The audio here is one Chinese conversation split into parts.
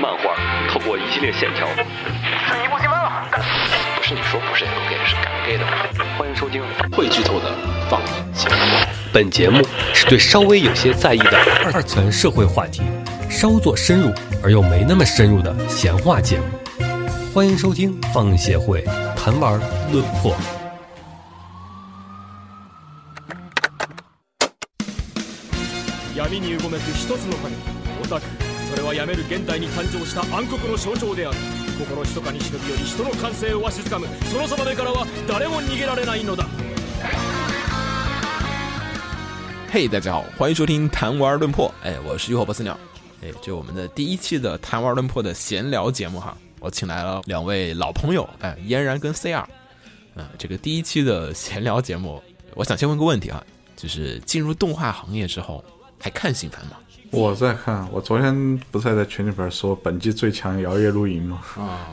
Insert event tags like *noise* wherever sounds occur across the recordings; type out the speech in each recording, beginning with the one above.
漫画透过一系列线条，是一部新番了。不是你说不是 L gay 是敢 gay 的。欢迎收听会剧透的放映节目。本节目是对稍微有些在意的二次社会话题稍作深入而又没那么深入的闲话节目。欢迎收听放映协会谈玩论破。闇にうごめく一つの影 オタクそれはやめる現代に誕生した暗黒の象徴である心密かに忍び寄り人の感性をわしづかむその定めからは誰も逃げられないのだ嘿大家好，欢迎收听谈玩论破。哎，我是浴火不死鸟。哎，这我们的第一期的谈玩论破的闲聊节目哈，我请来了两位老朋友，哎，嫣然跟 CR。嗯、这个第一期的闲聊节目，我想先问个问题啊，就是进入动画行业之后，还看新番吗？ 我在看，我昨天不是还在群里边说本季最强摇曳露营吗？啊，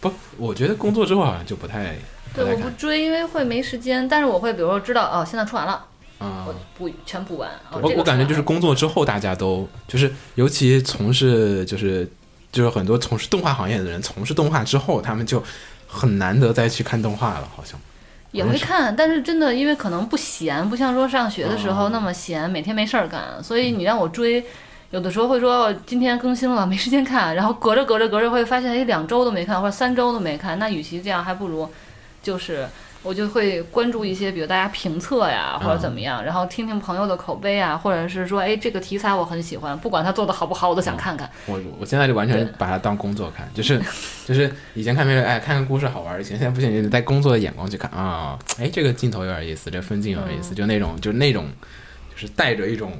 不，我觉得工作之后好像就不太对，我不。追，因为会没时间。但是我会，比如说知道哦，现在出完了，啊我补全补完。哦、我我感觉就是工作之后，大家都就是，尤其从事就是就是很多从事动画行业的人，从事动画之后，他们就很难得再去看动画了，好像。也会看，但是真的因为可能不闲，不像说上学的时哦候那么闲，每天没事儿干，所以你让我追。有的时候会说哦今天更新了，没时间看，然后隔着隔着隔着会发现，哎，两周都没看，或者三周都没看。那与其这样，还不如就是我就会关注一些，比如大家评测呀，或者怎么样，然后听听朋友的口碑啊，或者是说，哎，这个题材我很喜欢，不管他做的好不好，我都想看看。我我现在就完全把它当工作看，就是 *laughs* 就是以前看别人哎看看故事好玩就行现在不行，就得带工作的眼光去看啊，哎这个镜头有点意思，这分镜有点意思，就那种就那种就是带着一种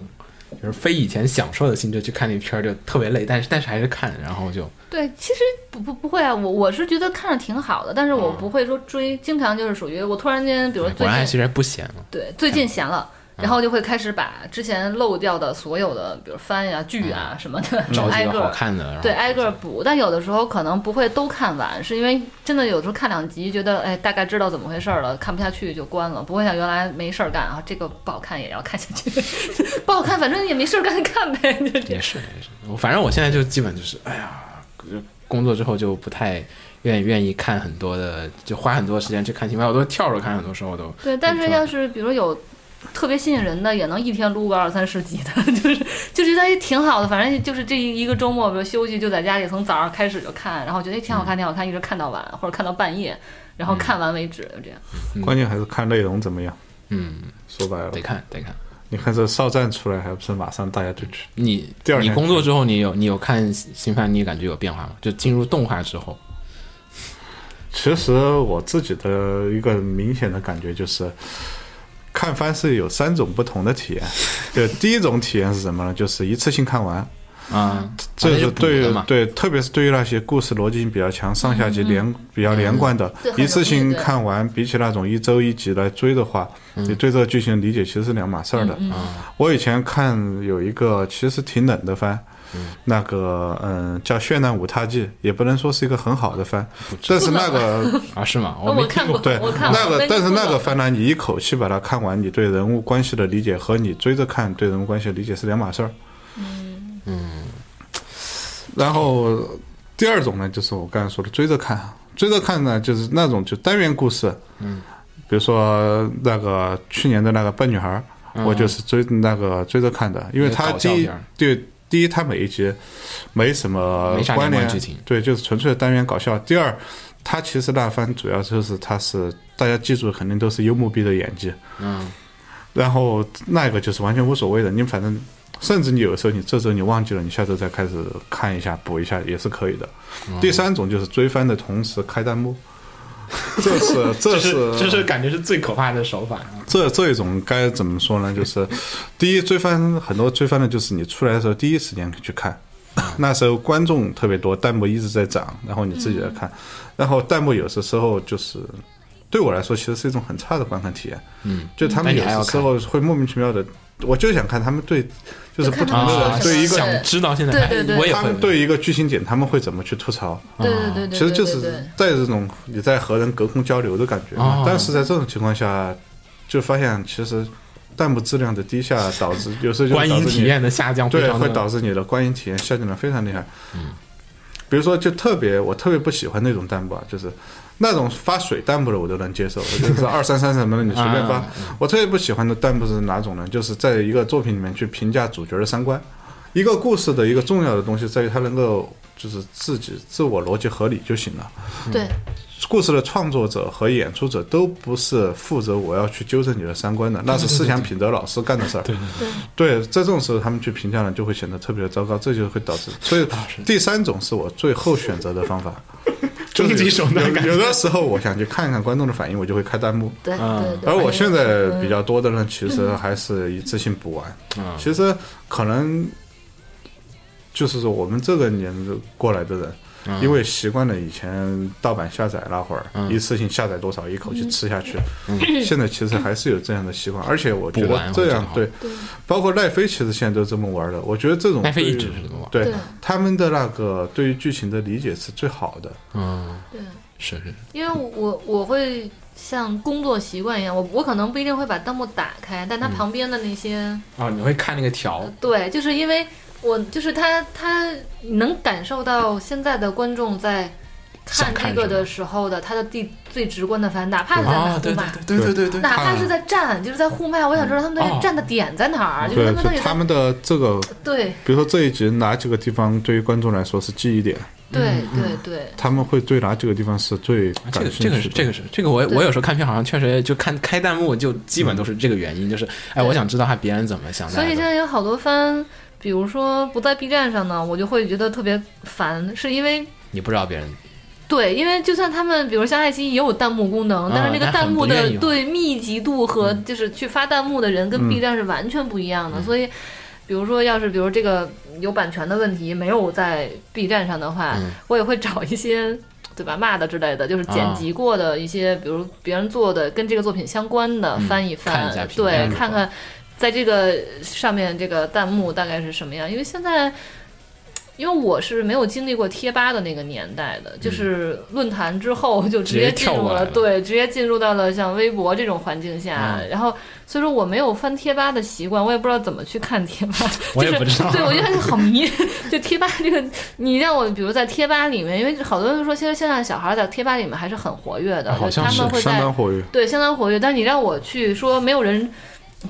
就是非以前享受的心就去看那片儿，就特别累，但是但是还是看，然后就对，其实不不不会啊，我我是觉得看着挺好的，但是我嗯不会说追，经常就是属于我突然间，比如说最近果然还其实还不闲了。对最近闲了。然后就会开始把之前漏掉的所有的，比如番呀、剧啊什么的，*laughs* 找挨个儿好看的，然后对挨个儿补。但有的时候可能不会都看完，是因为真的有时候看两集，觉得哎大概知道怎么回事儿了，看不下去就关了，不会像原来没事儿干啊，这个不好看也要看下去，*laughs* 不好看反正也没事儿干看呗，就这。也是也是，我反正我现在就基本就是，哎呀，工作之后就不太愿意愿意看很多的，就花很多时间去看新番，我都跳着看，很多时候都。对，但是要是比如有特别吸引人的，也能一天撸个二三十集的，*laughs* 就是就觉得哎挺好的。反正就是这一个周末，比如休息就在家里，从早上开始就看，然后觉得哎挺好看，挺好看，一直看到晚或者看到半夜，然后看完为止，就这样。关键还是看内容怎么样。嗯，说白了得，看得看。你看这少战出来，还不是马上大家就去？你第二天你工作之后，你有你有看新番，你感觉有变化吗？就进入动画之后，其实我自己的一个明显的感觉就是，看番是有三种不同的体验。*laughs* 对第一种体验是什么呢？就是一次性看完，啊，这是对于，对，特别是对于那些故事逻辑性比较强、上下集连比较连贯的一次性看完，比起那种一周一集来追的话，你对这个剧情的理解其实是两码事儿的。我以前看有一个其实挺冷的番。那个嗯，叫《绚烂舞踏记》，也不能说是一个很好的番，但是那个 *laughs* 啊是吗？我没看过，对，我看过那个，但是那个番番呢，你一口气把它看完，你对人物关系的理解和你追着看对人物关系的理解是两码事儿。嗯然后第二种呢，就是我刚才说的追着看，追着看呢，就是那种就单元故事。嗯，比如说那个去年的那个笨女孩，我就是追那个追着看的，因为它嗯那个搞笑第一对。第一，它每一集没什么关联对，就是纯粹的单元搞笑。第二，它其实那番主要就是它是大家记住的肯定都是幽默逼的演技，嗯，然后那个就是完全无所谓的，你反正甚至你有时候你这周你忘记了，你下周再开始看一下补一下也是可以的。第三种就是追番的同时开弹幕，*laughs* 这 *laughs* 是这这是是这是感觉是最可怕的手法啊。这这一种该怎么说呢？就是第一追番很多追番的，就是你出来的时候第一时间去看，那时候观众特别多，弹幕一直在涨，然后你自己在看，然后弹幕有的时候就是对我来说其实是一种很差的观看体验。嗯，就他们有的时候会莫名其妙的，我就想看他们对，就是不同的啊人对一个想知道现在，对对对哎我也会他们对一个剧情点他们会怎么去吐槽。对对对对，其实就是对对对带着这种你在和人隔空交流的感觉。但是在这种情况下，就发现其实弹幕质量的低下，导致有时候就观影导致你体验的下降对，会导致你的观影体验下降的非常厉害。嗯，比如说，就特别我特别不喜欢那种弹幕啊，就是那种发水弹幕的我都能接受，就是 *laughs* 二三三什么的你随便发。啊我特别不喜欢的弹幕是哪种呢？就是在一个作品里面去评价主角的三观。一个故事的一个重要的东西在于它能够就是自己自我逻辑合理就行了。对，故事的创作者和演出者都不是负责我要去纠正你的三观的，那是思想品德老师干的事儿。对对，在这种时候他们去评价呢，就会显得特别的糟糕，这就会导致。所以第三种是我最后选择的方法，就是终极手段有有的时候我想去看一看观众的反应，我就会开弹幕。对嗯对对。而我现在比较多的呢，其实还是一次性补完。嗯其实可能就是说我们这个年纪过来的人，嗯。因为习惯了以前盗版下载那会儿，一次性下载多少一口气吃下去，现在其实还是有这样的习惯，而且我觉得这样会对，包括奈飞其实现在都这么玩的。我觉得这种奈飞一对于直是这么玩对对。他们的那个对于剧情的理解是最好的。嗯，对。是是，因为我我会像工作习惯一样，我我可能不一定会把弹幕打开，但它嗯。旁边的那些，啊，你会看那个条，对，就是因为我就是他他能感受到现在的观众在看这个的时候的他的第最直观的反应，哪怕是在啊，对互骂。对对对对对，哪怕是在站，就是在互骂，我想知道他们哦的站的点在哪儿，就是，他们到底他们的这个，对比如说这一集哪几个地方对于观众来说是记忆点，对对对，他们会对哪几个地方是最啊这个感兴趣的。这个是这个是这个我我有时候看片好像确实就看开弹幕就基本都是这个原因，就是哎，我想知道他别人怎么想的所以现。在有好多番，比如说不在 B 站上呢，我就会觉得特别烦，是因为你不知道别人。对，因为就算他们，比如像爱奇艺也有弹幕功能，啊但是那个弹幕的对密集度和就是去发弹幕的人跟 B 站是完全不一样的，所以。比如说，要是比如这个有版权的问题没有在 B 站上的话，嗯。我也会找一些，对吧，骂的之类的，就是剪辑过的一些，比如别人做的跟这个作品相关的、翻一翻，对，看看在这个上面这个弹幕大概是什么样，因为现在。因为我是没有经历过贴吧的那个年代的，就是论坛之后就直接进入了，对，直接进入到了像微博这种环境下，嗯然后所以说我没有翻贴吧的习惯，我也不知道怎么去看贴吧，*laughs* 我也就是不知道对我觉得好迷，*laughs* 就贴吧这个，你让我比如在贴吧里面，因为好多人都说，其实现在小孩在贴吧里面还是很活跃的，就好像是他们会在相当活跃。对相当活跃，但你让我去说没有人。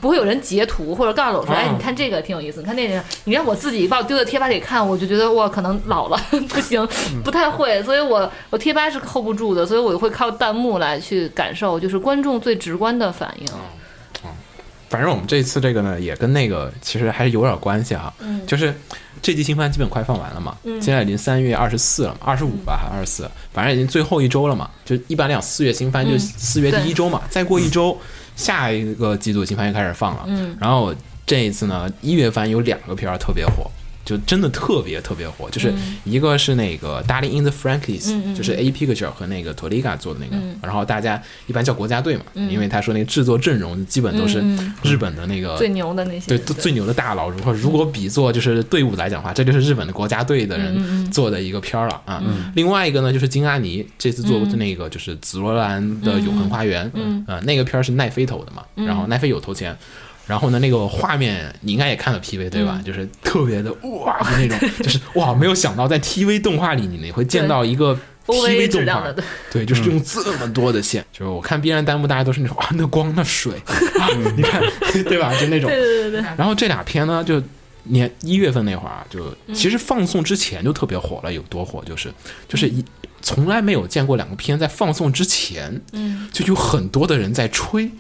不会有人截图或者告诉我说，哎，啊你看这个挺有意思，你看那个，你让我自己把我丢到贴吧里看，我就觉得哇，可能老了 *laughs* 不行，不太会，所以我我贴吧是 hold 不住的，所以我会靠弹幕来去感受，就是观众最直观的反应。反正我们这次这个呢，也跟那个其实还是有点关系啊。嗯。就是这季新番基本快放完了嘛，嗯。现在已经三月二十四了嘛，二十五吧，还二十四，反正已经最后一周了嘛。就一般来讲，四月新番就嗯。四月第一周嘛，再过一周，*laughs* 下一个季度新番又开始放了。嗯，然后这一次呢，一月份有两个片儿特别火。就真的特别特别火，就是一个是那个《Darling in the Frankies》，就是 A Picture 和那个 Toliga 做的那个，嗯。然后大家一般叫国家队嘛，因为他说那个制作阵容基本都是日本的那个最牛的那些，对，都最牛的大佬。如果如果比作就是队伍来讲的话，这就是日本的国家队的嗯人做的一个片儿了啊。另外一个呢，就是金阿尼这次做的那个就是紫罗兰的《永恒花园》，嗯。呃，那个片儿是奈飞投的嘛，然后奈飞有投钱。然后呢，那个画面你应该也看了 PV 对吧？嗯就是特别的哇，就那种就是哇，没有想到在 TV 动画里你会见到一个 TV 动画质量的，对对，就是用这么多的线，就是我看 B 站弹幕，大家都是那种啊，那光那水，啊、你看 *laughs* 对吧？就那种。对对对对，然后这俩片呢，就年一月份那会儿啊，就嗯其实放送之前就特别火了，有多火？就是就是一从来没有见过两个片在放送之前，嗯，就有很多的人在吹，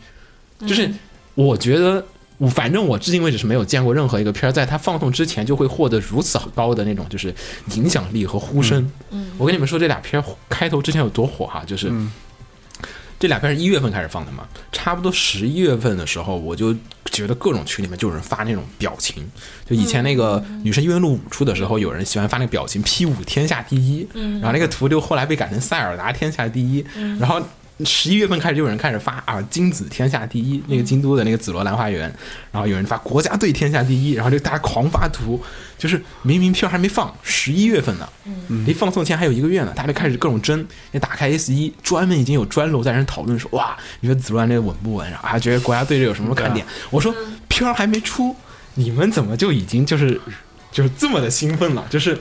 就是我觉得。我反正我至今为止是没有见过任何一个片儿在它放送之前就会获得如此高的那种就是影响力和呼声。嗯我跟你们说这俩片儿开头之前有多火哈，就是、嗯这俩片是一月份开始放的嘛，差不多十一月份的时候，我就觉得各种群里面就有人发那种表情，就以前那个女神异闻录五出的时候，有人喜欢发那个表情 P 五天下第一，然后那个图就后来被改成塞尔达天下第一，然后十一月份开始就有人开始发啊，金子天下第一，那个京都的那个紫罗兰花园，然后有人发国家队天下第一，然后就大家狂发图，就是明明片儿还没放，十一月份呢，离放送前还有一个月呢，大家就开始各种争，你打开 S 一，专门已经有专楼在人讨论说，哇，你说紫罗兰这个稳不稳？然后还觉得国家队这有什么看点？我说片儿还没出，你们怎么就已经就是就是这么的兴奋了？就是。就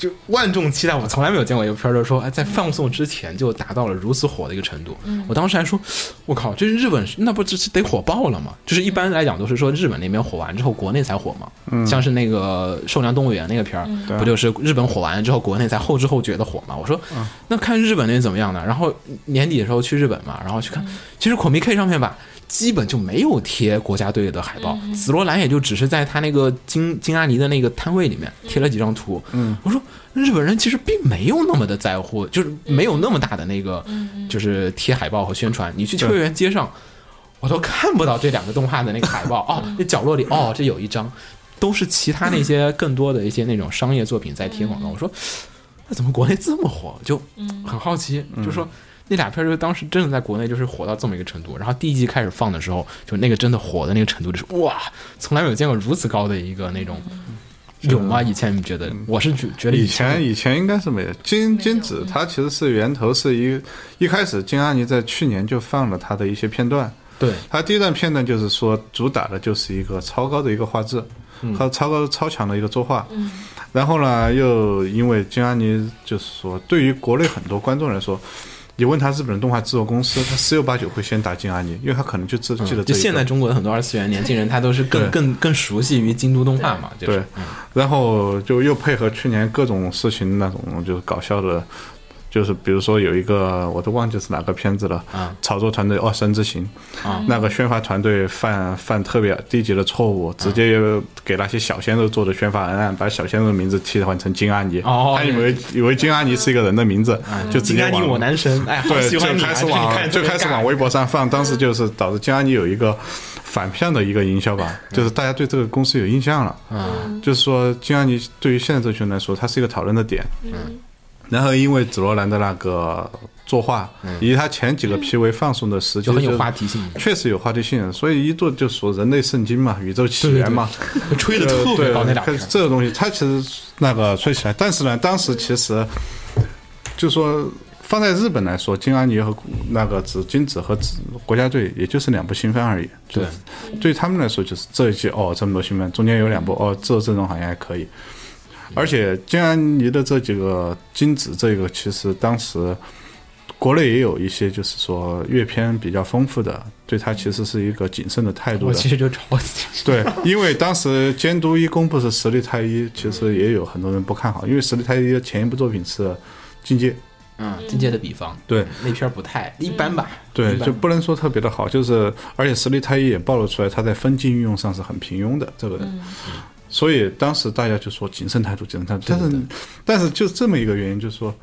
就万众期待，我从来没有见过一个片儿，就是说，哎，在放送之前就达到了如此火的一个程度。我当时还说，我靠，这日本那不这是得火爆了吗？就是一般来讲都是说日本那边火完之后，国内才火嘛。像是那个《寿良动物园》那个片儿，不就是日本火完之后，国内才后知后觉的火嘛？我说，那看日本那怎么样呢？然后年底的时候去日本嘛，然后去看，其实 Comic 上面吧。基本就没有贴国家队的海报，紫罗兰也就只是在他那个金金阿尼的那个摊位里面贴了几张图。嗯，我说日本人其实并没有那么的在乎，就是没有那么大的那个，就是贴海报和宣传。你去秋叶原街上，我都看不到这两个动画的那个海报。哦，那角落里哦，这有一张，都是其他那些更多的一些那种商业作品在贴广告。我说，那怎么国内这么火？就很好奇，就说。那俩片儿就当时真的在国内就是火到这么一个程度，然后第一季开始放的时候，就那个真的火的那个程度就是哇，从来没有见过如此高的一个那种，有吗？以前你觉得？我是觉觉得以前以前应该是没有。金金子它其实是源头是一一开始金阿尼在去年就放了他的一些片段，对，他第一段片段就是说主打的就是一个超高的一个画质和超高超强的一个作画，然后呢又因为金阿尼就是说对于国内很多观众来说。你问他日本动画制作公司，他十有八九会先打进阿尼，因为他可能就只记得。就现在中国的很多二次元年轻人，他都是更更更熟悉于京都动画嘛。对，然后就又配合去年各种事情那种就是搞笑的。就是比如说有一个我都忘记是哪个片子了，啊炒作团队哦，神之行，那个宣发团队犯犯特别低级的错误，直接给那些小鲜肉做的宣发文案，把小鲜肉的名字替换成金阿尼，他以为以为金阿尼是一个人的名字，就直接往我男神，哎，对，就开始往就开始往微博上放，当时就是导致金阿尼有一个反向的一个营销吧，就是大家对这个公司有印象了，就是说金阿尼对于现在这群人来说，它是一个讨论的点，嗯。然后因为紫罗兰的那个作画，以及他前几个 PV 放送的时间，很有话题性，确实有话题性，所以一度就说人类圣经嘛，宇宙起源嘛，*laughs* 吹的特别高那俩这个东西，它其实那个吹起来，但是呢，当时其实就说放在日本来说，金安尼和那个紫金子和紫国家队，也就是两部新番而已。对，对他们来说，就是这一季哦，这么多新番，中间有两部哦，这阵容好像还可以。而且金安妮的这几个金子，这个其实当时国内也有一些，就是说阅片比较丰富的，对他其实是一个谨慎的态度。我其实就超对，因为当时监督一公布是实力太一，其实也有很多人不看好，因为实力太一的前一部作品是《境界》，嗯，《境界》的比方，对那片不太一般吧？对，就不能说特别的好，就是而且实力太一也暴露出来，他在分镜运用上是很平庸的，这个人。所以当时大家就说谨慎态度，谨慎态度。但是，但是就这么一个原因，就是说，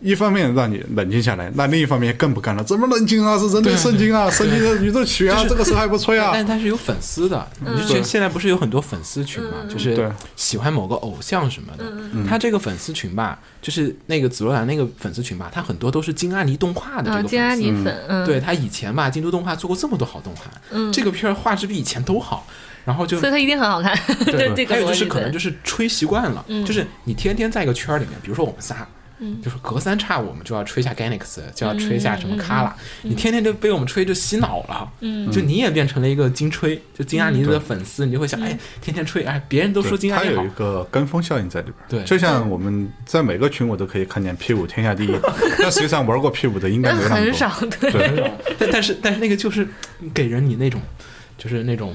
一方面让你冷静下来，那另一方面更不干了。怎么冷静啊？是人类圣经啊，圣经的宇宙起源啊，这个时候还不吹啊？但是他是有粉丝的，你就觉得现在不是有很多粉丝群嘛？就是喜欢某个偶像什么的。他这个粉丝群吧，就是那个紫罗兰那个粉丝群吧，他很多都是金阿尼动画的这个金阿尼粉。对他以前吧，京都动画做过这么多好动画，这个片儿画质比以前都好。然后就，所以他一定很好看。对，*laughs* 还有就是可能就是吹习惯了，就是你天天在一个圈里面，比如说我们仨，就是隔三差五我们就要吹一下 Ganex，就要吹一下什么卡拉，你天天就被我们吹就洗脑了，就你也变成了一个金吹，就金阿尼的粉丝，你就会想，哎，天天吹，哎，别人都说金阿尼好，有一个跟风效应在里边。对，就像我们在每个群我都可以看见 P 五天下第一，*laughs* 但实际上玩过 P 五的应该没那么多。*laughs* 很少，对，但但是但是那个就是给人你那种。就是那种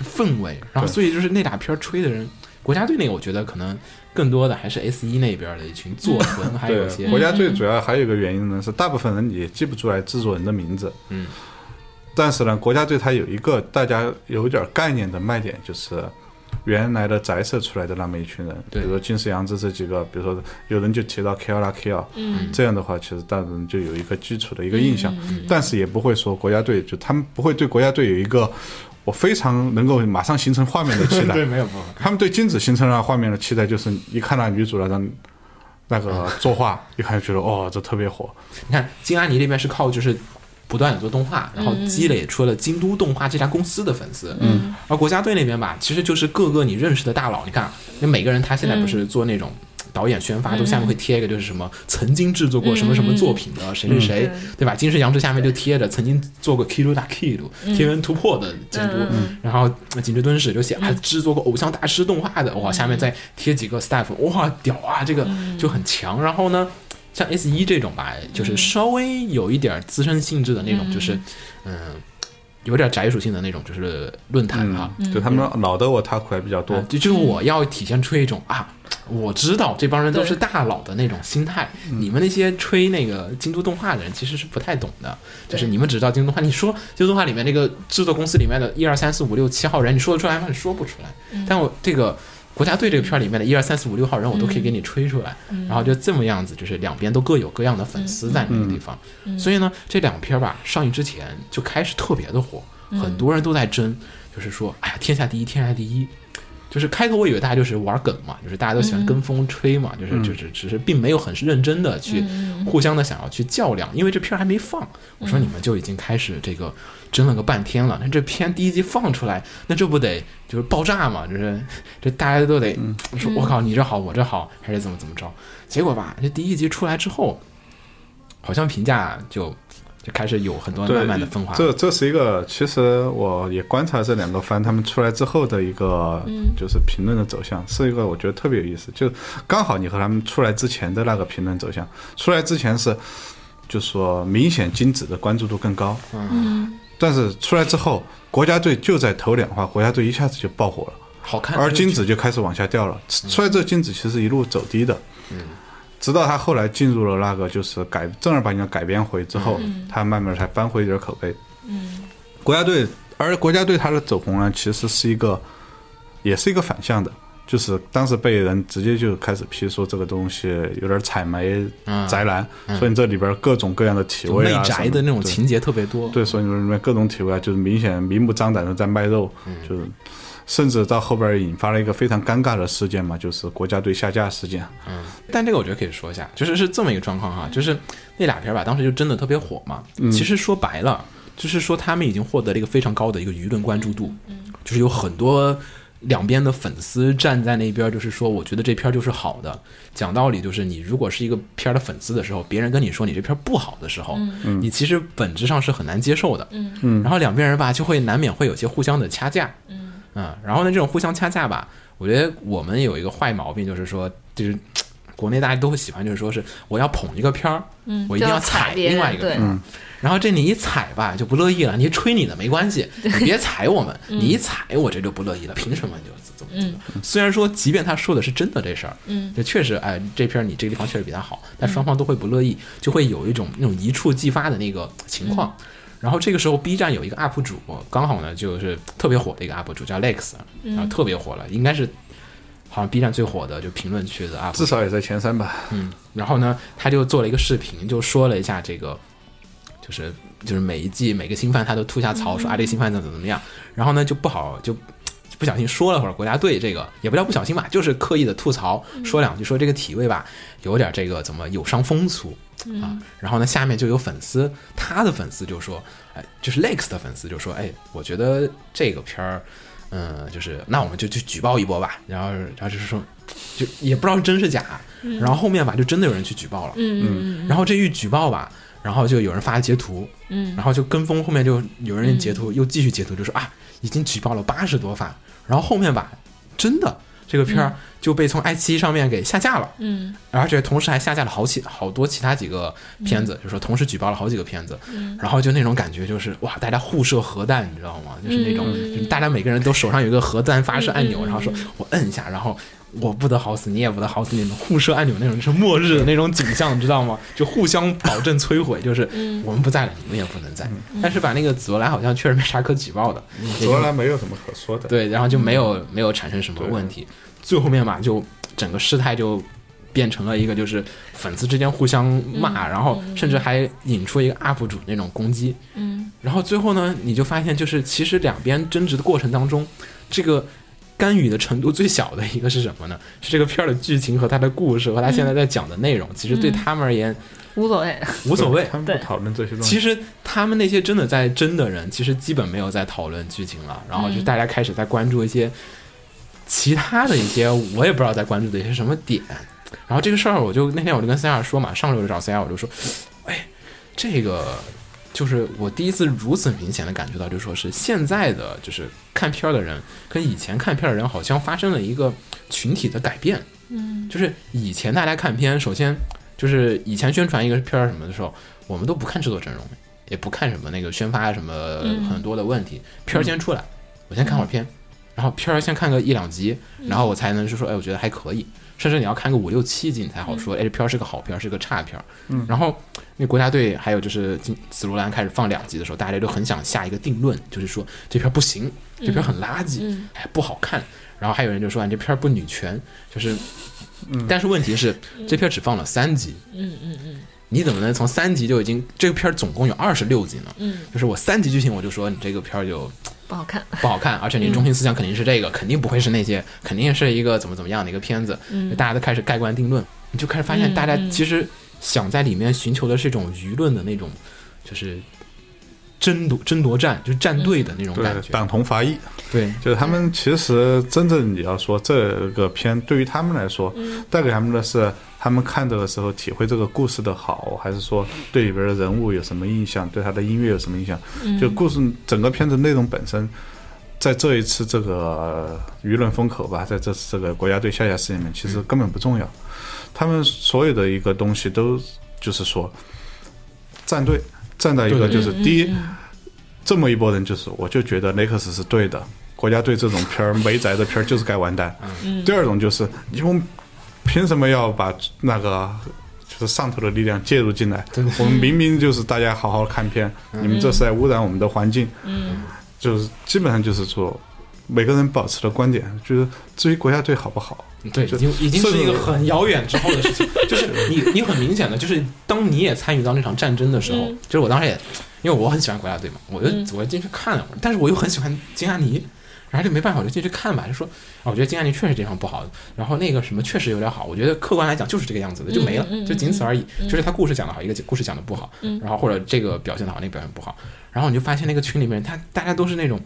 氛围，然后所以就是那俩片吹的人，国家队那个我觉得可能更多的还是 S 一那边的一群作 *laughs* 文，还有一些国家队主要还有一个原因呢，是大部分人也记不出来制作人的名字，嗯，但是呢，国家队它有一个大家有点概念的卖点就是。原来的宅社出来的那么一群人，比如说金石阳子这几个，比如说有人就提到 K 二拉 K 二，这样的话，其实大人就有一个基础的一个印象，但是也不会说国家队，就他们不会对国家队有一个我非常能够马上形成画面的期待。*laughs* 对，没有，他们对金子形成了画面的期待，就是一看到女主那张那个作画，一看就觉得哦，这特别火。你看金阿尼那边是靠就是不断的做动画，然后积累出了京都动画这家公司的粉丝。嗯，而国家队那边吧，其实就是各个你认识的大佬。你看，那每个人他现在不是做那种。导演宣发都下面会贴一个，就是什么曾经制作过什么什么作品的谁谁谁，对吧？金石羊之下面就贴着曾经做过《Kilo 大 Kilo》天元突破的监督，然后井之敦史就写啊制作过偶像大师动画的，哇，下面再贴几个 staff，哇，屌啊，这个就很强。然后呢，像 S 一这种吧，就是稍微有一点资深性质的那种，就是嗯。有点宅属性的那种，就是论坛啊，就他们老的我他还比较多，就就是我要体现出一种啊，我知道这帮人都是大佬的那种心态。你们那些吹那个京都动画的人其实是不太懂的，就是你们只知道京都动画，你说京都动画里面那个制作公司里面的一二三四五六七号人，你说得出来吗？你说不出来。但我这个。国家队这个片儿里面的一二三四五六号人，我都可以给你吹出来，然后就这么样子，就是两边都各有各样的粉丝在那个地方，所以呢，这两片儿吧上映之前就开始特别的火，很多人都在争，就是说，哎呀，天下第一，天下第一。就是开头我以为大家就是玩梗嘛，就是大家都喜欢跟风吹嘛，就是就是只是并没有很认真的去互相的想要去较量，因为这片还没放。我说你们就已经开始这个争了个半天了，那这片第一集放出来，那这不得就是爆炸嘛？就是这大家都得说，我靠，你这好，我这好，还是怎么怎么着？结果吧，这第一集出来之后，好像评价就。就开始有很多慢慢的分化。这这是一个，其实我也观察这两个番他们出来之后的一个，就是评论的走向，是一个我觉得特别有意思。就刚好你和他们出来之前的那个评论走向，出来之前是，就说明显金子的关注度更高。嗯。但是出来之后，国家队就在头两话，国家队一下子就爆火了，好看。而金子就开始往下掉了。出来这金子其实一路走低的。嗯。直到他后来进入了那个就是改正儿八经的改编回之后，他慢慢才扳回一点口碑。嗯，国家队，而国家队他的走红呢，其实是一个，也是一个反向的，就是当时被人直接就开始批说这个东西有点采煤宅男，所以这里边各种各样的体位啊，宅的那种情节特别多。对，所以里面各种体位啊，就是明显明目张胆的在卖肉，就是。甚至到后边引发了一个非常尴尬的事件嘛，就是国家队下架事件。嗯，但这个我觉得可以说一下，就是是这么一个状况哈，就是那俩片吧，当时就真的特别火嘛。嗯其实说白了，就是说他们已经获得了一个非常高的一个舆论关注度。嗯，就是有很多两边的粉丝站在那边，就是说，我觉得这片儿就是好的。讲道理，就是你如果是一个片儿的粉丝的时候，别人跟你说你这片儿不好的时候，嗯你其实本质上是很难接受的。嗯嗯，然后两边人吧，就会难免会有些互相的掐架。嗯。嗯，然后呢，这种互相掐架吧，我觉得我们有一个坏毛病，就是说，就是 *tsk* 国内大家都会喜欢，就是说是我要捧一个片儿，嗯，我一定要踩另外一个片儿，然后这你一踩吧就不乐意了，你吹你的没关系，你别踩我们，*laughs* 你一踩我这就不乐意了，凭什么你就怎么怎么？虽然说，即便他说的是真的这事儿，嗯，这确实，哎，这片儿你这个地方确实比他好，但双方都会不乐意，就会有一种那种一触即发的那个情况。然后这个时候，B 站有一个 UP 主，刚好呢就是特别火的一个 UP 主叫 Lex，然后特别火了，应该是好像 B 站最火的就评论区的 UP，至少也在前三吧。嗯，然后呢，他就做了一个视频，就说了一下这个，就是就是每一季每个新番他都吐下槽，说啊这个新番怎么怎么怎么样，然后呢就不好就不小心说了会儿国家队这个，也不叫不小心吧，就是刻意的吐槽说两句，说这个体位吧有点这个怎么有伤风俗。啊，然后呢，下面就有粉丝，他的粉丝就说，哎，就是 Lex 的粉丝就说，哎，我觉得这个片儿，嗯，就是那我们就去举报一波吧。然后，然后就是说，就也不知道是真是假。然后后面吧，就真的有人去举报了。嗯嗯。然后这一举报吧，然后就有人发截图。嗯。然后就跟风，后面就有人截图，又继续截图，就说啊，已经举报了八十多发。然后后面吧，真的。这个片儿就被从爱奇艺上面给下架了，嗯，而且同时还下架了好几好多其他几个片子，就说同时举报了好几个片子，嗯，然后就那种感觉就是哇，大家互射核弹，你知道吗？就是那种大家每个人都手上有一个核弹发射按钮，然后说我摁一下，然后我不得好死，你也不得好死，那种互射按钮那种是末日的那种景象，你知道吗？就互相保证摧毁，就是我们不在了，你们也不能在。但是把那个紫罗兰好像确实没啥可举报的，紫罗兰没有什么可说的，对，然后就没有没有产生什么问题。最后面吧，就整个事态就变成了一个，就是粉丝之间互相骂，然后甚至还引出一个 UP 主那种攻击。嗯，然后最后呢，你就发现，就是其实两边争执的过程当中，这个干预的程度最小的一个是什么呢？*laughs* 是这个片儿的剧情和他的故事和他现在在讲的内容，其实对他们而言无所谓。无所谓。*laughs* 他们不讨论这些东西。其实他们那些真的在争的人，其实基本没有在讨论剧情了，然后就大家开始在关注一些其他的一些我也不知道在关注的一些什么点。然后这个事儿，我就那天我就跟 C R 说嘛，上周就找 C R，我就说，哎，这个就是我第一次如此明显的感觉到，就说是现在的就是看片儿的人跟以前看片儿的人好像发生了一个群体的改变。嗯，就是以前大家看片，首先就是以前宣传一个片儿什么的时候，我们都不看制作阵容，也不看什么那个宣发什么很多的问题，片儿先出来，我先看会儿片，然后片儿先看个一两集，然后我才能是说，哎，我觉得还可以。甚至你要看个五六七集，你才好说，哎，这片儿是个好片儿，是个差片儿。嗯，然后那国家队还有就是金紫罗兰开始放两集的时候，大家都很想下一个定论，就是说这片儿不行，这片儿很垃圾，哎，不好看。然后还有人就说，你这片儿不女权，就是，但是问题是，这片儿只放了三集，嗯嗯嗯你怎么能从三集就已经这个片儿总共有二十六集呢？嗯，就是我三集剧情我就说你这个片儿就不好看。不好看，而且你中心思想肯定是这个，肯定不会是那些，肯定是一个怎么怎么样的一个片子，嗯。大家都开始盖棺定论，你就开始发现大家其实想在里面寻求的是一种舆论的那种，就是争夺争夺战，就是站队的那种感觉，党同伐异，对，就是他们其实真正你要说这个片对于他们来说，带给他们的是他们看这个时候体会这个故事的好，还是说对里边的人物有什么印象，对他的音乐有什么印象？就故事整个片子内容本身，在这一次这个舆论风口吧，在这次这个国家队下架事件里面，其实根本不重要。他们所有的一个东西都就是说站队，站在一个就是第一。这么一拨人，就是我就觉得雷克斯是对的，国家队这种片儿没宅的片儿就是该完蛋。第二种就是你们凭什么要把那个就是上头的力量介入进来？我们明明就是大家好好看片，你们这是在污染我们的环境。嗯，就是基本上就是说。每个人保持的观点，就是至于国家队好不好，对，已经已经是一个很遥远之后的事情。*laughs* 就是你你很明显的，就是当你也参与到那场战争的时候，就是我当时也，因为我很喜欢国家队嘛，我就我就进去看了，但是我又很喜欢金阿尼，然后就没办法，我就进去看吧，就说啊，我觉得金安妮确实这方不好，然后那个什么确实有点好，我觉得客观来讲就是这个样子的，就没了，就仅此而已。就是他故事讲的好，一个故事讲的不好，然后或者这个表现的好，那个表现不好，然后你就发现那个群里面，他大家都是那种，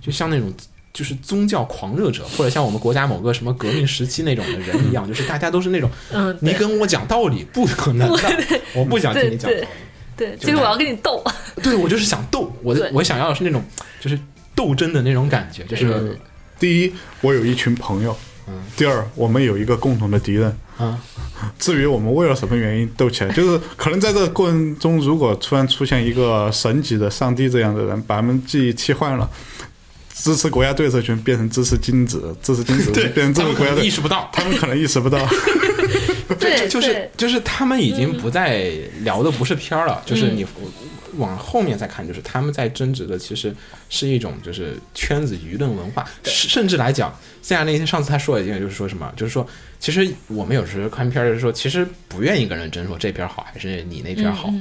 就像那种。就是宗教狂热者，或者像我们国家某个什么革命时期那种的人一样，就是大家都是那种，嗯，你跟我讲道理不可能的，*laughs* 我不想听你讲道理。对，就是我要跟你斗。*laughs* 对，我就是想斗，我我想要的是那种就是斗争的那种感觉，就是第一，我有一群朋友，嗯，第二，我们有一个共同的敌人，啊。至于我们为了什么原因斗起来，*laughs* 就是可能在这个过程中，如果突然出现一个神级的上帝这样的人，把他们记忆替换了。支持国家队这群变成支持金子，支持金子 *laughs* 变成这个国家队，意识不到，他们可能意识不到。*laughs* 对，就是就是他们已经不再聊的不是片儿了，就是你往后面再看，就是他们在争执的其实是一种就是圈子舆论文化，甚至来讲，像那天上次他说了一件，就是说什么，就是说其实我们有时候看片儿就是说，其实不愿意跟人争说这片好还是你那片好。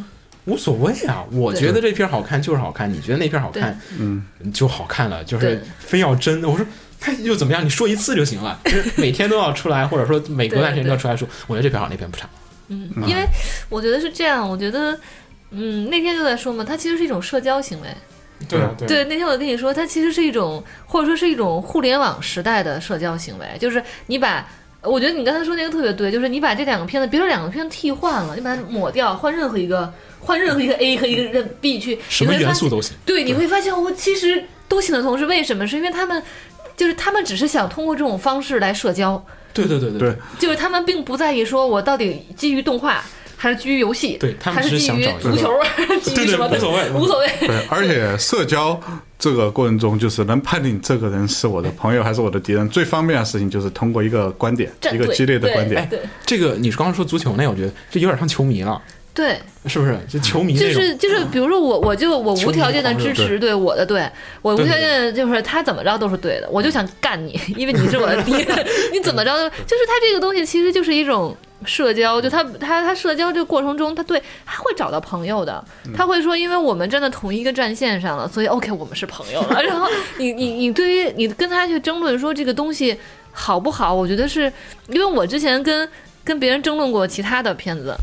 无所谓啊，我觉得这片好看就是好看，你觉得那片好看，嗯，就好看了，就是非要争。我说他又怎么样？你说一次就行了，*laughs* 就是每天都要出来，或者说每隔段时间都要出来说，我觉得这片好，那片不差。嗯，因为我觉得是这样，我觉得，嗯，那天就在说嘛，它其实是一种社交行为。对对对，那天我跟你说，它其实是一种，或者说是一种互联网时代的社交行为，就是你把。我觉得你刚才说那个特别对，就是你把这两个片子，别说两个片子替换了，你把它抹掉，换任何一个，*laughs* 换任何一个 A 和一个 B 去，什么元素都行。对，你会发现我其实都行的同时，为什么？是因为他们就是他们只是想通过这种方式来社交。对对对对，就是他们并不在意说我到底基于动画还是基于游戏，对，他还是基于足球，*laughs* 基于什么无所谓，无所谓。对，而且社交。这个过程中，就是能判定这个人是我的朋友还是我的敌人，最方便的事情就是通过一个观点，一个激烈的观点。对，这个你刚刚说足球那，我觉得这有点像球迷了。对，是不是？就球迷就是就是，比如说我我就我无条件的支持对我的队，我无条件就是他怎么着都是对的，我就想干你，因为你是我的敌人，*laughs* 你怎么着就是他这个东西其实就是一种社交，就他他他社交这个过程中，他对他会找到朋友的，嗯他会说，因为我们站在同一个战线上了，所以 OK，我们是朋友了。*laughs* 然后你你你对于你跟他去争论说这个东西好不好，我觉得是因为我之前跟跟别人争论过其他的片子。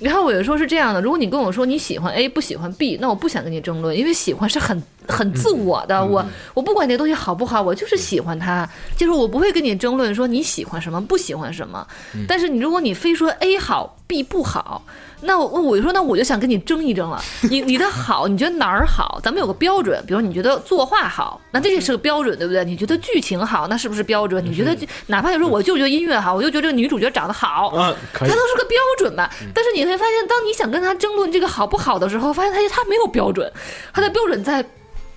然后我有时候是这样的，如果你跟我说你喜欢 A 不喜欢 B，那我不想跟你争论，因为喜欢是很很自我的。我我不管那东西好不好，我就是喜欢它，就是我不会跟你争论说你喜欢什么不喜欢什么。但是你如果你非说 A 好 B 不好，那我我就说那我就想跟你争一争了。你你的好，你觉得哪儿好？咱们有个标准，比如你觉得作画好，那这也是个标准，对不对？你觉得剧情好，那是不是标准？你觉得哪怕有时候我就觉得音乐好，我就觉得这个女主角长得好，嗯，它都是个标准吧。但是你会发现，当你想跟他争论这个好不好的时候，发现他他没有标准，他的标准在。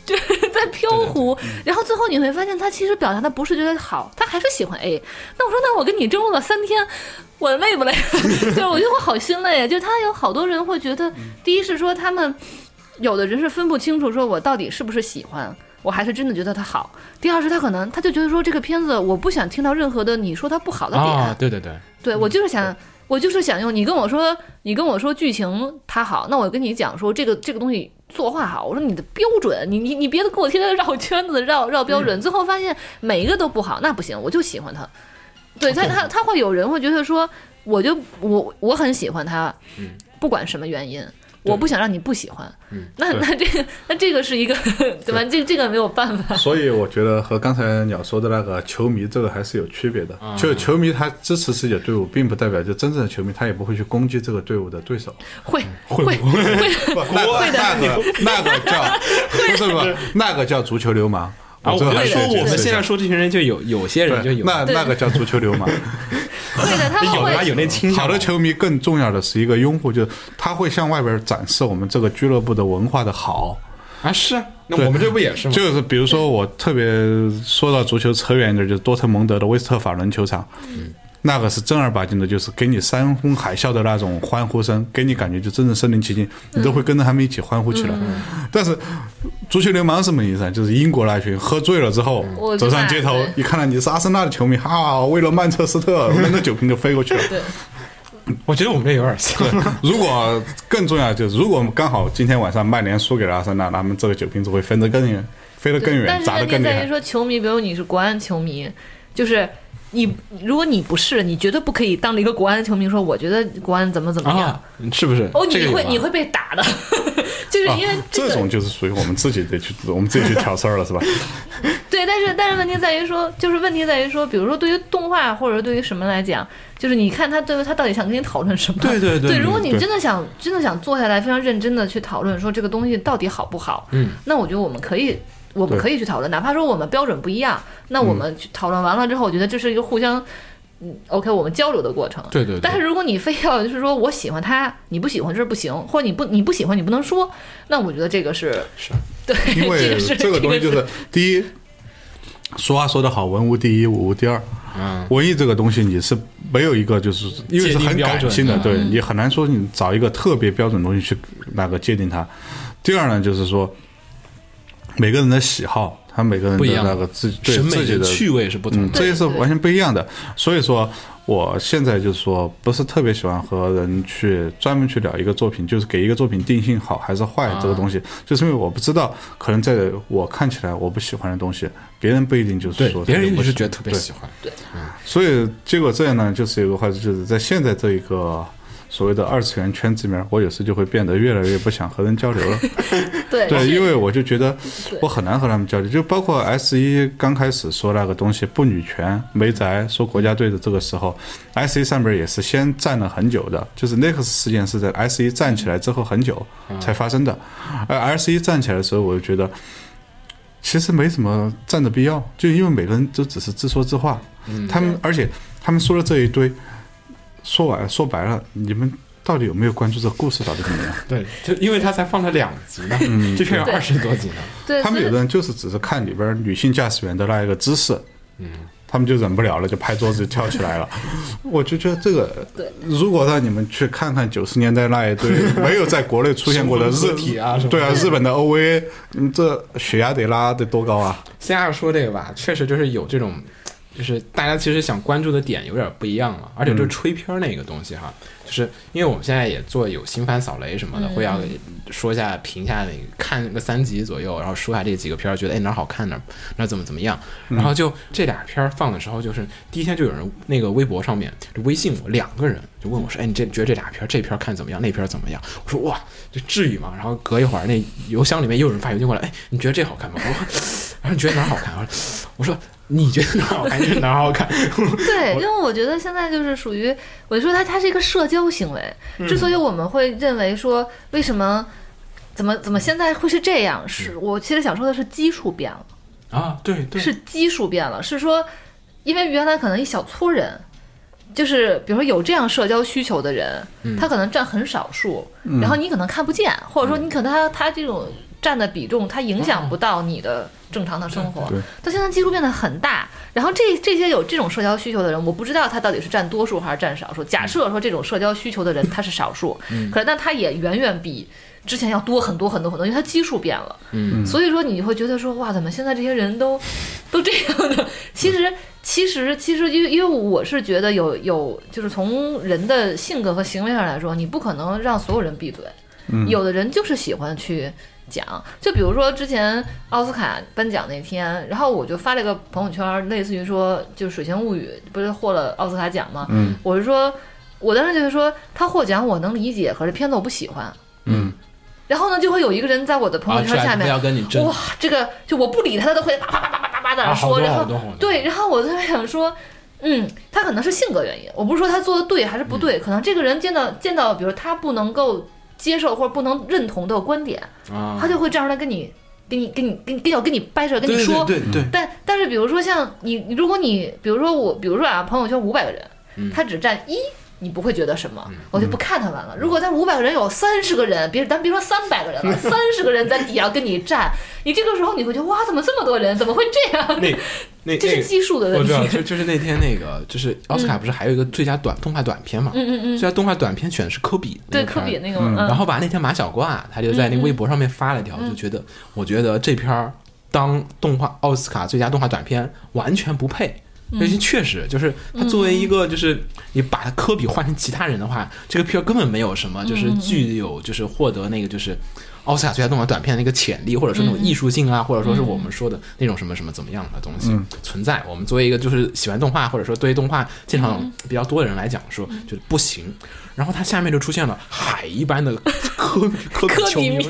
就是 *laughs* 在飘忽，然后最后你会发现，他其实表达的不是觉得好，他还是喜欢 A。那我说，那我跟你争论了三天，我累不累？*laughs* 就是我觉得我好心累啊。就他有好多人会觉得，第一是说他们有的人是分不清楚，说我到底是不是喜欢，我还是真的觉得他好。第二是他可能他就觉得说这个片子我不想听到任何的你说他不好的点，啊，对对对，对我就是想，我就是想用你跟我说，你跟我说剧情它好，那我跟你讲说这个这个东西作画好，我说你的标准，你你你别给我天天绕圈子绕绕标准，最后发现每一个都不好，那不行，我就喜欢他。对他他他会有人会觉得说，我就我我很喜欢他，不管什么原因。我不想让你不喜欢，那那这个那这个是一个 *laughs* 对吧？这这个没有办法。所以我觉得和刚才鸟说的那个球迷这个还是有区别的。就球迷他支持自己的队伍，并不代表就真正的球迷他也不会去攻击这个队伍的对手。会会会不，*laughs* 那个那个那个叫 *laughs* 不是不是那个叫足球流氓。啊，我最后还说我们现在说这群人就有有些人就有，那那个叫足球流氓。会的，*laughs* 他们会有他有那倾向，好的球迷更重要的是一个拥护，就是他会向外边展示我们这个俱乐部的文化的好。啊是啊，那我们这不也是吗？就是比如说，我特别说到足球扯远一点，就是多特蒙德的威斯特法伦球场，那个是正儿八经的，就是给你山呼海啸的那种欢呼声，给你感觉就真正身临其境，你都会跟着他们一起欢呼起来。但是足球流氓什么意思啊？就是英国那群喝醉了之后走上街头，一看到你是阿森纳的球迷，哈，为了曼彻斯特，扔个酒瓶就飞过去了。对我觉得我们这有点像，*laughs* 如果更重要就是，如果刚好今天晚上曼联输给了阿森纳，他们这个酒瓶子会飞得更远，飞得更远，砸得更厉害问题在于。说，球迷，比如你是国安球迷，就是你，如果你不是，你绝对不可以当着一个国安的球迷说，我觉得国安怎么怎么样。啊，是不是？哦，你会你会被打的，*laughs* 就是因为啊，这个、这种就是属于我们自己得去，我们自己去挑事儿了，是吧？*laughs* 对，但是但是问题在于说，就是问题在于说，比如说对于动画或者对于什么来讲，就是你看他对他到底想跟你讨论什么？对对对对，如果你真的想真的想坐下来非常认真的去讨论说这个东西到底好不好，嗯，那我觉得我们可以。我们可以去讨论，哪怕说我们标准不一样，那我们去讨论完了之后，我觉得这是一个互相，嗯，OK，我们交流的过程。对对对但是如果你非要就是说我喜欢他，你不喜欢这是不行，或者你不你不喜欢你不能说，那我觉得这个是是 *laughs* 对，因这为个是这个东西就是第一，俗话说得好，文无第一，武无第二。嗯，文艺这个东西你是没有一个，就是因为是很感性的，对你很难说你找一个特别标准的东西去那个界定它。第二呢，就是说每个人的喜好，他每个人的那个自对审美自己的的趣味是不同嗯，的。这些是完全不一样的。所以说，我现在就是说，不是特别喜欢和人去专门去聊一个作品，就是给一个作品定性好还是坏这个东西，就是因为我不知道，可能在我看起来我不喜欢的东西，别人不一定就是说，别人就不是觉得特别对喜欢，所以结果这样呢，就是有个话，就是在现在这一个。所谓的二次元圈子里面，我有时就会变得越来越不想和人交流了。*laughs* 对对，因为我就觉得我很难和他们交流，就包括 S 一刚开始说那个东西不女权、没宅，说国家队的这个时候，S 一上面也是先站了很久的，就是 Next 事件是在 S 一站起来之后很久才发生的，而 S 一站起来的时候，我就觉得其实没什么站的必要，就因为每个人都只是自说自话，他们而且他们说了这一堆，说完说白了，你们。到底有没有关注这个故事到底怎么样？*laughs* 对，就因为他才放了两集呢，这片有二十多集呢。对，他们有的人就是只是看里边女性驾驶员的那一个姿势，嗯，他们就忍不了了，就拍桌子就跳起来了。*laughs* 我就觉得这个，对，如果让你们去看看九十年代那一堆 *laughs* 没有在国内出现过的日体啊什么对啊，日本的 OVA，嗯，这血压得拉得多高啊？现在说这个吧，确实就是有这种就是大家其实想关注的点有点不一样了，而且就是吹片儿那个东西哈，就是因为我们现在也做有新番扫雷什么的，会要说一下评一下那个看个三集左右，然后说下这几个片儿，觉得哎哪儿好看哪儿哪儿怎么怎么样，然后就这俩片儿放的时候，就是第一天就有人那个微博上面就微信我两个人就问我说，哎你这觉得这俩片儿这片儿看怎么样，那片儿怎么样？我说哇这至于吗？然后隔一会儿那邮箱里面又有人发邮件过来，哎你觉得这好看吗？我说 *laughs* 然后你觉得哪儿好看？我说 *laughs* 我说你觉得哪好看就是 *laughs* 哪好看。对，因为我觉得现在就是属于，我就说它它是一个社交行为。之所以我们会认为说，为什么怎么怎么现在会是这样，是我其实想说的是基数变了，啊，对对，是基数变了，是说，因为原来可能一小撮人。就是比如说有这样社交需求的人，他可能占很少数，然后你可能看不见，或者说你可能他他这种占的比重，它影响不到你的正常的生活。对但现在基数变得很大，然后这这些有这种社交需求的人，我不知道他到底是占多数还是占少数。假设说这种社交需求的人他是少数，可是但他也远远比之前要多很多很多很多，因为他基数变了。嗯所以说你会觉得说哇，怎么现在这些人都 *laughs* 都这样的？其实其实其实，因为因为我是觉得有有，就是从人的性格和行为上来说，你不可能让所有人闭嘴。有的人就是喜欢去讲，就比如说之前奥斯卡颁奖那天，然后我就发了个朋友圈，类似于说，就《水形物语》不是获了奥斯卡奖吗？嗯，我是说，我当时就是说他获奖我能理解，可是片子我不喜欢。嗯，然后呢，就会有一个人在我的朋友圈下面，啊要跟你哇，这个就我不理他，他都会叭叭叭叭叭叭在那说，啊然后对，然后我特别想说，嗯，他可能是性格原因，我不是说他做的对还是不嗯对，可能这个人见到见到，比如他不能够接受或者不能认同的观点，啊，他就会站出来跟你。跟你跟你跟跟要跟你掰扯跟你说，对对对，但但是比如说像你，你如果你比如说我，比如说啊，朋友圈五百个人，嗯。他只占一，你不会觉得什么，我就不看他们了。如果在五百个人有三十个人，别咱别说三百个人了，*laughs* 三十个人在底下跟你站，你这个时候你会觉得哇，怎么这么多人？怎么会这样？那那那个这是基数的问题。我知道，就就是那天那个，就是奥斯卡不是还有一个最佳短动画短片嘛？嗯嗯嗯，最佳动画短片选的是科比，对科比那个，嗯嗯然后吧，那天马小挂他就在那个微博上面发了一条，就觉得我觉得这片儿当动画奥斯卡最佳动画短片完全不配。因为确实就是他作为一个就是你把他科比换成其他人的话，这个片儿根本没有什么就是具有就是获得那个就是奥斯卡最佳动画短片的那个潜力，或者说那种艺术性啊，或者说是我们说的那种什么什么怎么样的东西存在。我们作为一个就是喜欢动画或者说对动画鉴赏比较多的人来讲，说就是不行。然后他下面就出现了海一般的科 *laughs* 比科比球迷？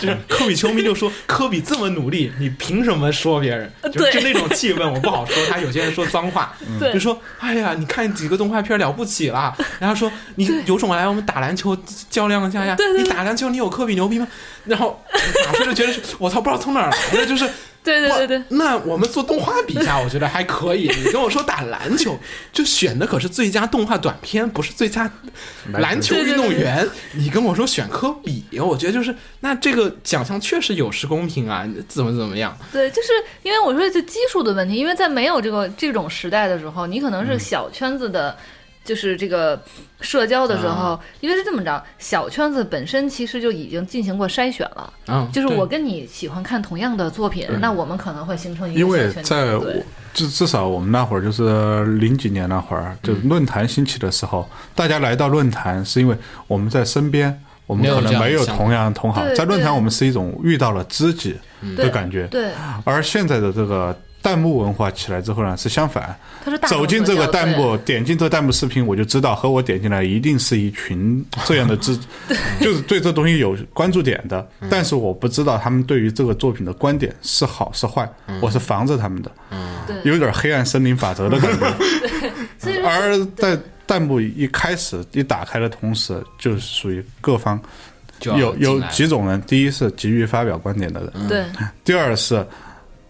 就是 *laughs* 科比球迷就说科比这么努力，你凭什么说别人？就对就那种气氛，我不好说。他有些人说脏话，就说哎呀，你看几个动画片了不起啦。然后说你有种来我们打篮球较量一下呀。你打篮球你有科比牛逼吗？然后马上就觉得是我操，不知道从哪儿来的，就是。对对对对那我们做动画比一下，我觉得还可以。*laughs* 你跟我说打篮球，就选的可是最佳动画短片，不是最佳篮球运动员。你跟我说选科比，我觉得就是那这个奖项确实有失公平啊，怎么怎么样？对，就是因为我说这基数的问题，因为在没有这个这种时代的时候，你可能是小圈子的。就是这个社交的时候，啊因为是这么着，小圈子本身其实就已经进行过筛选了。啊，就是我跟你喜欢看同样的作品，那我们可能会形成一个因为。在我至至少我们那会儿就是零几年那会儿，就嗯论坛兴起的时候，大家来到论坛是因为我们在身边，我们可能没有同样的同行，在论坛我们是一种遇到了知己的感觉，对，而现在的这个弹幕文化起来之后呢，是相反，走进这个弹幕，点进这个弹幕视频，我就知道和我点进来一定是一群这样的知，*laughs* 就是对这东西有关注点的，嗯。但是我不知道他们对于这个作品的观点是好是坏，嗯。我是防着他们的，对。有点黑暗森林法则的感觉。*laughs* *laughs* 而在弹幕一开始一打开的同时，就是属于各方有有几种人，第一是急于发表观点的人，对。第二是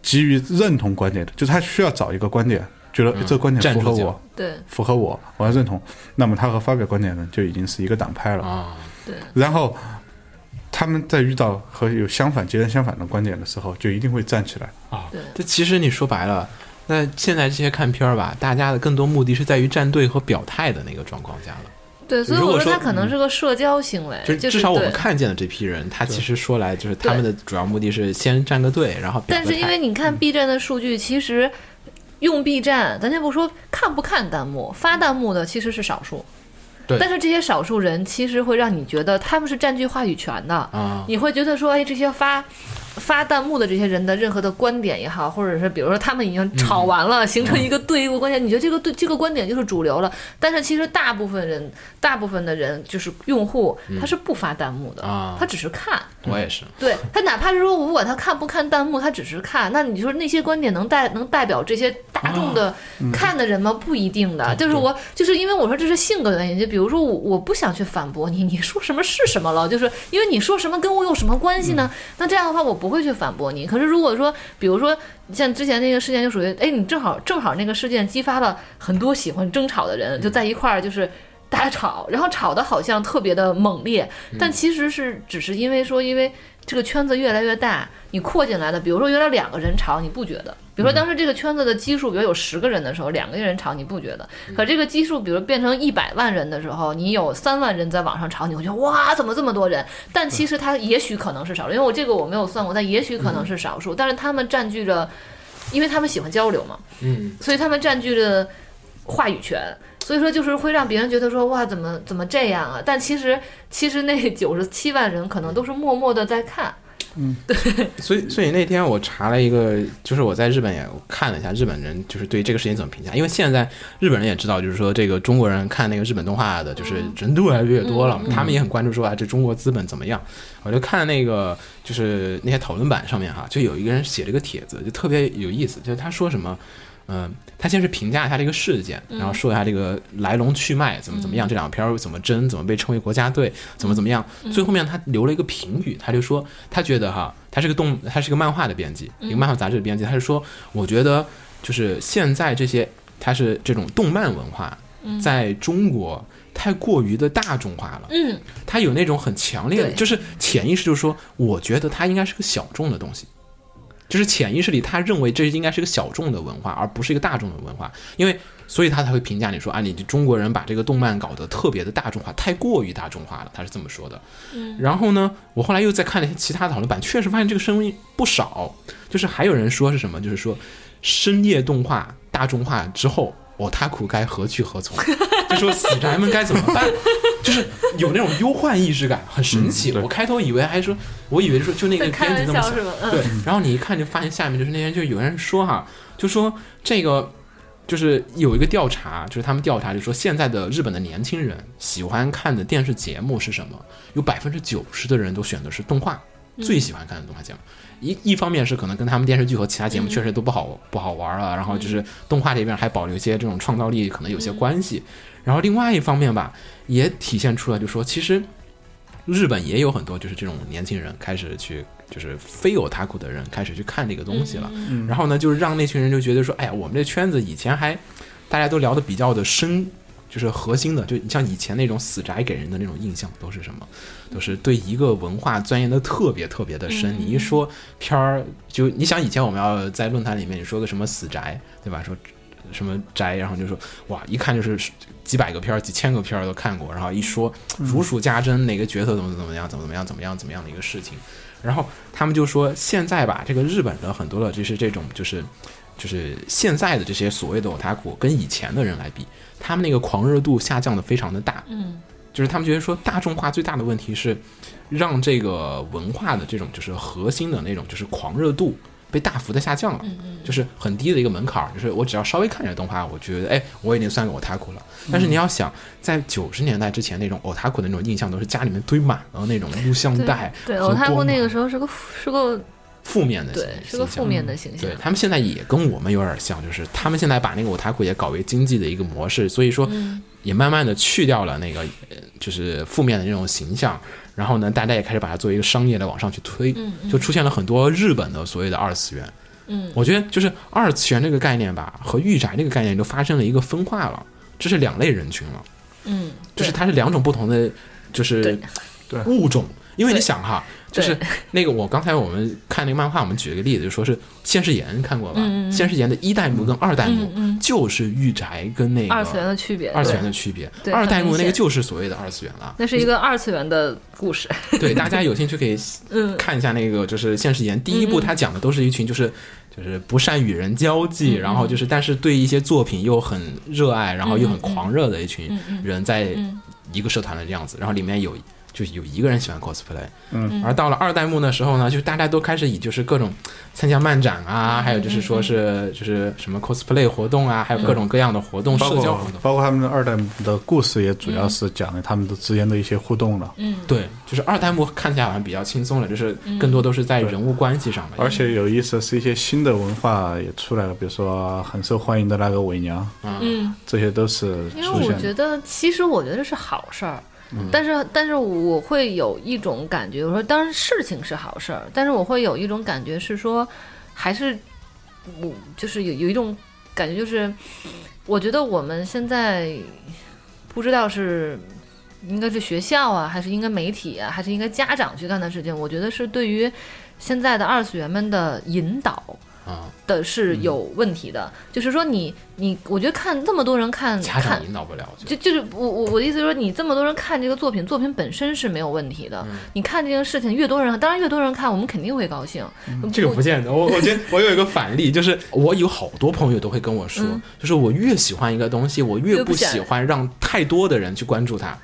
急于认同观点的，就是他需要找一个观点，觉得诶这个观点符合我，对符合我，我要认同，那么他和发表观点的人就已经是一个党派了。啊，对然后他们在遇到和有相反、截然相反的观点的时候，就一定会站起来啊。对这其实你说白了。那现在这些看片儿吧，大家的更多目的是在于站队和表态的那个状况下了。对，所以我说他可能是个社交行为，就就是至少我们看见的这批人，他其实说来就是他们的主要目的是先站个队，然后。但是因为你看 B 站的数据，其实用 B 站，咱先不说看不看弹幕，发弹幕的其实是少数。对但是这些少数人其实会让你觉得他们是占据话语权的，啊你会觉得说，哎，这些发发弹幕的这些人的任何的观点也好，或者是比如说他们已经吵完了，形成一个对立观点，你觉得这个对这个观点就是主流了，但是其实大部分人，大部分的人就是用户，他是不发弹幕的，啊他只是看。我也是，对他，哪怕是说我不管他看不看弹幕，他只是看，那你说那些观点能代能代表这些大众的看的人吗？不一定的。就是我就是因为我说这是性格原因，就比如说我我不想去反驳你，*laughs* 你说什么是什么了，就是因为你说什么跟我有什么关系呢？那这样的话我不会去反驳你。可是如果说，比如说像之前那个事件就属于，哎，你正好正好那个事件激发了很多喜欢争吵的人，就在一块儿就是。大家吵，然后吵得好像特别的猛烈，但其实是只是因为说，因为这个圈子越来越大，你扩进来的，比如说原来两个人吵，你不觉得？比如说当时这个圈子的基数，比如有十个人的时候，两个人吵你不觉得？可这个基数，比如变成一百万人的时候，你有三万人在网上吵，你会觉得哇，怎么这么多人？但其实他也许可能是少数，因为我这个我没有算过，但也许可能是少数，但是他们占据着，因为他们喜欢交流嘛，嗯，所以他们占据着话语权，所以说就是会让别人觉得说哇，怎么怎么这样啊？但其实其实那九十七万人可能都是默默的在看，*laughs* 所以，所以那天我查了一个，就是我在日本也看了一下日本人就是对这个事情怎么评价，因为现在日本人也知道，就是说这个中国人看那个日本动画的，就是人都越来越多了，他们也很关注说啊，这中国资本怎么样？我就看那个就是那些讨论板上面哈，就有一个人写了个帖子，就特别有意思，就是他说什么。嗯，他先是评价一下这个事件，然后说一下这个来龙去脉，怎么怎么样，这两个片儿怎么争，怎么被称为国家队，怎么怎么样。最后面他留了一个评语，他就说他觉得哈，他是个动，他是个漫画的编辑，一个漫画杂志的编辑，他就说，我觉得就是现在这些，他是这种动漫文化在中国太过于的大众化了。嗯，他有那种很强烈的，就是潜意识，就是说，我觉得它应该是个小众的东西，就是潜意识里他认为这应该是个小众的文化，而不是一个大众的文化，因为所以他才会评价你说啊，你中国人把这个动漫搞得特别的大众化，太过于大众化了，他是这么说的。然后呢，我后来又再看了一些其他讨论版，确实发现这个声音不少，就是还有人说是什么，就是说深夜动画大众化之后。我他苦该何去何从？*laughs* 就说死宅们该怎么办？*laughs* 就是有那种忧患意识感，很神奇。嗯我开头以为还说，我以为说就那个编辑这么对，然后你一看就发现下面就是那些，就有人说哈，就说这个就是有一个调查，就是他们调查就说现在的日本的年轻人喜欢看的电视节目是什么？有百分之九十的人都选的是动画，最喜欢看的动画节目。一一方面是可能跟他们电视剧和其他节目确实都不好、不好玩了，然后就是动画这边还保留一些这种创造力，可能有些关系。然后另外一方面吧，也体现出来，就说其实日本也有很多就是这种年轻人开始去，就是非有塔库的人开始去看这个东西了。然后呢，就是让那群人就觉得说，哎呀，我们这圈子以前还大家都聊的比较的深，就是核心的，就像以前那种死宅给人的那种印象都是什么？都是对一个文化钻研的特别特别的深。你一说片儿，就你想以前我们要在论坛里面你说个什么死宅，对吧？说什么宅，然后就说哇，一看就是几百个片儿、几千个片儿都看过，然后一说如数家珍，哪个角色怎么怎么样，怎么怎么样，怎么样怎么样的一个事情。然后他们就说，现在吧，这个日本的很多的就是这种就是就是现在的这些所谓的 otaku 跟以前的人来比，他们那个狂热度下降的非常的大。嗯，就是他们觉得说大众化最大的问题是让这个文化的这种就是核心的那种就是狂热度被大幅的下降了，就是很低的一个门槛儿，就是我只要稍微看点动画，我觉得哎，我已经算个 otaku 了。但是你要想，在九十年代之前那种 otaku 的那种印象，都是家里面堆满了那种录像带对，和我他过光芒那个时候是个是个负面的是个负面的形象。对，他们现在也跟我们有点像，就是他们现在把那个 otaku 也搞为经济的一个模式，所以说嗯。也慢慢的去掉了那个呃就是负面的那种形象，然后呢，大家也开始把它作为一个商业的往上去推，就出现了很多日本的所谓的二次元。嗯，我觉得就是二次元这个概念吧，和御宅这个概念都发生了一个分化了，这是两类人群了。嗯，就是它是两种不同的，就是物种。因为你想哈，就是 *laughs* 那个我刚才我们看那个漫画，我们举了个例子，就说是现世言看过吧？现世言的一代目跟二代目就是御宅跟那个二次元的区别，二次元的区别。二代目那个就是所谓的二次元了。那是一个二次元的故事。对，大家有兴趣可以 *laughs* 嗯看一下那个，就是《现世言》第一部，他讲的都是一群就是就是不善与人交际，嗯然后就是但是对一些作品又很热爱，然后又很狂热的一群嗯人在一个社团的这样子，然后里面有。就是有一个人喜欢 cosplay，嗯，而到了二代目的时候呢，就大家都开始以就是各种参加漫展嗯啊，还有就是说是就是什么 cosplay 活动啊，还有各种各样的活动、社交活动，包括他们的二代目的故事也主要是讲了他们的之间的一些互动了，嗯，对，就是二代目看起来好像比较轻松了，就是更多都是在人物关系上面，而且有意思的是一些新的文化也出来了，比如说很受欢迎的那个伪娘，嗯，这些都是因为我。觉得，其实我觉得这是好事儿。但是，但是我会有一种感觉，我说，当然事情是好事儿，但是我会有一种感觉是说，还是我就是有有一种感觉，就是我觉得我们现在不知道是应该是学校啊，还是应该媒体啊，还是应该家长去干的事情，我觉得是对于现在的二次元们的引导。啊，的是有问题的，就是说你你，我觉得看这么多人看家看长引导不了，就就是我我我的意思是说，你这么多人看这个作品，作品本身是没有问题的。嗯你看这件事情，越多人，当然越多人看，我们肯定会高兴。这个不见得。我我觉得我有一个反例，就是我有好多朋友都会跟我说，就是我越喜欢一个东西，我越不喜欢让太多的人去关注它。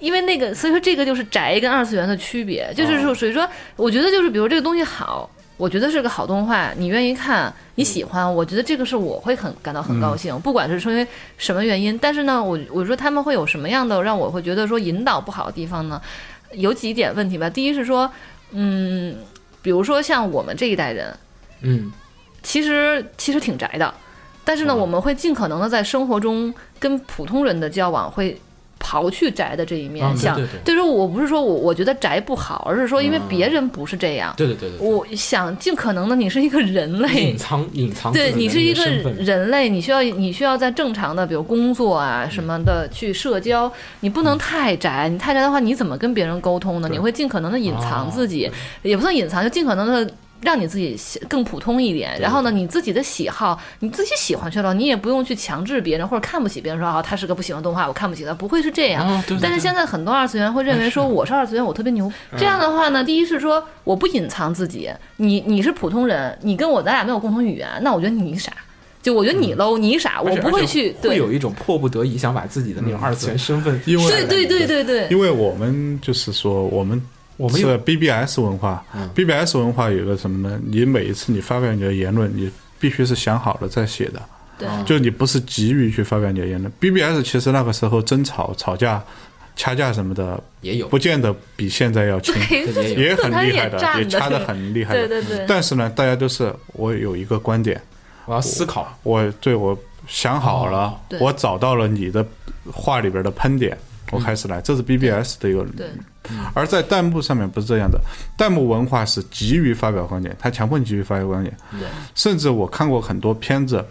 因为那个，所以说这个就是宅跟二次元的区别，就是哦说，所以说，我觉得就是，比如这个东西好，我觉得是个好动画，你愿意看，你喜欢，我觉得这个是我会很感到很高兴，不管是说因为什么原因。但是呢，我我说他们会有什么样的让我会觉得说引导不好的地方呢？有几点问题吧。第一是说，嗯，比如说像我们这一代人，嗯，其实其实挺宅的，但是呢，嗯我们会尽可能的在生活中跟普通人的交往会。刨去宅的这一面，啊对想对对。就是说我不是说我我觉得宅不好，而是说因为别人不是这样，对对对对对，我想尽可能的你是一个人类隐，藏隐藏对你是一个人类，你需要你需要在正常的比如工作啊什么的去社交，你不能太宅，你太宅的话你怎么跟别人沟通呢？你会尽可能的隐藏自己，也不算隐藏，就尽可能的。让你自己更普通一点，然后呢，你自己的喜好，你自己喜欢去了，你也不用去强制别人或者看不起别人，说啊，他是个不喜欢动画，我看不起他，不会是这样。哦对对对但是现在很多二次元会认为说 *laughs* 我是二次元，我特别牛。这样的话呢，第一是说我不隐藏自己，你你是普通人，你跟我咱俩没有共同语言，那我觉得你傻。就我觉得你 low，你傻，我不会去对。会有一种迫不得已想把自己的那种二次元身份因为对对对对对，*laughs* 因为我们就是说，我们我们是 BBS 文化、b b s 文化有个什么呢？你每一次你发表你的言论，你必须是想好了再写的，对。就你不是急于去发表你的言论。BBS 其实那个时候争吵、吵架、掐架什么的，也有。不见得比现在要轻，*laughs* 也也很厉害的，也站的也掐得很厉害的。对对对。但是呢，大家都是我有一个观点，我要思考，我对我想好了，哦我找到了你的话里边的喷点，我开始来，这是 BBS 的一个。对而在弹幕上面不是这样的，弹幕文化是急于发表观点，他强迫你急于发表观点。甚至我看过很多片子，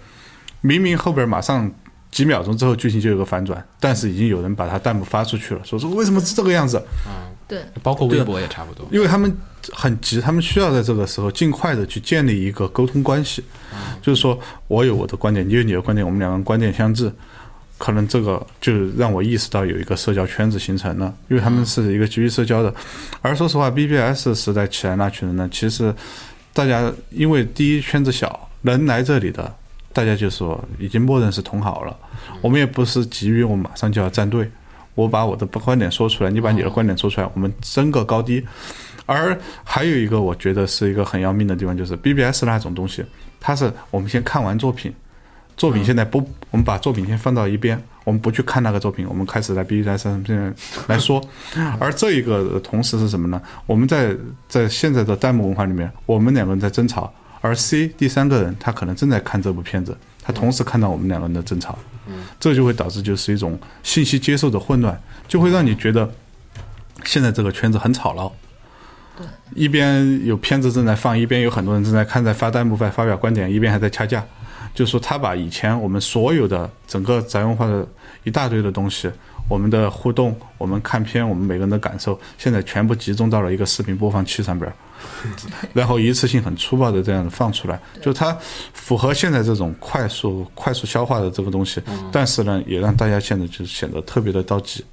明明后边马上几秒钟之后剧情就有个反转，但是已经有人把他弹幕发出去了，说说为什么是这个样子？嗯对包括微博也差不多。因为他们很急，他们需要在这个时候尽快的去建立一个沟通关系，就是说我有我的观点，你有你的观点，我们两个人观点相致，可能这个就让我意识到有一个社交圈子形成了，因为他们是一个急于社交的。而说实话，BBS 时代起来那群人呢，其实大家因为第一圈子小，能来这里的，大家就说已经默认是同好了，我们也不是急于我马上就要站队。我把我的观点说出来，你把你的观点说出来，我们争个高低。而还有一个我觉得是一个很要命的地方，就是 BBS 那种东西，它是我们先看完作品，作品现在不，我们把作品先放到一边，我们不去看那个作品，我们开始在 BBS 上面来说。*laughs* 而这一个同时是什么呢？我们在在现在的弹幕文化里面，我们两个人在争吵，而 C 第三个人他可能正在看这部片子，他同时看到我们两个人的争吵，这就会导致就是一种信息接受的混乱，就会让你觉得现在这个圈子很吵闹。一边有片子正在放，一边有很多人正在看，在发弹幕、在发表观点，一边还在掐架。就是说，他把以前我们所有的整个宅文化的一大堆的东西，我们的互动，我们看片，我们每个人的感受，现在全部集中到了一个视频播放器上边儿，*laughs* 然后一次性很粗暴的这样放出来，就 *laughs* 它符合现在这种快速快速消化的这个东西，但是呢，也让大家现在就显得特别的着急。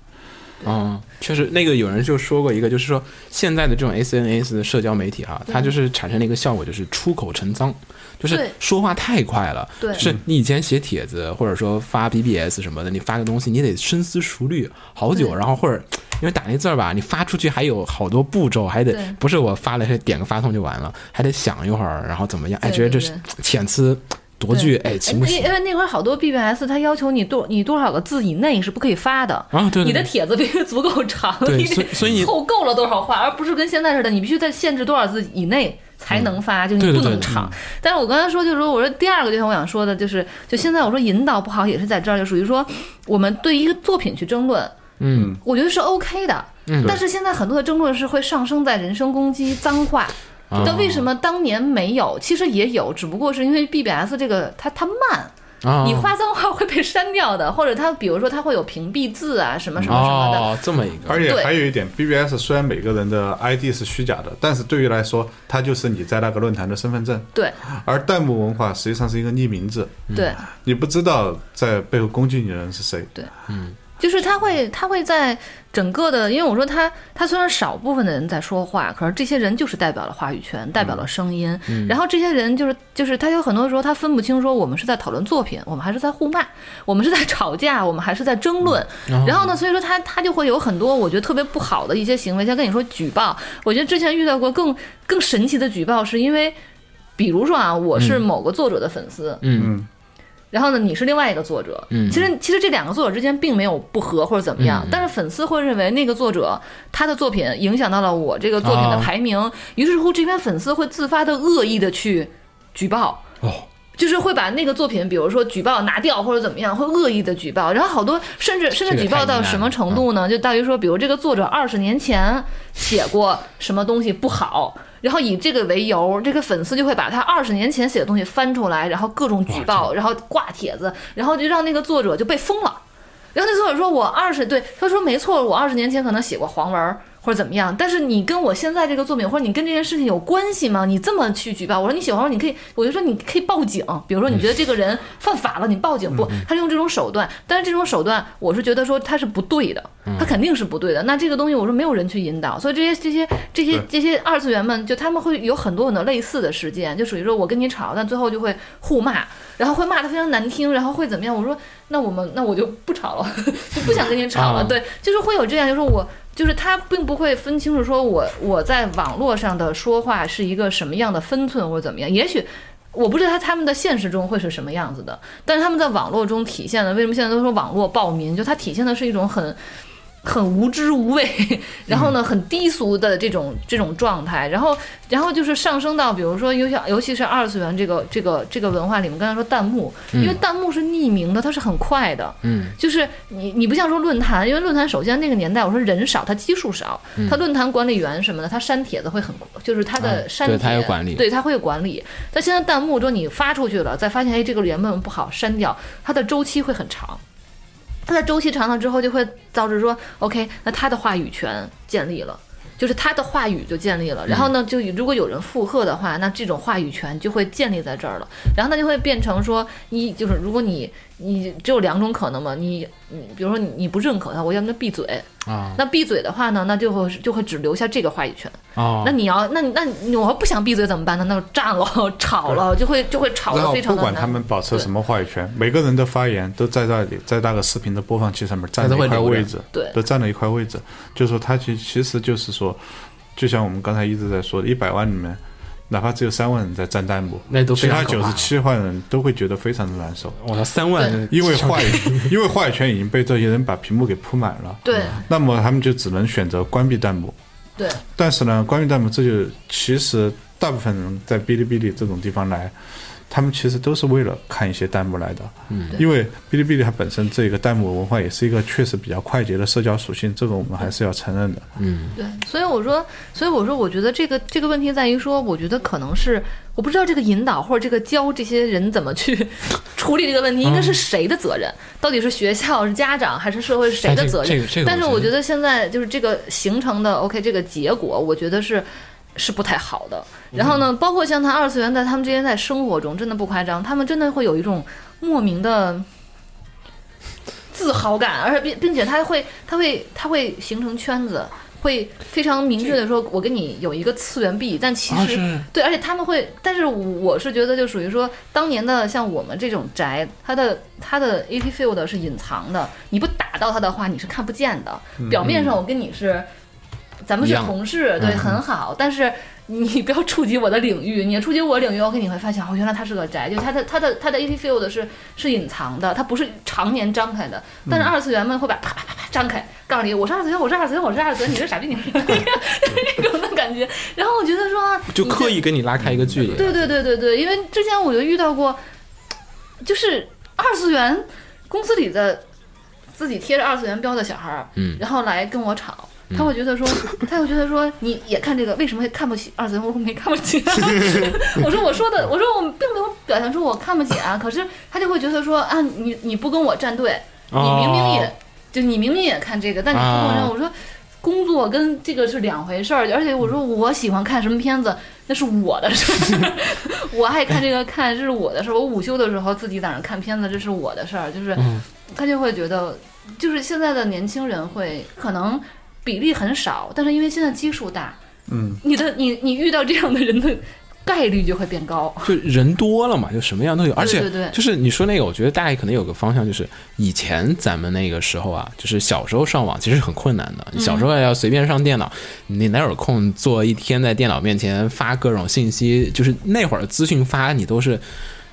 嗯，确实，那个有人就说过一个，就是说现在的这种 SNS 的社交媒体哈、它就是产生了一个效果，就是出口成脏，就是说话太快了。对就是你以前写帖子或者说发 BBS 什么的，你发个东西你得深思熟虑好久，然后或者因为打那字儿吧，你发出去还有好多步骤，还得不是我发了点个发送就完了，还得想一会儿，然后怎么样？哎，觉得这是对遣词夺句，哎，行不行因？为那会儿好多 BBS，它要求你多你多少个字以内是不可以发的。啊，对对你的帖子必须足够长，对所以你得凑够了多少话，而不是跟现在似的，你必须在限制多少字以内才能发，就你对对对不能唱。但是我刚才说，就是说，我说第二个就像我想说的就是，就现在我说引导不好也是在这儿，就属于说我们对一个作品去争论，嗯，我觉得是 OK 的。嗯但是现在很多的争论是会上升在人身攻击、脏话。啊但为什么当年没有？其实也有，只不过是因为 BBS 这个它它慢，啊，你发脏话会被删掉的，*laughs* 或者它比如说它会有屏蔽字啊什么什么什么的。哦，这么一个，而且还有一点，BBS 虽然每个人的 ID 是虚假的，但是对于来说，它就是你在那个论坛的身份证。对而弹幕文化实际上是一个匿名字，对，你不知道在背后攻击你的人是谁。对。嗯就是他会他会在整个的，因为我说他，他虽然少部分的人在说话，可是这些人就是代表了话语权，代表了声音。然后这些人就是就是他有很多时候他分不清说我们是在讨论作品，我们还是在互骂，我们是在吵架，我们还是在争论。然后呢，所以说他他就会有很多我觉得特别不好的一些行为，像跟你说举报，我觉得之前遇到过更更神奇的举报，是因为比如说啊，我是某个作者的粉丝，嗯然后呢，你是另外一个作者，嗯。其实其实这两个作者之间并没有不和或者怎么样，但是粉丝会认为那个作者他的作品影响到了我这个作品的哦。排名，于是乎这边粉丝会自发的恶意的去举报。哦，就是会把那个作品，比如说举报拿掉或者怎么样，会恶意的举报，然后好多甚至甚至举报到什么程度呢？就大于说，比如这个作者二十年前写过什么东西不好，然后以这个为由，这个粉丝就会把他二十年前写的东西翻出来，然后各种举报，然后挂帖子，然后就让那个作者就被封了。然后那作者说：“我二十对，他说没错，我二十年前可能写过黄文儿或者怎么样，但是你跟我现在这个作品或者你跟这件事情有关系吗？你这么去举报，我说你写黄文儿，你可以，我就说你可以报警，比如说你觉得这个人犯法了，你报警不？他是用这种手段，但是这种手段我是觉得说他是不对的，他肯定是不对的。那这个东西我说没有人去引导，所以这些这些这些这些二次元们，就他们会有很多很多类似的事件，就属于说我跟你吵，但最后就会互骂，然后会骂得非常难听，然后会怎么样？我说那我们那我就不吵了，*laughs* 就不想跟你吵了。啊对，就是会有这样，就是我就是他并不会分清楚说我我在网络上的说话是一个什么样的分寸或者怎么样，也许。我不知道他他们的现实中会是什么样子的，但是他们在网络中体现的，为什么现在都说网络暴民？就它体现的是一种很很无知无畏，*laughs* 然后呢很低俗的这种这种状态，然后然后就是上升到比如说尤其尤其是二次元这个这个这个文化里面，刚才说弹幕，因为弹幕是匿名的，它是很快的，嗯，就是你你不像说论坛，因为论坛首先那个年代我说人少，它基数少，它论坛管理员什么的，它删帖子会很，就是它的啊删帖，对它有管理。对，他会有管理。但现在弹幕说你发出去了，再发现哎这个言论不好删掉，它的周期会很长。它的周期长了之后，就会导致说，OK，那他的话语权建立了，就是他的话语就建立了。然后呢，就如果有人附和的话，那这种话语权就会建立在这儿了。然后它就会变成说，一就是如果你你只有两种可能嘛，你你比如说你你不认可他，我要他闭嘴。啊那闭嘴的话呢，那就会就会只留下这个话语权。啊那你要那那你我要不想闭嘴怎么办呢？那就战了，吵了，就会就会吵得非常的难。不管他们保持什么话语权，每个人的发言都在那里，在那个视频的播放器上面占了一块位置，对都占了一块位置。就是说，他其其实就是说，就像我们刚才一直在说的，一百万里面，哪怕只有三万人在占弹幕，那都其他九十七万人都会觉得非常的难受，我操，三万人，因为话语，因为话语权已经被这些人把屏幕给铺满了。对。那么他们就只能选择关闭弹幕。对。但是呢，关闭弹幕，这就其实大部分人在哔哩哔哩这种地方来，他们其实都是为了看一些弹幕来的。嗯，因为哔哩哔哩它本身这个弹幕文化也是一个确实比较快捷的社交属性，这个我们还是要承认的。嗯对，所以我说，所以我说，我觉得这个这个问题在于说，我觉得可能是我不知道这个引导或者这个教这些人怎么去 *laughs* 处理这个问题，应该是谁的责任？到底是学校、是家长还是社会是谁的责任？哎这个这个但是我觉得现在就是这个形成的 OK 这个结果，我觉得是。是不太好的。然后呢，包括像他二次元在他们之间在生活中，真的不夸张，他们真的会有一种莫名的自豪感，而且并并且他会他会他会形成圈子，会非常明确的说，我跟你有一个次元壁，但其实、啊对，而且他们会，但是我是觉得就属于说，当年的像我们这种宅，它的它的 AT field 是隐藏的，你不打到它的话，你是看不见的。表面上我跟你是，咱们是同事，对，很好，但是。你不要触及我的领域，你触及我领域，OK，你会发现哦，原来他是个宅，就他的他的他的 AT field 是是隐藏的，他不是常年张开的。但是二次元们会把啪啪啪啪张开，告诉你我是二次元，我是二次元，我是二次元，你是傻逼，你是 *laughs* 这种的感觉。然后我觉得说，就刻意跟你拉开一个距离。对对对对对，因为之前我就遇到过，就是二次元公司里的自己贴着二次元标的小孩儿，嗯然后来跟我吵。他会觉得说，他会觉得说，你也看这个，为什么会看不起二次元？我说没看不起、啊，*laughs* 我说我说的，我说我并没有表现出我看不起啊，可是他就会觉得说啊，你你不跟我站队，你明明也、哦。就你明明也看这个，但你不跟我站，啊。我说工作跟这个是两回事儿，而且我说我喜欢看什么片子，那是我的事儿，*laughs* 我爱看这个看这是我的事儿，我午休的时候自己在那看片子，这是我的事儿，就是嗯。他就会觉得，就是现在的年轻人会可能比例很少，但是因为现在基数大，嗯，你的你你遇到这样的人的概率就会变高，就人多了嘛，就什么样都有，而且就是你说那个，我觉得大家可能有个方向，就是以前咱们那个时候啊，就是小时候上网其实很困难的，你小时候要随便上电脑，你哪有空坐一天在电脑面前发各种信息？就是那会儿资讯发你都是。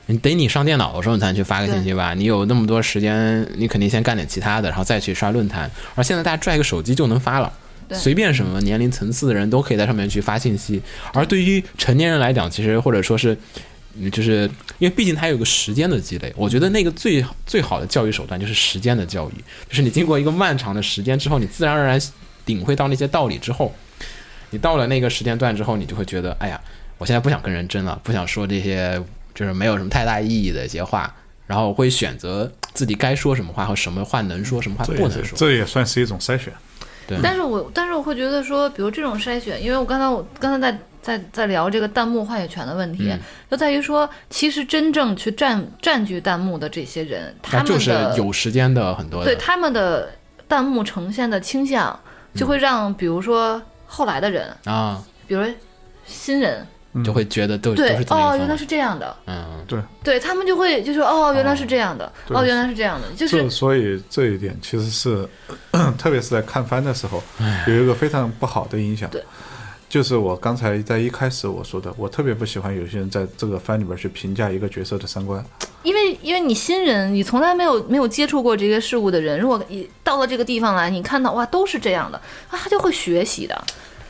你得你上电脑的时候，你才能去发个信息吧。你有那么多时间，你肯定先干点其他的，然后再去刷论坛。而现在大家拽个手机就能发了，随便什么年龄层次的人都可以在上面去发信息。而对于成年人来讲，其实或者说是，嗯，就是因为毕竟它有个时间的积累，我觉得那个最最好的教育手段就是时间的教育，就是你经过一个漫长的时间之后，你自然而然领会到那些道理之后，你到了那个时间段之后，你就会觉得，哎呀，我现在不想跟人争了，不想说这些就是没有什么太大意义的一些话，然后我会选择自己该说什么话和什么话能说，什么话不能说。这也算是一种筛选。对，但是我但是我会觉得说，比如这种筛选，因为我刚才我刚才在在在聊这个弹幕话语权的问题，嗯就在于说，其实真正去占占据弹幕的这些人，他们就是的有时间的很多的，对他们的弹幕呈现的倾向，就会让比如说后来的人，啊，比如说新人，就会觉得对是这么一个哦，原来是这样的，嗯，对。对他们就会就说哦，原来是这样的，对。哦，原来是这样的，就是所以这一点其实是，*clears throat* 特别是在看番的时候，有一个非常不好的影响。对。就是我刚才在一开始我说的，我特别不喜欢有些人在这个番里边去评价一个角色的三观。因为因为你新人，你从来没有没有接触过这些事物的人，如果你到了这个地方来，你看到哇都是这样的，啊，他就会学习的，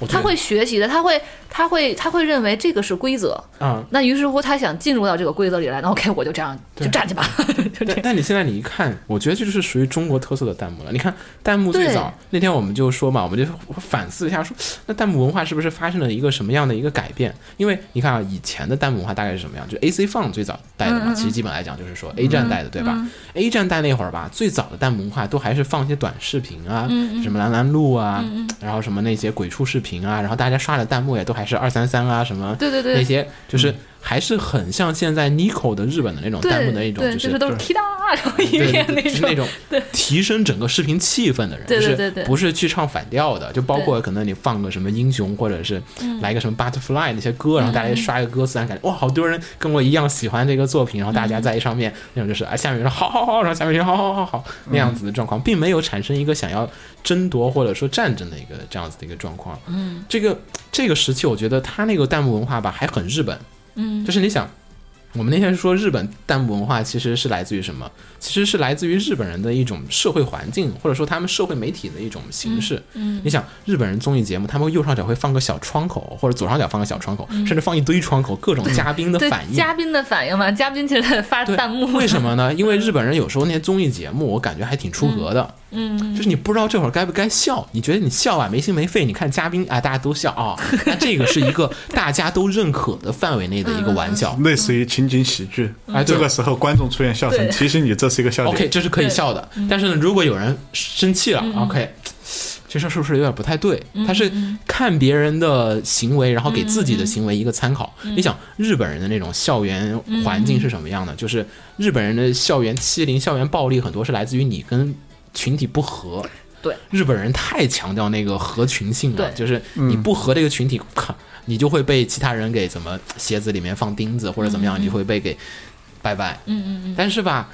他会学习的，他会他会他会认为这个是规则，啊，那于是乎他想进入到这个规则里来，那 OK 我就这样就站去吧，*laughs* 就这样。但但你现在你一看，我觉得这就是属于中国特色的弹幕了。你看弹幕最早那天我们就说嘛，我们就反思一下说，那弹幕文化是不是发生了一个什么样的一个改变？因为你看啊，以前的弹幕文化大概是什么样？就 AC 放最早带的嘛，其实基本来讲就是说 A 站带的，对吧、a 站带那会儿吧，最早的弹幕文化都还是放一些短视频啊，什么蓝蓝路啊，然后什么那些鬼畜视频啊，然后大家刷的弹幕也都还是二三三啊什么，对对对。那些就是还是很像现在 Nico 的日本的那种弹幕的一种，就就是都是踢哒，然后一对片那就是那种，种提升整个视频气氛的人，就是不是去唱反调的，就包括可能你放个什么英雄，或者是来个什么 Butterfly 那些歌，然后大家刷一个歌词，然后感觉哇，好多人跟我一样喜欢这个作品，然后大家在上面那种就是啊，下面有人好好好，然后下面有人好好好好那样子的状况，并没有产生一个想要争夺或者说战争的一个这样子的一个状况。嗯，这个这个时期，我觉得他那个弹幕文化吧还很日本，嗯，就是你想。我们那天说日本弹幕文化其实是来自于什么？其实是来自于日本人的一种社会环境，或者说他们社会媒体的一种形式。嗯，你想日本人综艺节目，他们右上角会放个小窗口，或者左上角放个小窗口，甚至放一堆窗口，各种嘉宾的反应。嘉宾的反应嘛，嘉宾其实在发弹幕，为什么呢？因为 *laughs* 日本人有时候那些综艺节目，我感觉还挺出格的。嗯，就是你不知道这会儿该不该笑，你觉得你笑啊没心没肺，你看嘉宾啊大家都笑啊、*laughs* 那这个是一个大家都认可的范围内的一个玩笑。*laughs* 类似于情景喜剧，哎对这个时候观众出现笑声，对提醒你这是一个笑点。OK，这是可以笑的。但是呢，如果有人生气了、o k 这事儿是不是有点不太对？他是看别人的行为，然后给自己的行为一个参考。你想，日本人的那种校园环境是什么样的？就是日本人的校园欺凌、校园暴力很多是来自于你跟群体不合。对，日本人太强调那个合群性了，就是你不合这个群体，靠你就会被其他人给怎么鞋子里面放钉子或者怎么样，你就会被给拜拜。嗯嗯嗯，但是吧，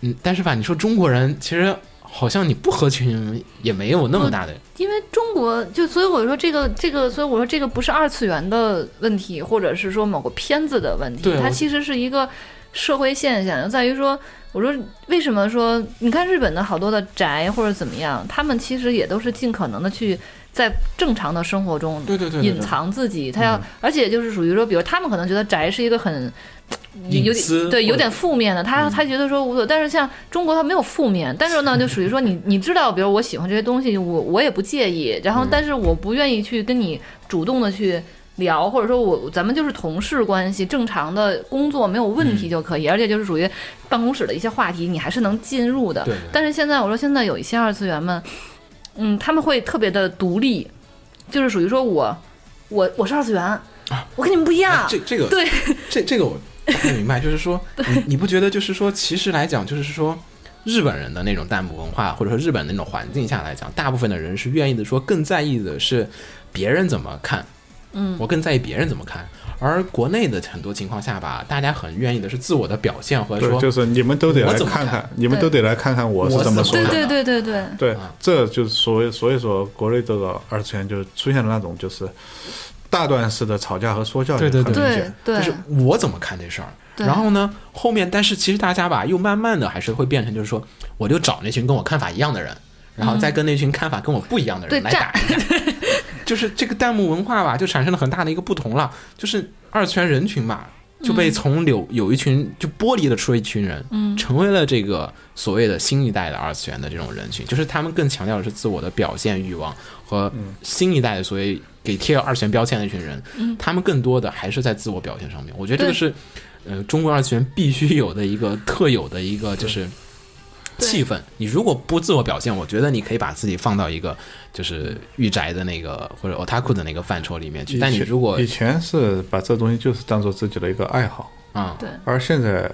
嗯，但是吧，你说中国人其实好像你不合群也没有那么大的，因为中国就所以我说这个这个，所以我说这个不是二次元的问题，或者是说某个片子的问题它其实是一个社会现象，就在于说，我说为什么说你看日本的好多的宅或者怎么样，他们其实也都是尽可能的去。在正常的生活中，对对对对对。隐藏自己，他要，嗯。而且就是属于说，比如他们可能觉得宅是一个很有点对有点负面的，他他觉得说无所谓，但是像中国他没有负面，但是呢，*laughs* 就属于说你你知道，比如我喜欢这些东西，我我也不介意，然后但是我不愿意去跟你主动的去聊，或者说我咱们就是同事关系，正常的工作没有问题就可以，而且就是属于办公室的一些话题，你还是能进入的。但是现在我说现在有一些二次元们，嗯，他们会特别的独立，就是属于说我我我是二次元，我跟你们不一样，哎这这个对这这个我不明白，就是说 *laughs* 你你不觉得就是说，其实来讲就是说。日本人的那种弹幕文化，或者说日本的那种环境下来讲，大部分的人是愿意的说更在意的是别人怎么看，嗯，我更在意别人怎么看。而国内的很多情况下吧，大家很愿意的是自我的表现，或者，说就是你们都得来看看看，你们都得来看看我是怎么说的。对对对对对，对，这就是所谓，所以说国内这个二次元就出现了那种就是大段式的吵架和说教，对对对对就是我怎么看这事儿。然后呢，后面但是其实大家吧，又慢慢的还是会变成，就是说，我就找那群跟我看法一样的人，然后再跟那群看法跟我不一样的人来打一架。就是这个弹幕文化吧，就产生了很大的一个不同了。就是二次元人群吧，就被从有有一群就剥离了出一群人，嗯，成为了这个所谓的新一代的二次元的这种人群，就是他们更强调的是自我的表现欲望和新一代的所谓给贴二次元标签的一群人，他们更多的还是在自我表现上面。我觉得这个是，呃，中国二次元必须有的一个特有的一个就是。气氛，你如果不自我表现，我觉得你可以把自己放到一个就是御宅的那个或者 otaku 的那个范畴里面去。但你如果以前是把这东西就是当做自己的一个爱好，啊，对而现在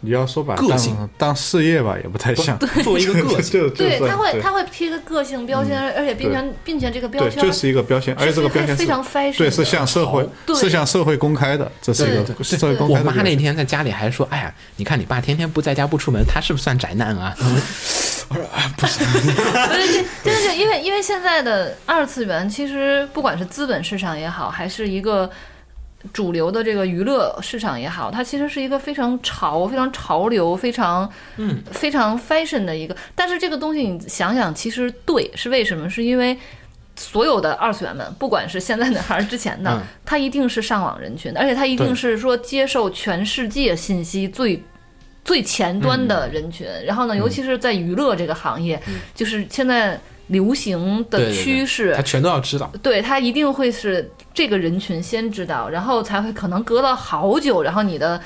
你要说把个性。当当事业吧，也不太像。作为 *laughs* 一个个性，*laughs* 就就是对，他会他会贴个个性标签，而且并且并且这个标对，签就是一个标签，而且这个标签非常 fashion，对，是向社会是向社会公开的，这是一个对。社会公开我妈那。天在家里还说：“哎呀，你看你爸天天不在家不出门，他是不是算宅男啊？”对，*laughs* 这真的是因为因为现在的二次元，其实不管是资本市场也好，还是一个主流的这个娱乐市场也好，它其实是一个非常潮、非常潮流、非常嗯非常 fashion 的一个。但是这个东西你想想，其实对是为什么？是因为。所有的二次元们，不管是现在的还是之前的，嗯他一定是上网人群的，而且他一定是说接受全世界信息最最前端的人群。然后呢，尤其是在娱乐这个行业，就是现在流行的对对对趋势，他全都要知道。对他一定会是这个人群先知道，然后才会可能隔了好久，然后你的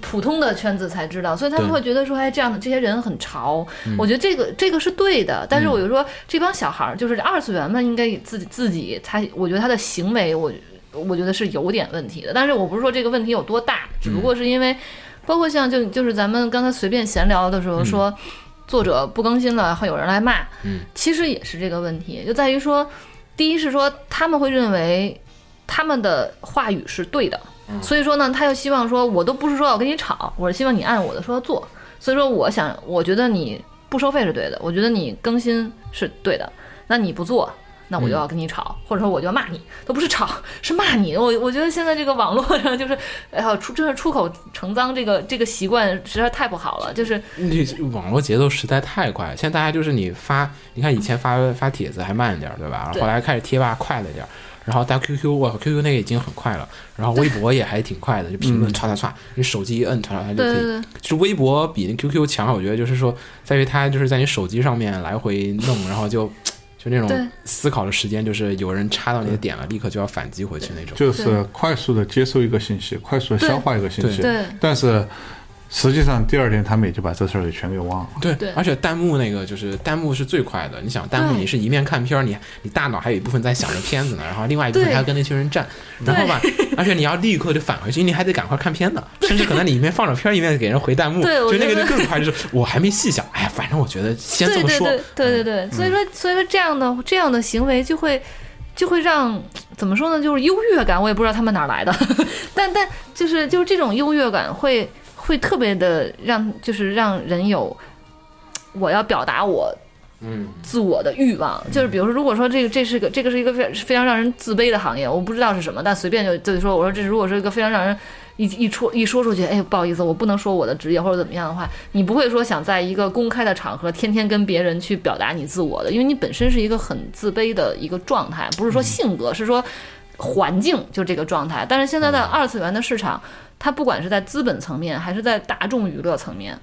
普通的圈子才知道，所以他们会觉得说，哎，这样的这些人很潮。嗯我觉得这个这个是对的，但是我就说这帮小孩儿，就是二次元们，应该自己自己，他我觉得他的行为，我我觉得是有点问题的。但是我不是说这个问题有多大，只不过是因为，包括像就就是咱们刚才随便闲聊的时候说。作者不更新了，会有人来骂，嗯，其实也是这个问题，就在于说，第一是说他们会认为他们的话语是对的，所以说呢，他又希望说，我都不是说要跟你吵，我是希望你按我的说做。所以说，我想，我觉得你不收费是对的，我觉得你更新是对的，那你不做，那我就要跟你吵，或者说我就要骂你，都不是吵，是骂你。我我觉得现在这个网络上就是，哎呀，出真是出口成脏这个这个习惯实在太不好了。就是你网络节奏实在太快，现在大家就是你发，你看以前发发帖子还慢一点儿，对吧？然后后来开始贴吧快了点儿，然后到 QQ，哇，QQ 那个已经很快了，然后微博也还挺快的，就评论唰唰唰，你手机一摁唰唰唰就可以。对对对就是微博比那 QQ 强，我觉得就是说，在于它就是在你手机上面来回弄，然后就就那种思考的时间，就是有人插到你的点了，立刻就要反击回去那种。就是快速的接受一个信息，快速的消化一个信息。对。但是实际上第二天他们也就把这事儿给全给忘了。对，对。而且弹幕那个就是弹幕是最快的。你想弹幕你是一面看片儿，你你大脑还有一部分在想着片子呢，然后另外一部分还要跟那群人战，然后吧，而且你要立刻就返回去，你还得赶快看片子，甚至可能你一面放着片儿一面给人回弹幕，对就那个就更快，就是我还没细想，哎呀，反正我觉得先这么说，对对对对对对，所以说所以说这样的这样的行为就会就会让怎么说呢，就是优越感，我也不知道他们哪儿来的，但但就是就是这种优越感会会特别的让就是让人有我要表达我嗯，自我的欲望，就是比如说，如果说这个这是个这个是一个非非常让人自卑的行业，我不知道是什么，但随便就就说，我说这如果是一个非常让人一一出一说出去，哎，不好意思，我不能说我的职业或者怎么样的话，你不会说想在一个公开的场合天天跟别人去表达你自我的，因为你本身是一个很自卑的一个状态，不是说性格，是说环境就这个状态。但是现在的二次元的市场，它不管是在资本层面还是在大众娱乐层面，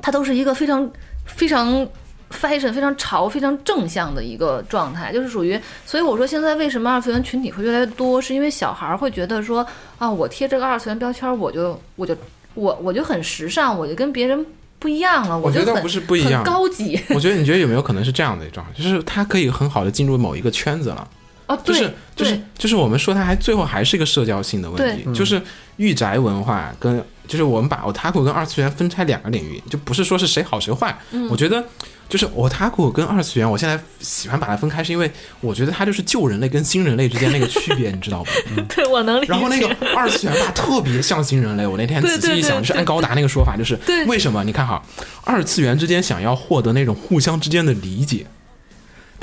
它都是一个非常非常 fashion 非常潮、非常正向的一个状态，就是属于。所以我说现在为什么二次元群体会越来越多，是因为小孩儿会觉得说啊，我贴这个二次元标签儿，我就我就我我就很时尚，我就跟别人不一样了，我觉得不是不一样很高级我觉得你觉得有没有可能是这样的一个状态，就是他可以很好的进入某一个圈子了。哦，就是就是就是我们说它还最后还是一个社交性的问题，就是御宅文化跟就是我们把 otaku 跟二次元分拆两个领域，就不是说是谁好谁坏。嗯我觉得就是 otaku 跟二次元，我现在喜欢把它分开，是因为我觉得它就是旧人类跟新人类之间那个区别，你知道吧？*laughs* 对，我能理解。然后那个二次元吧，特别像新人类。我那天仔细一想，就是按高达那个说法，就是为什么？你看哈，二次元之间想要获得那种互相之间的理解，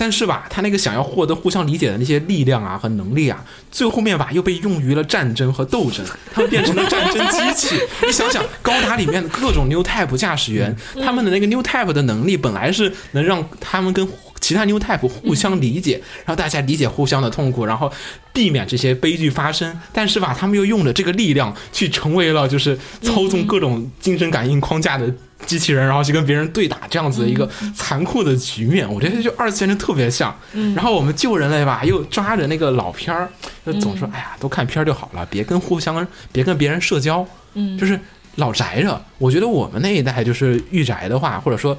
但是吧，他那个想要获得互相理解的那些力量啊和能力啊，最后面吧又被用于了战争和斗争，他们变成了战争机器。*laughs* 你想想，高达里面的各种 New Type 驾驶员，他们的那个 New Type 的能力本来是能让他们跟其他 New Type 互相理解，然后大家理解互相的痛苦，然后避免这些悲剧发生。但是吧，他们又用了这个力量去成为了就是操纵各种精神感应框架的机器人，然后去跟别人对打这样子的一个残酷的局面。我觉得就二次元就特别像。然后我们旧人类吧，又抓着那个老片儿，就总说哎呀，都看片儿就好了，别跟互相别跟别人社交，嗯就是老宅着。我觉得我们那一代就是御宅的话，或者说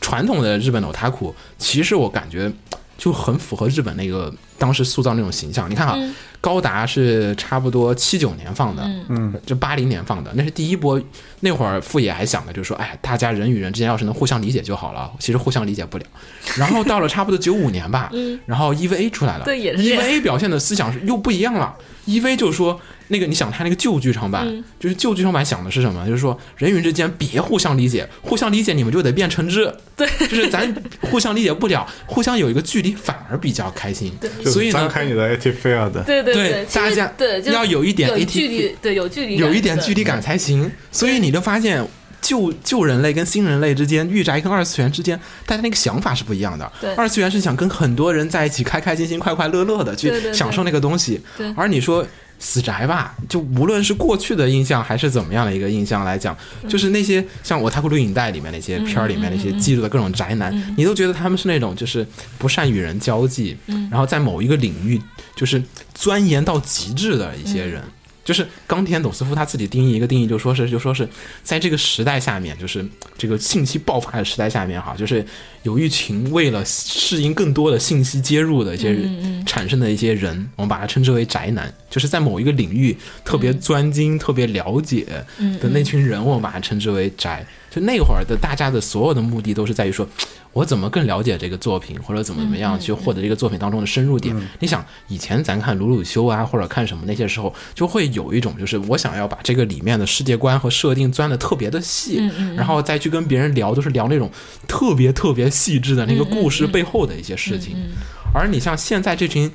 传统的日本的 otaku，其实我感觉就很符合日本那个当时塑造那种形象。你看啊，高达是差不多七九年放的，嗯，就八零年放的，那是第一波。那会儿富野还想的就是说，哎，大家人与人之间要是能互相理解就好了。其实互相理解不了。然后到了差不多九五年吧，然后 EVA 出来了，对也是 EVA 表现的思想是又不一样了。EV 就是说，那个你想他那个旧剧场版，嗯就是旧剧场版想的是什么？就是说人与人之间别互相理解，互相理解你们就得变成质。对，就是咱互相理解不了，互相有一个距离反而比较开心。就是所以呢，张开你的 AT fair 的，对对对大家对要有一点有 AT 距离，对有距离，有一点距离感才行。所以你就发现。旧旧人类跟新人类之间，御宅跟二次元之间，大家那个想法是不一样的。对。二次元是想跟很多人在一起，开开心心、快快乐乐的去享受那个东西。对。而你说死宅吧，就无论是过去的印象还是怎么样的一个印象来讲，嗯。就是那些像我太古录影带里面那些片儿里面那些记录的各种宅男，嗯你都觉得他们是那种就是不善与人交际，嗯。然后在某一个领域就是钻研到极致的一些人。就是冈田斗司夫他自己定义一个定义，就说是就说是在这个时代下面，就是这个信息爆发的时代下面哈，就是有一群为了适应更多的信息接入的一些人产生的一些人，我们把它称之为宅男，就是在某一个领域特别专精、特别了解的那群人，我们把它称之为宅。就那会儿的大家的所有的目的都是在于说，我怎么更了解这个作品，或者怎么怎么样去获得这个作品当中的深入点。你想，以前咱看鲁鲁修啊，或者看什么那些时候，就会有一种就是我想要把这个里面的世界观和设定钻的特别的细，然后再去跟别人聊，都是聊那种特别特别细致的那个故事背后的一些事情。而你像现在这群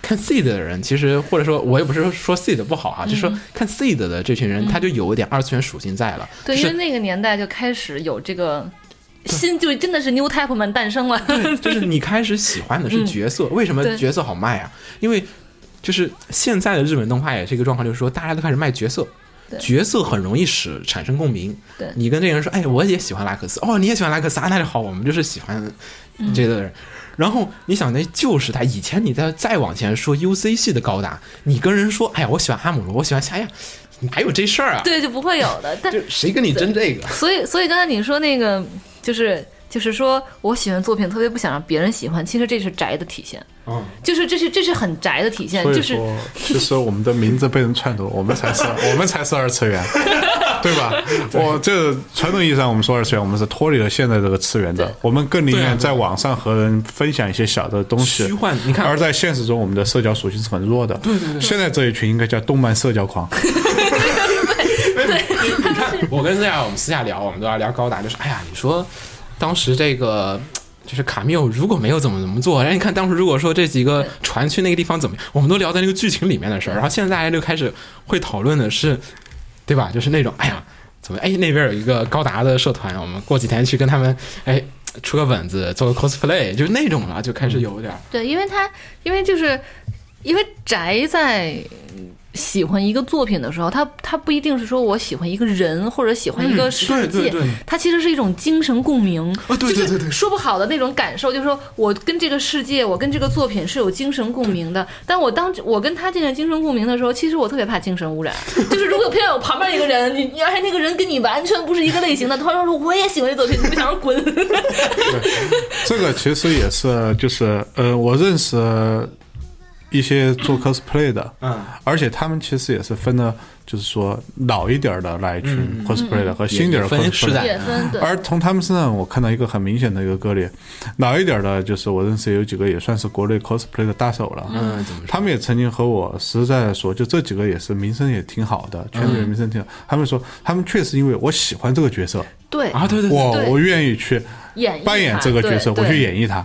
看 seed 的人，其实或者说我也不是说 seed 不好啊，就是说看 seed 的这群人，他就有一点二次元属性在了。对，就是因为那个年代就开始有这个新，就真的是 new type 们诞生了。对，就是你开始喜欢的是角色，为什么角色好卖啊？因为就是现在的日本动画也是一个状况，就是说大家都开始卖角色。角色很容易使产生共鸣。对你跟这个人说，哎，我也喜欢拉克斯，哦，你也喜欢拉克斯啊，那就好，我们就是喜欢嗯这个人。然后你想，那旧时代以前，你再再往前说 UC 系的高达，你跟人说，哎呀，我喜欢阿姆罗，我喜欢夏亚，哪有这事儿啊？对，就不会有的。但就谁跟你争这个？所以，所以刚才你说那个，就是就是说我喜欢作品，特别不想让别人喜欢，其实这是宅的体现。嗯，就是这是这是很宅的体现，就是，其实我们的名字被人篡夺，我们才是我们才是二次元，*laughs* 对吧？我这传统意义上我们说二次元，我们是脱离了现在这个次元的，我们更宁愿在网上和人分享一些小的东西，虚幻你看而在现实中我们的社交属性是很弱的。对对对，现在这一群应该叫动漫社交狂。*laughs* 你看，我跟这样我们私下聊，我们都要聊高达，就是哎呀，你说当时这个。就是卡缪如果没有怎么怎么做，然后你看当时如果说这几个船去那个地方怎么，我们都聊在那个剧情里面的事儿，然后现在大家就开始会讨论的是，对吧？就是那种哎呀，怎么哎那边有一个高达的社团，我们过几天去跟他们哎出个本子，做个 cosplay，就是那种了，就开始有点对，因为他因为就是因为宅在喜欢一个作品的时候，他他不一定是说我喜欢一个人或者喜欢一个世界，嗯对对对它其实是一种精神共鸣。哦对对对对说不好的那种感受，就是说我跟这个世界，我跟这个作品是有精神共鸣的。*laughs* 但我当我跟他建立精神共鸣的时候，其实我特别怕精神污染。*laughs* 就是如果偏有旁边一个人，你你而且那个人跟你完全不是一个类型的，突然说我也喜欢这作品，你不想说滚？*laughs* 这个其实也是，就是呃，我认识一些做 cosplay 的，嗯，而且他们其实也是分的，就是说老一点儿的那一群 cosplay 的和新一点儿的 cosplay 的。也分对。而从他们身上，我看到一个很明显的一个割裂。老一点儿的，就是我认识有几个也算是国内 cosplay 的大手了。嗯？他们也曾经和我实在的说，就这几个也是名声也挺好的，圈子里名声挺好。他们说，他们确实因为我喜欢这个角色，对啊，对，对我我愿意去演扮演这个角色，我去演绎他。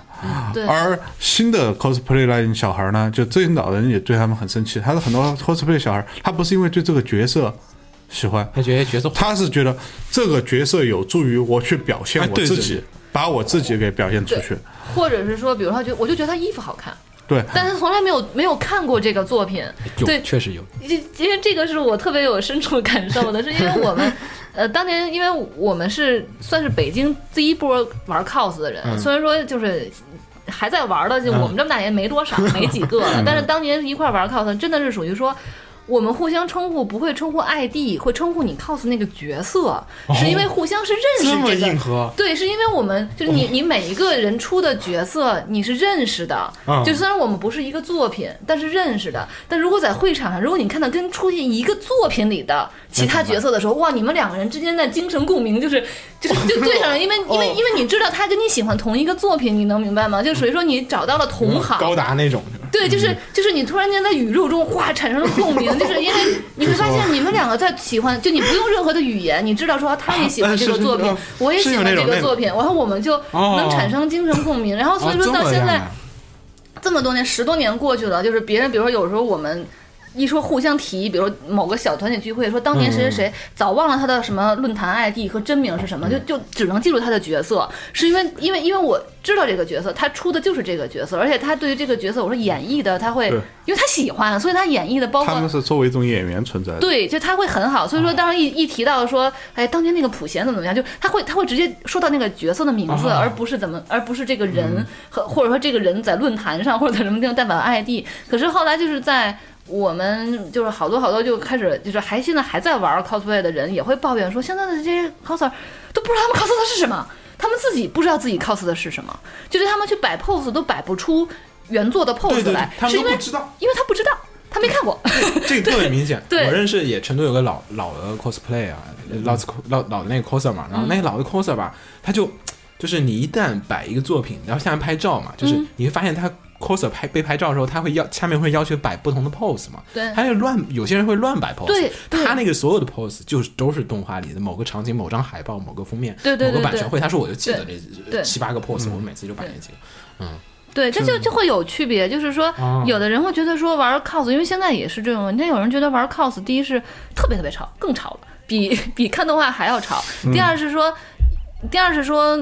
对而新的 cosplay 那群小孩呢，就这些老人也对他们很生气。他的很多 cosplay 小孩，他不是因为对这个角色喜欢，他觉得角色他是觉得这个角色有助于我去表现哎我自己，把我自己给表现出去。或者是说，比如说他觉得我就觉得他衣服好看，对，但他从来没有没有看过这个作品。有对确实有，这因为这个是我特别有深处感受的，是因为我们，呃，当年因为我们是算是北京第一波玩 cos 的人，嗯虽然说就是。还在玩的，就我们这么大年没多少，没几个了。但是当年一块玩 cos，真的是属于说，我们互相称呼不会称呼 ID，会称呼你 cos 那个角色，是因为互相是认识这个这么硬核，对，是因为我们就是你，你每一个人出的角色你是认识的，嗯就虽然我们不是一个作品，但是认识的。但如果在会场上，如果你看到跟出现一个作品里的其他角色的时候，哇，你们两个人之间的精神共鸣就是就是就 *laughs* 对上了，因为因为因为你知道他跟你喜欢同一个作品，你能明白吗？就属于说你找到了同行，高达那种，对，就是就是你突然间在宇宙中哗产生了共鸣，*laughs* 就是因为你会发现你们两个在喜欢，就你不用任何的语言，你知道说他也喜欢这个作品我也喜欢这个作品，然后我们就能产生精神共鸣，然后所以说哦到现在这么多年十多年过去了，就是别人比如说有时候我们。一说互相提，比如某个小团体聚会，说当年谁谁谁早忘了他的什么论坛 ID 和真名是什么，就就只能记住他的角色，是因为因为因为我知道这个角色，他出的就是这个角色，而且他对于这个角色，我说演绎的他会，因为他喜欢，所以他演绎的包括他们是作为一种演员存在的。对，就他会很好，所以说当时一一提到说，哎，当年那个普贤怎么怎么样，就他会他会直接说到那个角色的名字，啊而不是怎么，而不是这个人和或者说这个人在论坛上或者在什么地方代表 ID。可是后来就是在。我们就是好多好多就开始就是还现在还在玩 cosplay 的人也会抱怨说，现在的这些 coser 都不知道他们 cos 的是什么，他们自己不知道自己 cos 的是什么，就是他们去摆 pose 都摆不出原作的 pose 对对对是因为不知道，因为他不知道，他没看过。这个特别明显。对我认识也成都有个老老的 cosplay 啊，老子老老的那个 coser 嘛，然后那个老的 coser 吧，他就就是你一旦摆一个作品，然后下面拍照嘛，就是嗯你会发现他 coser 拍被拍照的时候，他会要下面会要求摆不同的 pose 嘛，对他会乱，有些人会乱摆 pose，对。对他那个所有的 pose 就是都是动画里的某个场景、某张海报、某个封面、对对对某个版权会，他说我就记得这七八个 pose，我每次就摆那几个，对，这就就会有区别，就是说，哦有的人会觉得说玩 cos，因为现在也是这种，那有人觉得玩 cos，第一是特别特别吵，更吵了，比比看动画还要吵。第二是说，第二是说，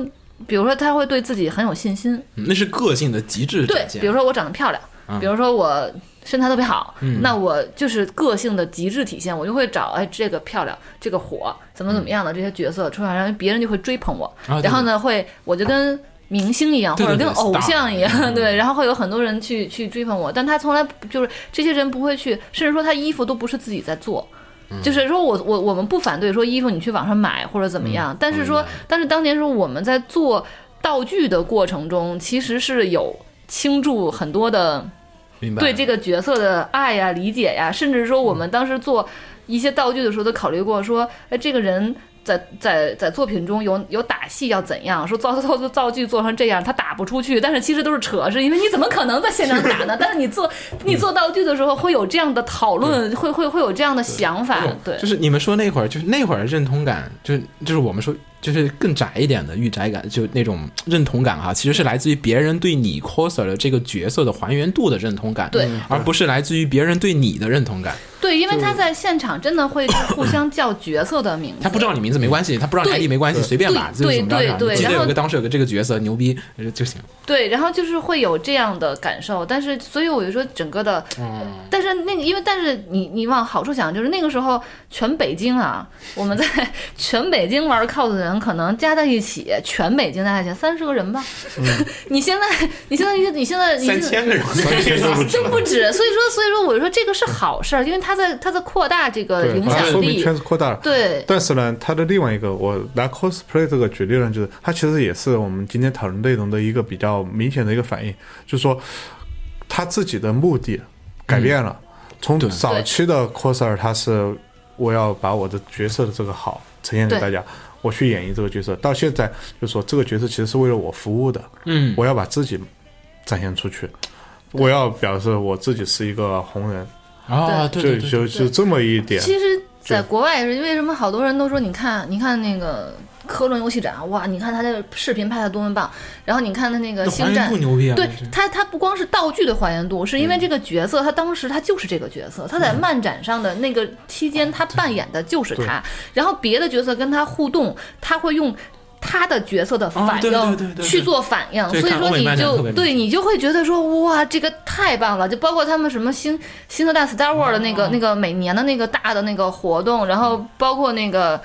比如说他会对自己很有信心，嗯那是个性的极致对展，现。比如说我长得漂亮，嗯比如说我身材特别好，那我就是个性的极致体现，我就会找哎这个漂亮，这个火，怎么怎么样的这些角色出来，然后别人就会追捧我，啊然后呢会我就跟。明星一样，对对对或者跟偶像一样，嗯。对，然后会有很多人去去追捧我，但他从来就是这些人不会去，甚至说他衣服都不是自己在做，嗯就是说我我我们不反对说衣服你去网上买或者怎么样，但是说但是当年说我们在做道具的过程中，其实是有倾注很多的？对这个角色的爱呀、理解呀，甚至说我们当时做一些道具的时候都考虑过说，哎，这个人。在在在作品中有有打戏要怎样？说造造造造具做成这样，他打不出去，但是其实都是扯，是因为你怎么可能在现场打呢？但是你做你做道具的时候会有这样的讨论，会会会有这样的想法，对，就是你们说那会儿，就是那会儿认同感，就是就是我们说就是更窄一点的御宅感，就那种认同感哈，其实是来自于别人对你 coser 的这个角色的还原度的认同感，对而不是来自于别人对你的认同感。对，因为他在现场真的会互相叫角色的名字，他不知道你名字没关系，他不知道你对 ID 没关系，随便吧，就对是怎么着？对对你记得然后有个当时有个这个角色牛逼呃就行。对，然后就是会有这样的感受，但是所以我就说整个的，但是那个因为但是你你往好处想，就是那个时候全北京啊，我们在 *laughs* 全北京玩 cos 的人可能加在一起，全北京加在一起三十个人吧。*laughs* 你现在你现在你现在你三千个人，*laughs* 三千不止就不止，所以说所以说我就说这个是好事儿，因为它在它在扩大这个，影响力。圈子扩大了。对但是呢，它的另外一个，我拿 cosplay 这个举例呢，就是它其实也是我们今天讨论内容的一个比较明显的一个反应，就是说他自己的目的改变了。从早期的 coser，他是我要把我的角色的这个好呈现给大家，我去演绎这个角色，到现在就说这个角色其实是为了我服务的，嗯，我要把自己展现出去，我要表示我自己是一个红人，啊，对就对对对，就就这么一点。其实，在国外是为什么好多人都说，你看，你看那个科伦游戏展，哇，你看他的视频拍的多么棒，然后你看他那个星战原度。牛逼啊！对他，他不光是道具的还原度，是因为这个角色，他当时他就是这个角色，他在漫展上的那个期间，他扮演的就是他。然后别的角色跟他互动，他会用他的角色的反应去做反应，所以说你就对你就会觉得说哇，这个太棒了！就包括他们什么星星球大 Star War 的那哦个那个每年的那个大的那个活动，然后包括那个。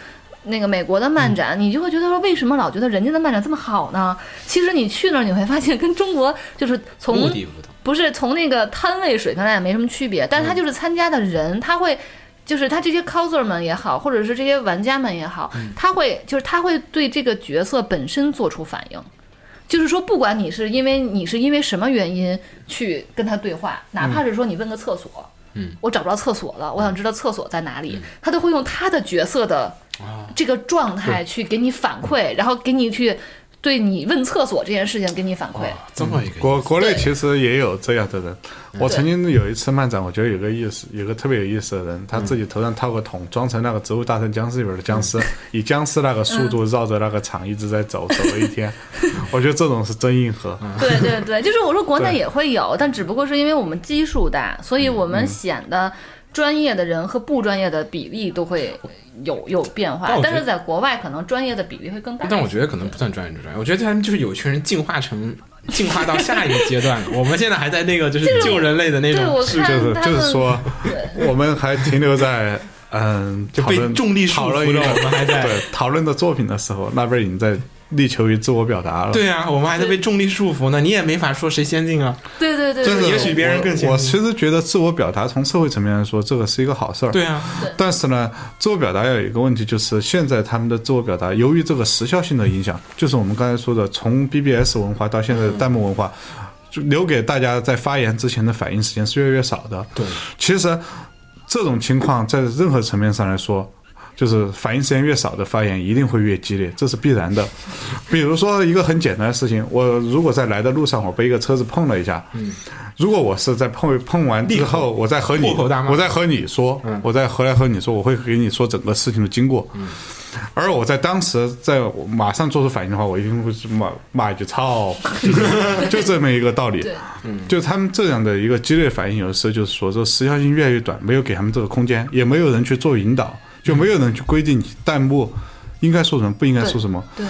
那个美国的漫展，嗯你就会觉得说，为什么老觉得人家的漫展这么好呢？其实你去那儿，你会发现跟中国就是从。不是从那个摊位水平来也没什么区别，但是他就是参加的人，他会。就是他这些 coser 们也好，或者是这些玩家们也好，他会就是他会对这个角色本身做出反应，就是说，不管你是因为你是因为什么原因去跟他对话，哪怕是说你问个厕所，嗯，我找不着厕所了，我想知道厕所在哪里，他都会用他的角色的啊这个状态去给你反馈，然后给你去对你问厕所这件事情给你反馈。哇，这么一个国国内其实也有这样的人。我曾经有一次漫展，我觉得有个意思，有个特别有意思的人，他自己头上套个桶，装成那个《植物大战僵尸》里边的僵尸，以僵尸那个速度绕着那个场一直在走，走了一天。*laughs* 我觉得这种是真硬核。对对对，就是我说国内也会有，但只不过是因为我们基数大，所以我们显得专业的人和不专业的比例都会有有变化但是在国外，可能专业的比例会更大。但我觉得可能不算专业之专业，我觉得他们就是有群人进化成进化到下一个阶段了。我们现在还在那个就是救人类的那种，看就是就是说，我们还停留在嗯，就被讨论重力束缚着讨论我们还在讨论的作品的时候，那边已经在力求于自我表达了。对啊，我们还在被重力束缚呢，你也没法说谁先进啊。对对对也许别人更先进我。我其实觉得自我表达从社会层面来说，这个是一个好事儿。对啊，但是呢，自我表达要有一个问题，就是现在他们的自我表达，由于这个时效性的影响，就是我们刚才说的，从 BBS 文化到现在的弹幕文化，就留给大家在发言之前的反应时间是越来越少的。对，其实这种情况在任何层面上来说。就是反应时间越少的发言一定会越激烈，这是必然的。比如说一个很简单的事情，我如果在来的路上我被一个车子碰了一下，嗯，如果我是在碰碰完之后，我再和你我再和你说，我再回来和你说，我会给你说整个事情的经过。嗯。而我在当时在马上做出反应的话，我一定会骂骂一句“操”，就是 *laughs* 就这么一个道理。对，就他们这样的一个激烈反应，有的时候就是说这时效性越来越短，没有给他们这个空间，也没有人去做引导，就没有人去规定你弹幕应该说什么，不应该说什么。对，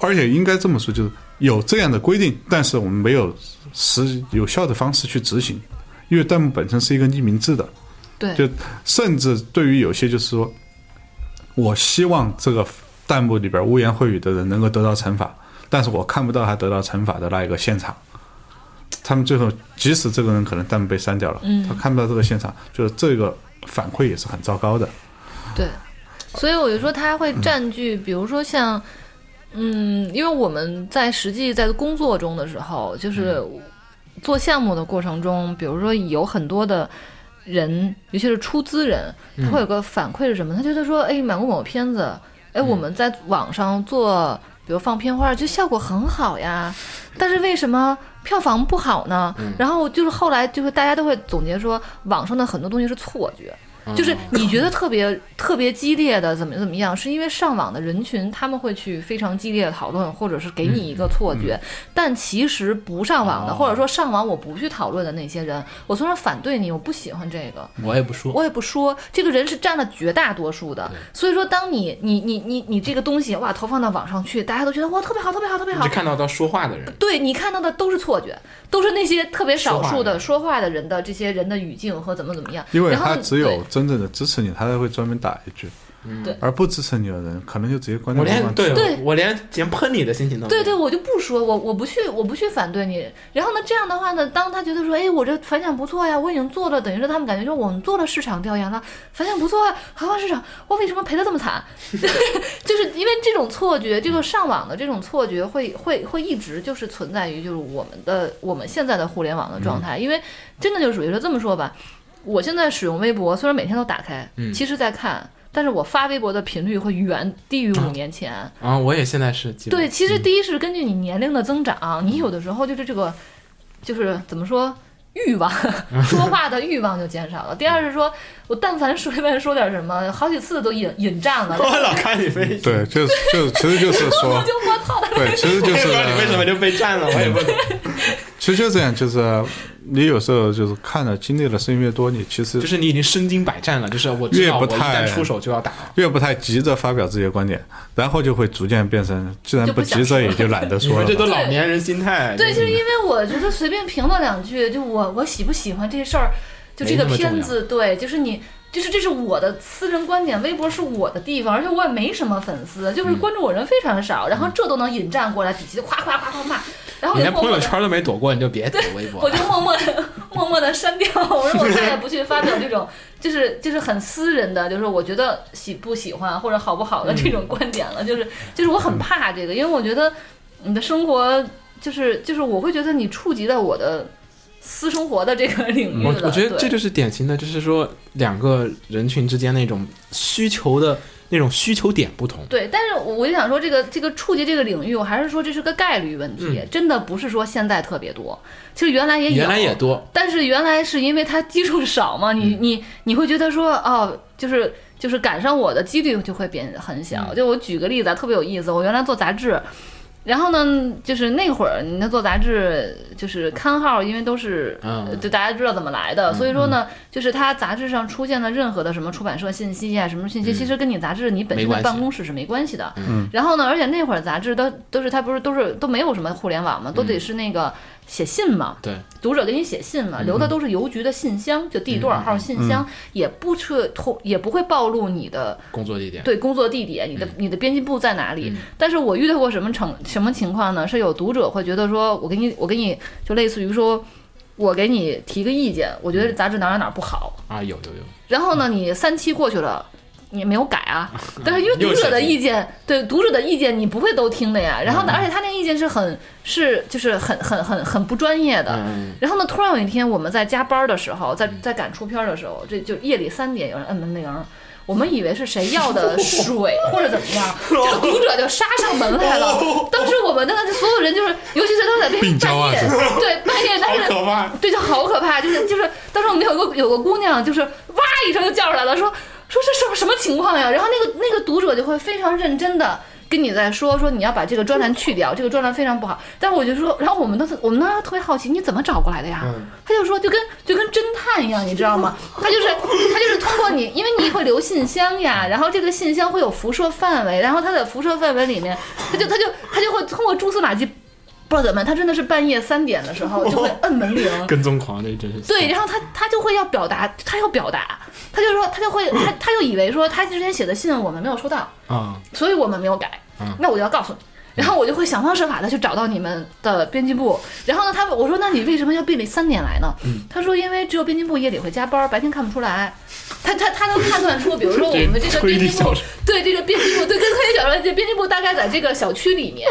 而且应该这么说，就是有这样的规定，但是我们没有实有效的方式去执行，因为弹幕本身是一个匿名制的，对，就甚至对于有些就是说，我希望这个弹幕里边污言秽语的人能够得到惩罚，但是我看不到他得到惩罚的那一个现场。他们最后，即使这个人可能弹幕被删掉了，他看不到这个现场，就是这个反馈也是很糟糕的。对，所以我就说它会占据，比如说像，嗯，因为我们在实际在工作中的时候，就是做项目的过程中，比如说有很多的人，尤其是出资人，他会有个反馈是什么？他觉得说，哎，买过某个片子，哎，我们在网上做，比如放片花，就效果很好呀，但是为什么？票房不好呢，然后就是后来就是大家都会总结说，网上的很多东西是错觉，就是你觉得特别特别激烈的怎么怎么样，是因为上网的人群他们会去非常激烈的讨论，或者是给你一个错觉，但其实不上网的，或者说上网我不去讨论的那些人，我虽然反对你，我不喜欢这个，我也不说，我也不说，这个人是占了绝大多数的，所以说当你你你你你这个东西哇投放到网上去，大家都觉得哇特别好特别好特别好就，看到到说话的人，对你看到的都是错觉，都是那些特别少数的说话的人。的这些人的语境和怎么怎么样，因为然后他只有对真正的支持你，他才会专门打一句。对而不支持你的人，可能就直接关掉我连对对我连连喷你的心情都没有对对，我就不说，我我不去，我不去反对你。然后呢，这样的话呢，当他觉得说，哎，我这反响不错呀，我已经做了，等于说他们感觉说我们做了市场调研了，反响不错啊，豪华市场，我为什么赔的这么惨？*laughs* 就是因为这种错觉，这个上网的这种错觉会会会一直就是存在于就是我们的我们现在的互联网的状态，因为真的就属于说这么说吧，我现在使用微博，虽然每天都打开，其实在看。但是我发微博的频率会远低于五年前，啊，我也现在是对，其实第一是根据你年龄的增长，你有的时候就是这个，就是怎么说欲望，*laughs* 说话的欲望就减少了。第二是说我但凡随便说点什么，好几次都引引战了，*laughs* 我老看你飞机，对，就是就其实就是我说，就 *laughs* 我操对，其实就我也不是知道你为什么就被占了，我也不懂。其实就这样，就是你有时候就是看了经历的事情越多，你其实就是你已经身经百战了，就是我知道我一越不太旦出手就要打了。越不太急着发表自己的观点，然后就会逐渐变成，既然不急着，也就懒得 *laughs* 说了这都。老年人心态。对，就是因为我觉得随便评论两句，就我我喜不喜欢这事儿，就这个片子，对，就是你。就是这是我的私人观点，微博是我的地方，而且我也没什么粉丝，就是嗯关注我人非常少，然后这都能引战过来，底下就夸夸夸夸骂，然后我你连朋友圈都没躲过，你就别躲微博我。就默默的默默的删掉，我说我再也不去发表这种就是就是很私人的，就是我觉得喜不喜欢或者好不好的这种观点了，就是就是我很怕这个，因为我觉得你的生活就是就是我会觉得你触及到我的私生活的这个领域了。我我觉得这就是典型的，就是说两个人群之间那种需求的那种需求点不同。对，但是我我就想说，这个这个触及这个领域，我还是说这是个概率问题，真的不是说现在特别多，其实原来也原来也多，但是原来是因为它基数少嘛，你你你会觉得说哦，就是就是赶上我的几率就会变很小。就我举个例子啊，特别有意思，我原来做杂志。然后呢，就是那会儿你那做杂志，就是刊号，因为都是，嗯。就大家知道怎么来的，所以说呢，就是它杂志上出现的任何的什么出版社信息啊，什么信息，其实跟你杂志你本身的办公室是没关系的。嗯。然后呢，而且那会儿杂志都都是它不是都是都没有什么互联网嘛，都得是那个写信嘛。对，读者给你写信嘛，留的都是邮局的信箱，就第多少号信箱，也不去通，也不会暴露你的工作地点。对工作地点，你的你的编辑部在哪里。但是我遇到过什么成什么情况呢？是有读者会觉得说，我给你我给你就类似于说，我给你提个意见，我觉得这杂志哪哪哪不好，啊，有有有，然后呢，你三期过去了。你没有改啊，*laughs* 但是因为读者的意见，对读者的意见你不会都听的呀。然后呢，而且他那个意见是很是就是很很很很不专业的。嗯，然后呢，突然有一天我们在加班的时候，在在赶出片的时候，这就夜里三点有人摁门铃，我们以为是谁要的 *laughs* 水或者怎么样，*laughs* 这个读者就杀上门来了。当时我们真的是所有人就是，尤其是当时在半夜，对半夜，但是。对，就好可怕，就是就是，当时我们有个有个姑娘，就是哇一声就叫出来了，说说这什么什么情况呀？然后那个那个读者就会非常认真的跟你在说说你要把这个专栏去掉，这个专栏非常不好。但是我就说，然后我们都我们当时特别好奇，你怎么找过来的呀？他就说就跟就跟侦探一样，你知道吗？他就是他就是通过你，因为你会留信箱呀，然后这个信箱会有辐射范围，然后它的辐射范围里面，他就他就他就会通过蛛丝马迹。不知道怎么办，他真的是半夜三点的时候就会摁门铃，*laughs* 跟踪狂这真是。对，然后他他就会要表达，他要表达，他就说他就会 *laughs* 他他就以为说他之前写的信我们没有收到，啊，所以我们没有改，那我就要告诉你，然后我就会想方设法的去找到你们的编辑部，然后呢，他我说那你为什么要夜里三点来呢？他说因为只有编辑部夜里会加班，白天看不出来。他他他能判断出，比如说我们这个编辑部，对这个编辑部，对跟推理小说，这编辑部大概在这个小区里面。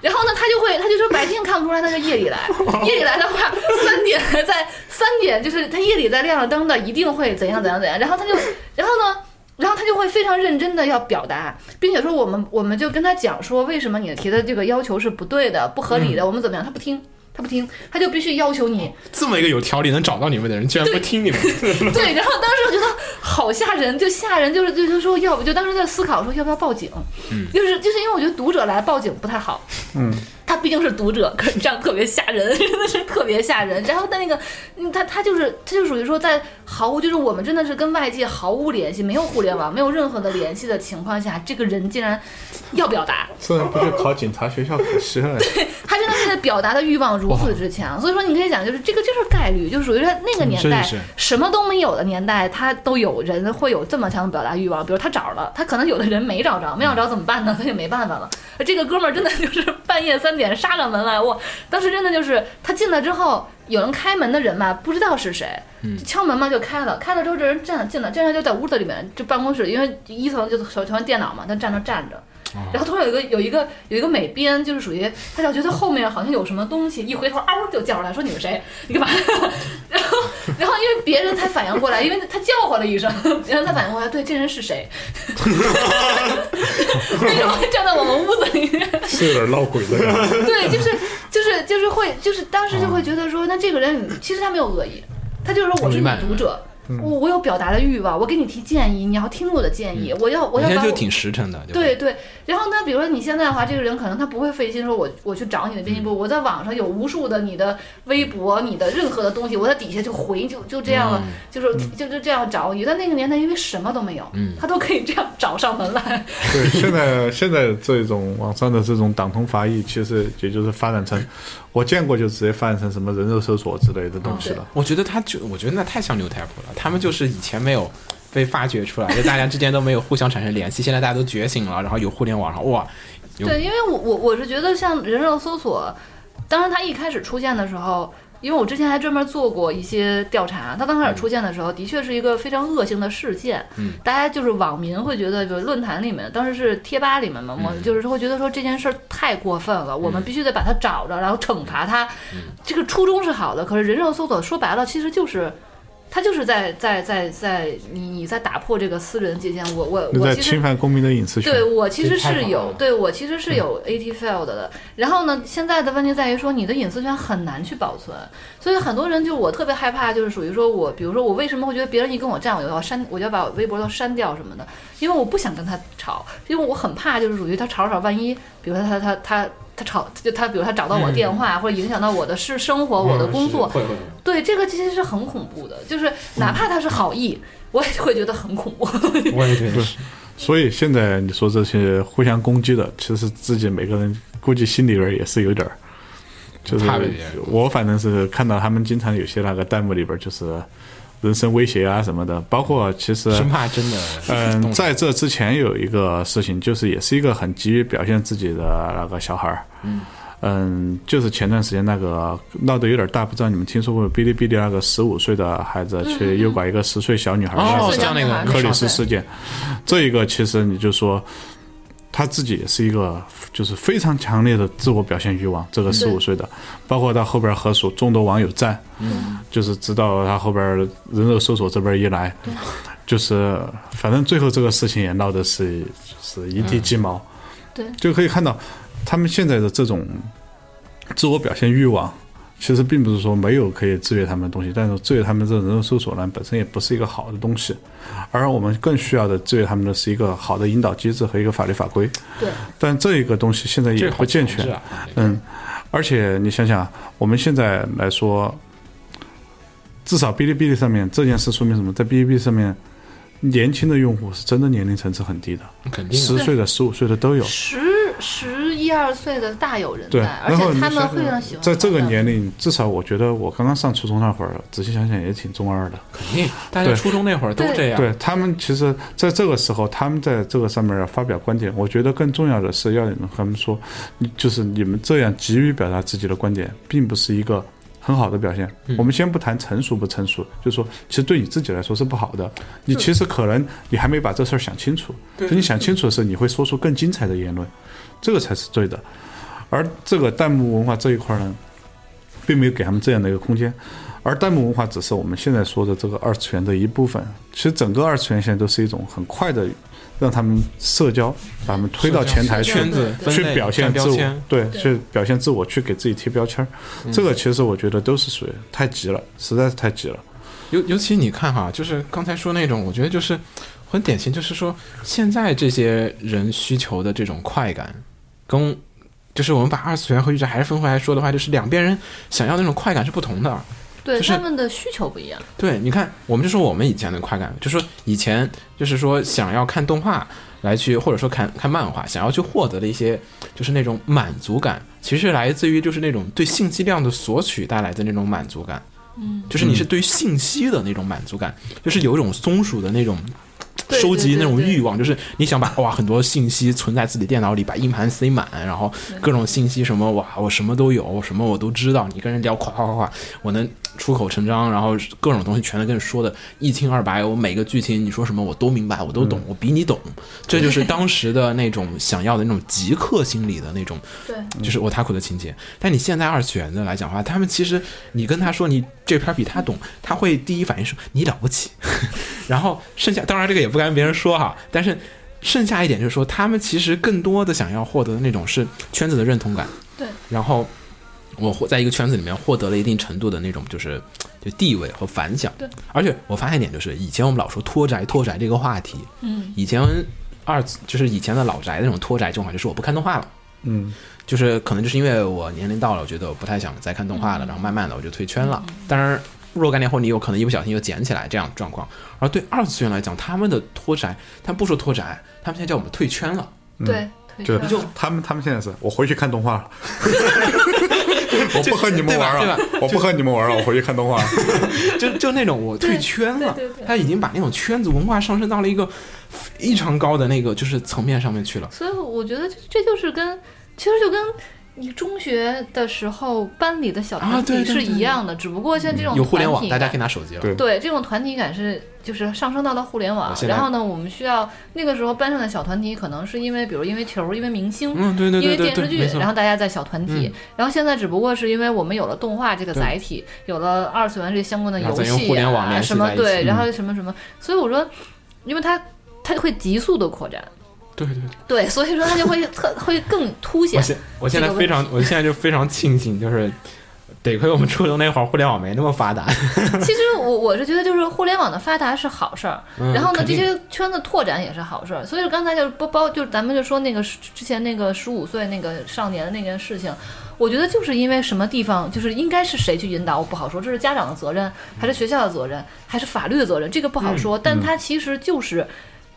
然后呢，他就会，他就说白天看不出来，他就夜里来。夜里来的话，三点在三点，就是他夜里在亮着灯的，一定会怎样怎样怎样。然后他就，然后呢，然后他就会非常认真的要表达，并且说我们，我们就跟他讲说，为什么你提的这个要求是不对的、不合理的，我们怎么样？他不听，他不听，他就必须要求你。这么一个有条理能找到你们的人，居然不听你们。对，*laughs* 然后当时我觉得好吓人，就吓人，就是就是说要不就当时在思考说要不要报警，嗯，就是就是因为我觉得读者来报警不太好，嗯。他毕竟是读者，可是这样特别吓人，*laughs* 真的是特别吓人。然后他那个，他他就是他就属于说，在毫无就是我们真的是跟外界毫无联系，没有互联网，没有任何的联系的情况下，这个人竟然要表达，虽然不是考警察学校可惜了。*laughs* 对他真的是表达的欲望如此之强，所以说你可以讲，就是这个就是概率，就属于说那个年代什么都没有的年代，他都有人会有这么强的表达欲望。比如他找了，他可能有的人没找着，没找着怎么办呢？他就没办法了。这个哥们儿真的就是半夜三。点杀上门来，我当时真的就是他进来之后，有人开门的人吧，不知道是谁，敲门嘛就开了，开了之后这人站进来，进来就在屋子里面，就办公室，因为一层就是小全电脑嘛，他站那站着。然后突然有一个有一个有一个美编，就是属于他就觉得后面好像有什么东西，一回头嗷就叫出来，说你是谁？你干嘛？*laughs* 然后然后因为别人才反应过来，因为他叫唤了一声，然后才反应过来，对，这人是谁？为什么会站在我们屋子里面？是有点闹鬼的。对，就是就是就是会就是当时就会觉得说，那这个人其实他没有恶意，他就是说我是你读者。我我有表达的欲望，我给你提建议，你要听我的建议。我要我要把就挺实诚的。对对，然后呢，比如说你现在的话，这个人可能他不会费心说，我我去找你的编辑部，我在网上有无数的你的微博，你的任何的东西，我在底下就回，就就这样了，就是就就这样找你。在那个年代，因为什么都没有，嗯他都可以这样找上门来。对，现在现在这种网上的这种党同伐异，其实也就是发展成。我见过，就直接发展成什么人肉搜索之类的东西了。我觉得他就，我觉得那太像牛太普了。他们就是以前没有被发掘出来，就大家之间都没有互相产生联系。现在大家都觉醒了，然后有互联网上，哇！对，因为我我我是觉得像人肉搜索，当然它一开始出现的时候。因为我之前还专门做过一些调查，它刚开始出现的时候，的确是一个非常恶性的事件。嗯，大家就是网民会觉得，就论坛里面，当时是贴吧里面嘛，我就是会觉得说这件事儿太过分了，我们必须得把它找着，然后惩罚他。这个初衷是好的，可是人肉搜索说白了，其实就是。他就是在在在在你你在打破这个私人界限，我我我其实侵犯公民的隐私权。对我其实是有，对我其实是有 AT failed 的。然后呢，现在的问题在于说你的隐私权很难去保存，所以很多人就我特别害怕，就是属于说我，比如说我为什么会觉得别人一跟我站，我就要删，我就要把微博都删掉什么的，因为我不想跟他吵，因为我很怕就是属于他吵吵，万一比如说他他他。他吵，就他，比如他找到我电话，或者影响到我的是生活，我的工作，对这个其实是很恐怖的。就是哪怕他是好意，我也会觉得很恐怖。我也觉得是。所以现在你说这些互相攻击的，其实自己每个人估计心里边也是有点儿，就是我反正是看到他们经常有些那个弹幕里边就是。人身威胁啊什么的，包括其实生怕真的。嗯，在这之前有一个事情，就是也是一个很急于表现自己的那个小孩儿。嗯嗯，就是前段时间那个闹得有点大，不知道你们听说过哔哩哔哩那个十五岁的孩子去诱拐一个十岁小女孩哦，像那个克里斯事件，这一个其实你就说。他自己也是一个，就是非常强烈的自我表现欲望。这个十五岁的，包括他后边和属众多网友赞，嗯，就是直到他后边人肉搜索这边一来，就是反正最后这个事情也闹的是是一地鸡毛，对，就可以看到他们现在的这种自我表现欲望，其实并不是说没有可以制约他们的东西，但是制约他们这种人肉搜索呢，本身也不是一个好的东西，而我们更需要的制约他们的是一个好的引导机制和一个法律法规。对，但这一个东西现在也不健全。啊嗯，而且你想想，我们现在来说，至少哔哩哔哩上面这件事说明什么？在哔哩哔哩上面，年轻的用户是真的年龄层次很低的，肯定十岁的、十五岁的都有。十十一二岁的大有人对，在，而然后你且他们会让喜欢在这个年龄，至少我觉得我刚刚上初中那会儿，仔细想想也挺中二的。肯定，大家初中那会儿都这样。对他们，其实在这个时候，他们在这个上面要发表观点，我觉得更重要的是要和他们说，你就是你们这样急于表达自己的观点，并不是一个很好的表现。我们先不谈成熟不成熟，就说其实对你自己来说是不好的。你其实可能你还没把这事儿想清楚，等你想清楚的时候，你会说出更精彩的言论，这个才是对的。而这个弹幕文化这一块呢，并没有给他们这样的一个空间。而弹幕文化只是我们现在说的这个二次元的一部分。其实整个二次元现在都是一种很快的，让他们社交，把他们推到前台去，圈子去表现自我对，去表现自我，去给自己贴标签儿。这个其实我觉得都是属于太急了，实在是太急了。尤尤其你看哈，就是刚才说那种，我觉得就是很典型，就是说现在这些人需求的这种快感，跟就是我们把二次元和御宅还是分回来说的话，就是两边人想要那种快感是不同的。对就是他们的需求不一样。对，你看，我们就说我们以前的快感，就说以前就是说想要看动画来去，或者说看看漫画，想要去获得的一些就是那种满足感，其实来自于就是那种对信息量的索取带来的那种满足感。嗯，就是你是对于信息的那种满足感，就是有一种松鼠的那种。对收集那种欲望，就是你想把哇很多信息存在自己电脑里，把硬盘塞满，然后各种信息什么哇我什么都有，什么我都知道。你跟人聊夸夸夸夸，我能出口成章，然后各种东西全都跟你说的一清二白。我每个剧情你说什么我都明白，我都懂，我比你懂。这就是当时的那种想要的那种极客心理的那种对，就是我塔苦的情节。但你现在二次元的来讲的话，他们其实你跟他说你这片比他懂，他会第一反应是你了不起，然后剩下当然这个也不跟别人说哈，但是剩下一点就是说，他们其实更多的想要获得的那种是圈子的认同感，对，然后我获在一个圈子里面获得了一定程度的那种就是就地位和反响，对，而且我发现一点就是，以前我们老说脱宅脱宅这个话题，嗯，以前二次就是以前的老宅那种脱宅状况，就是我不看动画了。嗯，就是可能就是因为我年龄到了，我觉得我不太想再看动画了，然后慢慢的我就退圈了。当然，若干年后你有可能一不小心又捡起来这样的状况。而对二次元来讲，他们的脱宅，他们不说脱宅，他们现在叫我们退圈了。对，推就圈他们他们现在是我回去看动画了，*laughs* *laughs* 我不和你们玩对吧了，我不和你们玩了，我回去看动画。*laughs* 就就那种我退圈了他已经把那种圈子文化上升到了一个非常高的那个就是层面上面去了。所以我觉得这这就是跟，其实就跟你中学的时候班里的小团体是一样的，只不过像这种有互联网，团体大家可以拿手机了。对对这种团体感是就是上升到了互联网然后呢，我们需要那个时候班上的小团体可能是因为比如因为球，因为明星。嗯，对对因为电视剧然。后大家在小团体，嗯然后现在只不过是因为我们有了动画这个载体，有了二次元这相关的游戏再用互联网啊，什么对，然嗯后什么什么，所以我说，因为它它会急速的扩展，对对对。对，所以说它就会特会更凸显我现我现在非常，我现在就非常庆幸，就是得亏我们初中那会儿互联网没那么发达。*laughs* 其实我我是觉得，就是互联网的发达是好事儿，嗯然后呢，这些圈子拓展也是好事儿。所以刚才就是包包，就是咱们就说那个之前那个十五岁那个少年的那件事情，我觉得就是因为什么地方，就是应该是谁去引导，我不好说，这是家长的责任，还是学校的责任，还是法律的责任，这个不好说。嗯但它其实就是。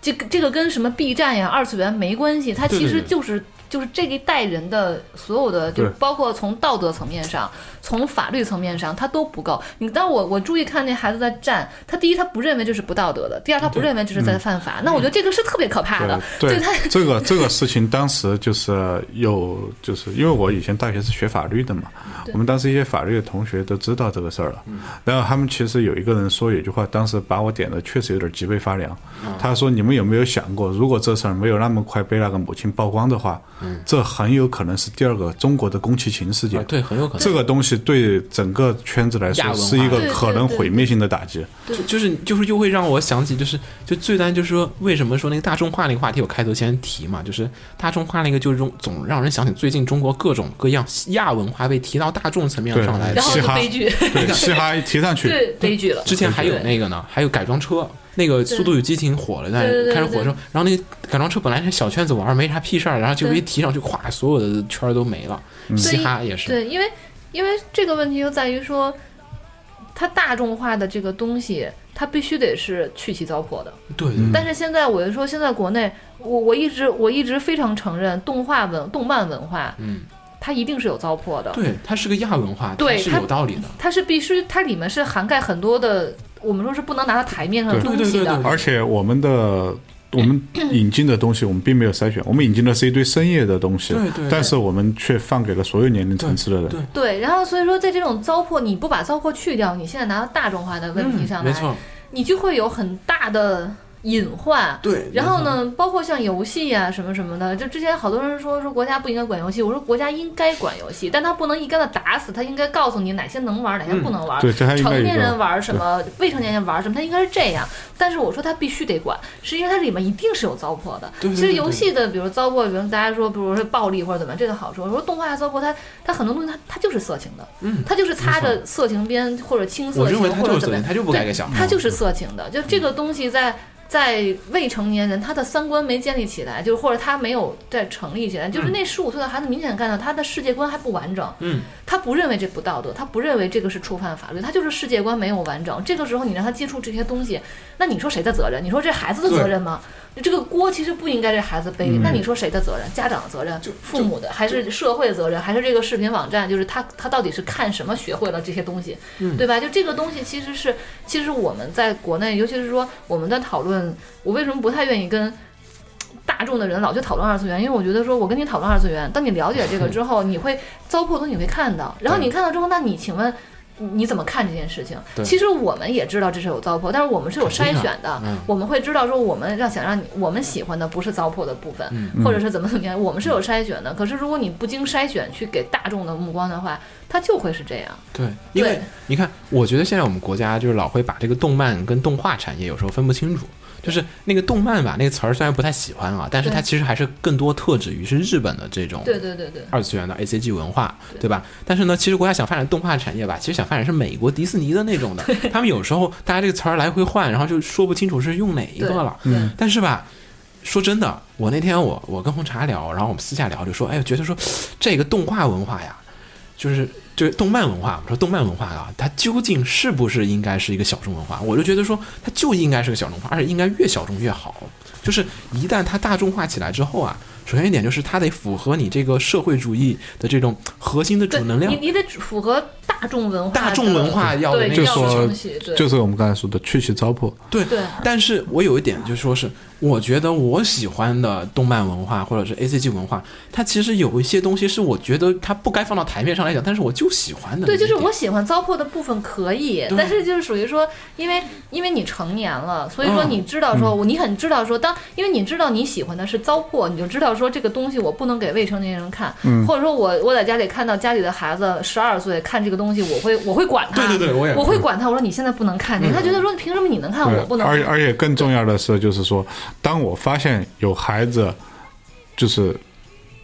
这个这个跟什么 B 站呀、二次元没关系，它其实就是就是这一代人的所有的，就是包括从道德层面上，从法律层面上，他都不够。你当我我注意看那孩子在站，他第一他不认为这是不道德的，第二他不认为这是在犯法。那我觉得这个是特别可怕的。对这个这个事情，当时就是有，就是因为我以前大学是学法律的嘛，我们当时一些法律的同学都知道这个事儿了。然后他们其实有一个人说有句话，当时把我点的确实有点脊背发凉。他说：“你们有没有想过，如果这事儿没有那么快被那个母亲曝光的话，这很有可能是第二个中国的宫崎勤事件啊，。对，很有可能这个东西对整个圈子来说是一个对可能毁灭性的打击。就就是就是又会让我想起，就是就最单就是说，为什么说那个大众化那个话题，我开头先提嘛，就是大众化那个就是总总让人想起最近中国各种各样亚文化被提到大众层面对上来，然后对，*laughs* 嘻哈一提上去，对悲剧了。之前还有那个呢，还有改装车，那个《速度与激情》火了，但对对对开始火的时候，然后那个改装车本来是小圈子玩没啥屁事儿，然后就一提上去，咵，所有的圈儿都没了。嘻哈也是，对，因为因为这个问题就在于说，它大众化的这个东西，它必须得是去其糟粕的。对对但是现在我就说，现在国内，我我一直我一直非常承认，动画文动漫文化，嗯，它一定是有糟粕的。对，它是个亚文化，对是有道理的。它是必须，它里面是涵盖很多的，我们说是不能拿到台面上的东西的。对对对而且我们的我们引进的东西，我们并没有筛选，我们引进的是一堆深夜的东西，对对对但是我们却放给了所有年龄层次的人。对对，然后所以说，在这种糟粕，你不把糟粕去掉，你现在拿到大众化的问题上来，嗯没错，你就会有很大的隐患。对。然后？呢，包括像游戏呀、什么什么的，就之前好多人说说国家不应该管游戏，我说国家应该管游戏，但他不能一竿子打死，他应该告诉你哪些能玩，哪些不能玩。对，成年人个玩什么，未成年人玩什么，他应该是这样。但是我说他必须得管，是因为它里面一定是有糟粕的。其实游戏的，比如糟粕，比如大家说，比如说暴力或者怎么样，这个好说。我说动画糟粕，它它很多东西它它就是色情的，嗯它就是擦着色情边或者青色情我认为它或者怎么样，就是色情，它就不该给小孩。它就是色情的。就这个东西在在未成年人他的三观没建立起来，就是或者他没有在成立起来，就是那十五岁的孩子明显看到他的世界观还不完整，嗯，他不认为这不道德，他不认为这个是触犯法律，他就是世界观没有完整。这个时候你让他接触这些东西，那你说谁的责任？你说这孩子的责任吗？这个锅其实不应该这孩子背，那你说谁的责任？家长的责任，父母的，还是社会的责任，还是这个视频网站？就是他他到底是看什么学会了这些东西，对吧？就这个东西其实是，其实我们在国内，尤其是说我们在讨论，我为什么不太愿意跟。大众的人老去讨论二次元，因为我觉得说，我跟你讨论二次元，当你了解这个之后，*laughs* 你会糟粕的东西你会看到，然后你看到之后，那你请问你你怎么看这件事情？其实我们也知道这是有糟粕，但是我们是有筛选的，嗯我们会知道说我们要想让你我们喜欢的不是糟粕的部分，嗯或者是怎么怎么样，我们是有筛选的。可是如果你不经筛选去给大众的目光的话，它就会是这样。对，因为你看，我觉得现在我们国家就是老会把这个动漫跟动画产业有时候分不清楚。就是那个动漫吧，那个词儿虽然不太喜欢啊，但是它其实还是更多特指于是日本的这种对对对对，二次元的 A C G 文化，对吧？但是呢，其实国家想发展动画产业吧，其实想发展是美国迪士尼的那种的。他们有时候大家这个词儿来回换，然后就说不清楚是用哪一个了。嗯但是吧，说真的，我那天我我跟红茶聊，然后我们私下聊就说，哎，觉得说这个动画文化呀，就是就是动漫文化，我说动漫文化啊，它究竟是不是应该是一个小众文化？我就觉得说，它就应该是个小众化，而且应该越小众越好。就是一旦它大众化起来之后啊，首先一点就是它得符合你这个社会主义的这种核心的对主能量你。你得符合大众文化，大众文化要的对要的那个东西，就是我们刚才说的去其糟粕。对对但是我有一点就说是，我觉得我喜欢的动漫文化或者是 A C G 文化，它其实有一些东西是我觉得它不该放到台面上来讲，但是我就喜欢的对，就是我喜欢糟粕的部分可以，但是就是属于说，因为因为你成年了，所以说嗯你知道说，我你很知道说，当因为你知道你喜欢的是糟粕，你就知道说这个东西我不能给未成年人看，或者说我我在家里看到家里的孩子十二岁看这个东西，我会我会管他，对对对我也我会管他，我说你现在不能看这个，他觉得说凭什么你能看我不能看？而且而且更重要的是，就是说，当我发现有孩子就是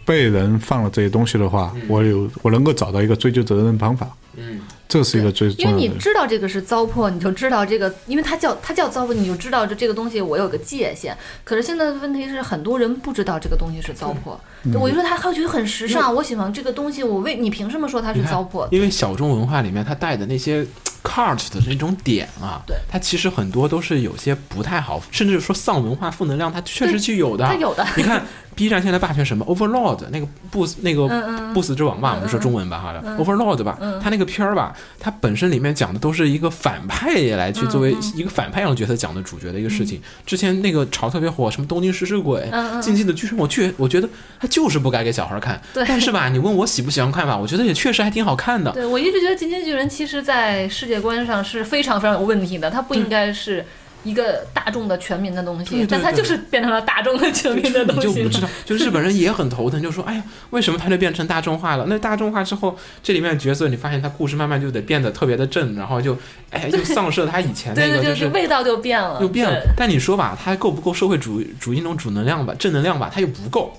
被人放了这些东西的话，我有我能够找到一个追究责任的方法。嗯，这是一个最因为你。知道这个是糟粕，你就知道这个，因为它叫它叫糟粕，你就知道这这个东西我有个界限。可是现在的问题是，很多人不知道这个东西是糟粕。嗯我就说他还觉得很时尚，我喜欢这个东西，我为你凭什么说它是糟粕？因为小众文化里面它带的那些 cart 的那种点啊，对它其实很多都是有些不太好，甚至说丧文化、负能量，它确实具有的。它有的你看 B 站现在霸权什么？Overlord 那个不死那个不死之王吧，我们说中文吧，好了，Overlord 吧，它那个片儿吧，它本身里面讲的都是一个反派来去作为一个反派样的角色讲的主角的一个事情。之前那个炒特别火，什么东京食尸鬼、禁忌的巨人，我确我觉得它就是不该给小孩看。对。但是吧，你问我喜不喜欢看吧，我觉得也确实还挺好看的。对我一直觉得《进击的巨人》其实在世界观上是非常非常有问题的，它不应该是一个大众的全民的东西，对对对但它就是变成了大众的全民的你东西就不知道，就日本人也很头疼，就说：“哎呀，为什么它就变成大众化了？那大众化之后，这里面的角色，你发现他故事慢慢就得变得特别的正，然后就，哎，就丧失了他以前那个就是味道就变了，又变了。但你说吧，它够不够社会主义主义那种主能量吧，正能量吧，它又不够。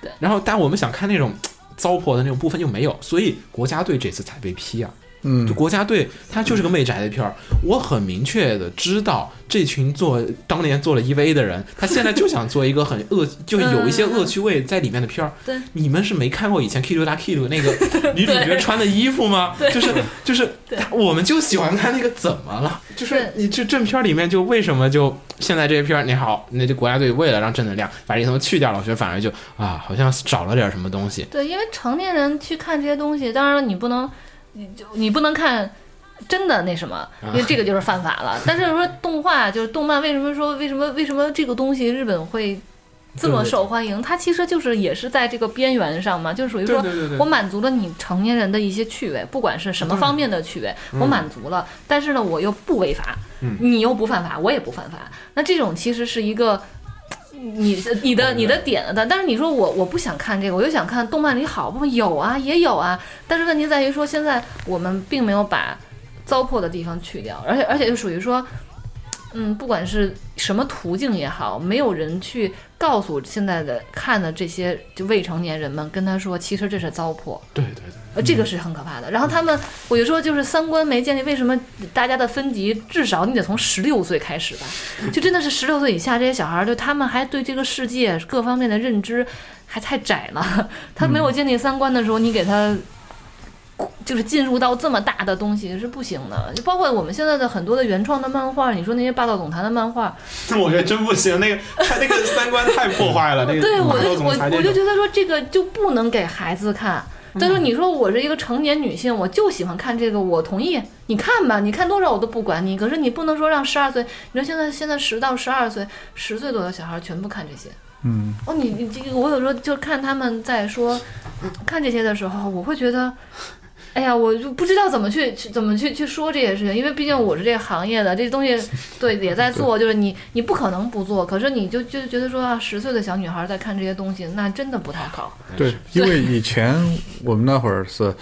对。然后，但我们想看那种糟粕的那种部分又没有，所以国家队这次才被批啊。嗯就，国家队，它就是个媚宅的片儿。我很明确的知道，这群做当年做了 EVA 的人，他现在就想做一个很恶，*laughs* 就是有一些恶趣味在里面的片儿。对你们是没看过以前 Kiru 大 Kiru 那个 *laughs* 女主角穿的衣服吗？就是就是，我们就喜欢看那个怎么了？就是你这正片儿里面就为什么就现在这些片儿你好，那就国家队为了让正能量把这些东西去掉了，我觉得反而就啊，好像少了点什么东西。对，因为成年人去看这些东西，当然了，你不能，你就你不能看真的那什么，因为这个就是犯法了。*laughs* 但是说动画就是动漫，为什么说为什么为什么这个东西日本会这么受欢迎？它其实就是也是在这个边缘上嘛，就是属于说我满足了你成年人的一些趣味，不管是什么方面的趣味，我满足了，但是呢，我又不违法，嗯你又不犯法，我也不犯法，那这种其实是一个。你你的你的点的，但是你说我我不想看这个，我就想看动漫里好部分有啊，也有啊，但是问题在于说现在我们并没有把糟粕的地方去掉，而且而且就属于说，嗯，不管是什么途径也好，没有人去告诉现在的看的这些就未成年人们，跟他说其实这是糟粕，对对对。呃，这个是很可怕的。然后他们，我就说就是三观没建立，为什么大家的分级至少你得从十六岁开始吧？就真的是十六岁以下这些小孩儿，对他们还对这个世界各方面的认知还太窄了。他没有建立三观的时候，你给他。就是进入到这么大的东西是不行的，就包括我们现在的很多的原创的漫画，你说那些霸道总裁的漫画，*laughs* 我觉得真不行，那个他那个三观太破坏了。那个对，我我我就觉得说这个就不能给孩子看。但是你说我是一个成年女性，我就喜欢看这个，我同意，你看吧，你看多少我都不管你。可是你不能说让十二岁，你说现在现在十到十二岁、十岁左右的小孩全部看这些。嗯，哦，你你这个，我有时候就看他们在说看这些的时候，我会觉得。哎呀，我就不知道怎么去去怎么去去说这些事情，因为毕竟我是这个行业的，这东西 *laughs* 对也在做，就是你你不可能不做，可是你就就觉得说啊，十岁的小女孩在看这些东西，那真的不太好。对，因为以前我们那会儿是，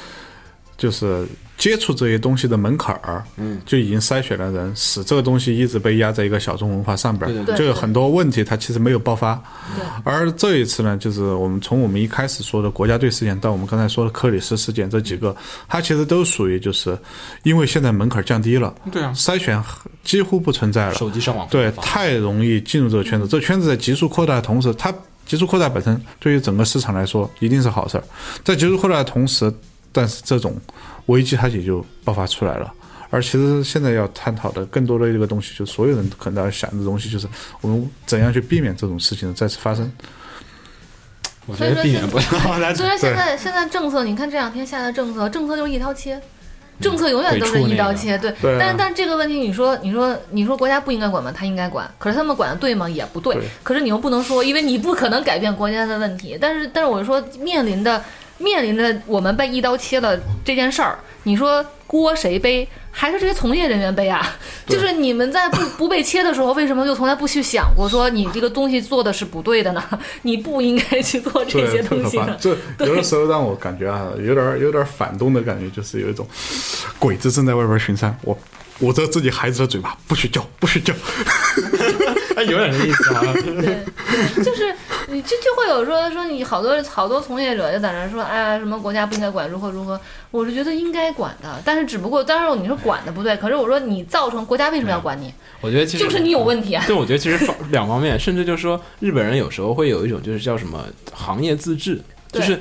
就是接触这些东西的门槛儿，嗯，就已经筛选了人，使这个东西一直被压在一个小众文化上边儿，对。就有很多问题，它其实没有爆发。对。而这一次呢，就是我们从我们一开始说的国家队事件到我们刚才说的克里斯事件这几个，它其实都属于就是因为现在门槛降低了，对啊，筛选几乎不存在了，手机上网对，太容易进入这个圈子。这圈子在急速扩大的同时，它急速扩大本身对于整个市场来说一定是好事儿。在急速扩大的同时，但是这种危机它也就爆发出来了。而其实现在要探讨的更多的一个东西，就是所有人可能要想的东西，就是我们怎样去避免这种事情的再次发生。我觉得避免不了。他虽然现在 *laughs* 现在政策，你看这两天下的政策，政策就是一刀切，政策永远都是一刀切，对。对啊但但这个问题，你说你说你说国家不应该管吗？他应该管，可是他们管的对吗？也不对。对可是你又不能说，因为你不可能改变国家的问题。但是但是我说面临的面临着我们被一刀切了这件事儿，你说锅谁背？还是这些从业人员背啊？就是你们在不 *laughs* 不被切的时候，为什么就从来不去想过说你这个东西做的是不对的呢？*laughs* 你不应该去做这些东西呢。。这 *laughs* 有的时候让我感觉啊，有点儿有点儿反动的感觉，就是有一种鬼子正在外边巡山，我捂着自己孩子的嘴巴，不许叫，不许叫。哎有点这意思啊。对，对就是你就就会有说说你好多好多从业者就在那说，哎呀，什么国家不应该管，如何如何。我是觉得应该管的，但是只不过，当然你说管的不对，可是我说你造成国家为什么要管你？我觉得其实就是你有问题啊。对，我觉得其实两方面，甚至就是说，日本人有时候会有一种就是叫什么行业自治，就是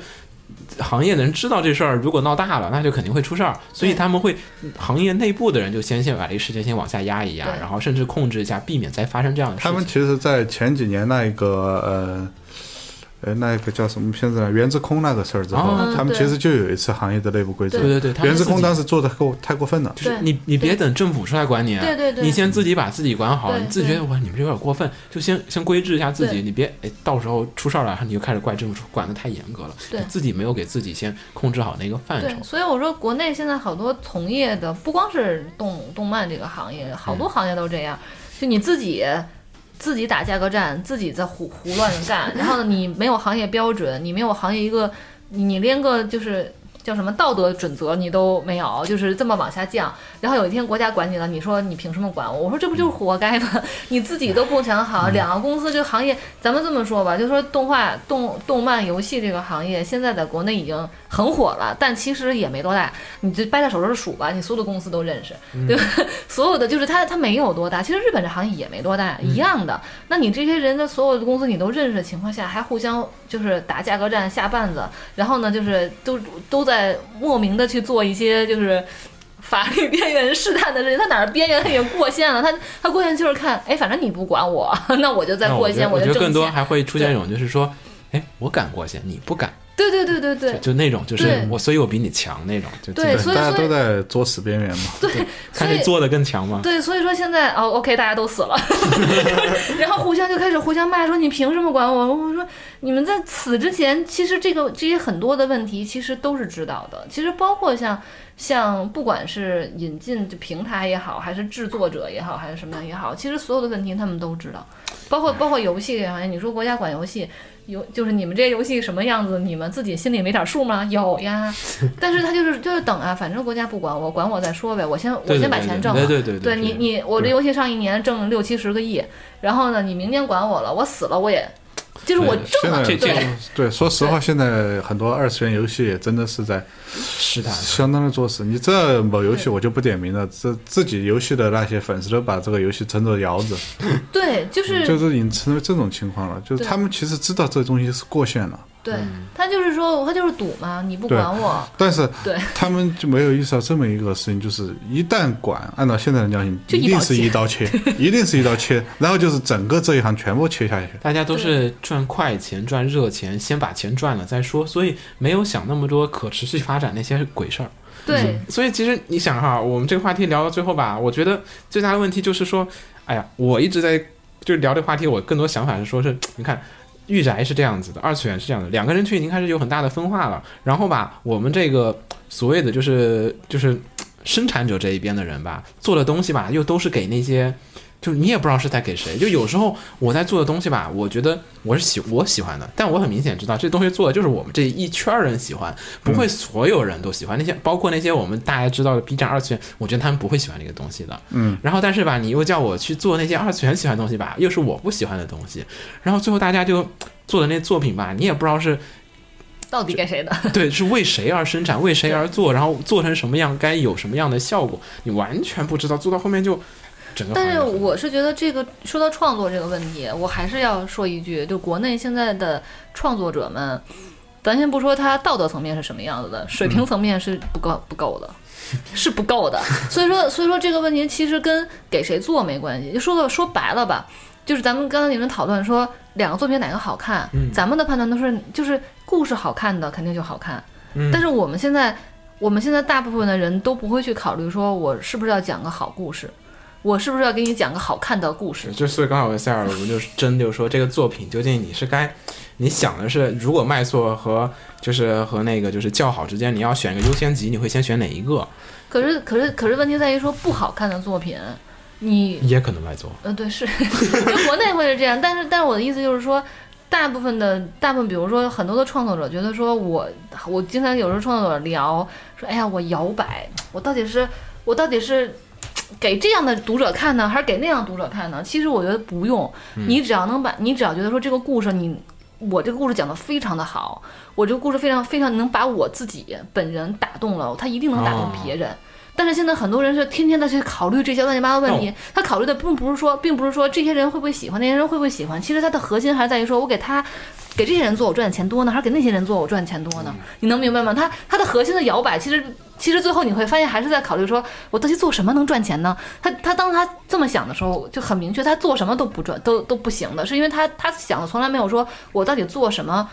行业的人知道这事儿如果闹大了，那就肯定会出事儿，所以他们会行业内部的人就先先把这个事情先往下压一压，然后甚至控制一下，避免再发生这样的事情。他们其实，在前几年那一个呃。呃，那个叫什么片子呢？原之空那个事儿之后，哦他们其实就有一次行业的内部规则。对对对，原之空当时做的够太过分了。就是对你你别等政府出来管你，对对对你先自己把自己管好，对你自己觉得哇你们这有点过分，就先先规制一下自己，对你别哎到时候出事儿了，你就开始怪政府管的太严格了，对你自己没有给自己先控制好那个范畴对，。所以我说国内现在好多从业的，不光是动动漫这个行业，好多行业都这样。就你自己自己打价格战，自己在胡胡乱干，然后，你没有行业标准，你没有行业一个，你连个就是。叫什么道德准则你都没有，就是这么往下降。然后有一天国家管你了，你说你凭什么管我？我说这不就是活该吗？*laughs* 你自己都不想好，两个公司这个行业，咱们这么说吧，就说动画、动动漫、游戏这个行业，现在在国内已经很火了，但其实也没多大。你就掰着手指头数吧，你所有的公司都认识，对吧？*laughs* 所有的就是它，它没有多大。其实日本这行业也没多大，一样的。那你这些人的所有的公司你都认识的情况下，还互相就是打价格战、下绊子，然后呢，就是都都在莫名的去做一些就是。法律边缘试探的事情，他哪儿边缘他已经过线了，他他过线就是看，哎，反正你不管我，*laughs* 那我就在过线，那我就更多。还会出现一种，就是说，哎，我敢过线，你不敢，对对对对对就那种，就是我，所以我比你强那种，就对所以大家都在作死边缘嘛。对，看谁做的更强嘛。对，所以说现在哦，OK，大家都死了，*laughs* *laughs* 然后互相就开始互相骂，说你凭什么管我？我说你们在死之前，其实这个这些很多的问题其实都是知道的，其实包括像像不管是引进就平台也好，还是制作者也好，还是什么样也好，其实所有的问题他们都知道，包括包括游戏这个行业，你说国家管游戏。游就是你们这些游戏什么样子，你们自己心里没点数吗？有呀，*laughs* 但是他就是就是等啊，反正国家不管我，管我再说呗，我先我先把钱挣了。对对对对你，你我这游戏上一年挣六七十个亿，然后呢，你明年管我了，我死了我也，就是我挣了，现在对这这 *laughs* 对，说实话，现在很多二次元游戏真的是在是的，相当的作死。你这某游戏我就不点名了，这自己游戏的那些粉丝都把这个游戏称作窑子，对，就是就是已经成为这种情况了。就是他们其实知道这东西是过线了，对他就是说他就是赌嘛，你不管我，但是对他们就没有意识到这么一个事情，就是一旦管，按照现在的尿性，就一一定是一刀切，*laughs* 一定是一刀切，然后就是整个这一行全部切下去。大家都是赚快钱、赚热钱，先把钱赚了再说，所以没有想那么多可持续发展那些鬼事儿。对所以其实你想哈，我们这个话题聊到最后吧，我觉得最大的问题就是说，哎呀，我一直在就是聊这个话题，我更多想法是说是，你看。御宅是这样子的，二次元是这样的，两个人群已经开始有很大的分化了。然后吧，我们这个所谓的就是就是生产者这一边的人吧，做的东西吧，又都是给那些，就你也不知道是在给谁。就有时候我在做的东西吧，我觉得我是喜我喜欢的，但我很明显知道这东西做的就是我们这一圈人喜欢，不会所有人都喜欢。那些包括那些我们大家知道的 B 站二次元，我觉得他们不会喜欢这个东西的。嗯，然后但是吧，你又叫我去做那些二次元喜欢的东西吧，又是我不喜欢的东西。然后最后大家就做的那作品吧，你也不知道是到底给谁的？*laughs* 对，是为谁而生产，为谁而做，然后做成什么样，该有什么样的效果，你完全不知道，做到后面就整个但是我是觉得这个说到创作这个问题，我还是要说一句，就国内现在的创作者们，咱先不说他道德层面是什么样子的，水平层面是不够不够的。是不够的，所以说，所以说这个问题其实跟给谁做没关系。就说到说白了吧，就是咱们刚才你们讨论说两个作品哪个好看，嗯咱们的判断都是就是故事好看的肯定就好看，嗯但是我们现在我们现在大部分的人都不会去考虑说我是不是要讲个好故事，我是不是要给你讲个好看的故事？就所以刚好跟塞尔我们就是争，就是说这个作品究竟你是该，你想的是如果卖座和就是和那个就是叫好之间，你要选一个优先级，你会先选哪一个？可是可是可是问题在于说不好看的作品，你也可能卖座。呃，对，是，*laughs* 就国内会是这样，但是，但是我的意思就是说，大部分的大部分，比如说很多的创作者觉得说我，我经常有时候创作者聊说，哎呀，我摇摆，我到底是我到底是给这样的读者看呢，还是给那样的读者看呢？其实我觉得不用，你只要能把，你只要觉得说这个故事你。我这个故事讲得非常的好，我这个故事非常非常能把我自己本人打动了，他一定能打动别人。但是现在很多人是天天的去考虑这些乱七八糟问题，他考虑的并不是说，并不是说这些人会不会喜欢，那些人会不会喜欢。其实他的核心还是在于说，我给他给这些人做，我赚的钱多呢，还是给那些人做，我赚的钱多呢？你能明白吗？他他的核心的摇摆，其实其实最后你会发现，还是在考虑说我到底做什么能赚钱呢？他他当他这么想的时候，就很明确，他做什么都不赚，都都不行的，是因为他他想的从来没有说我到底做什么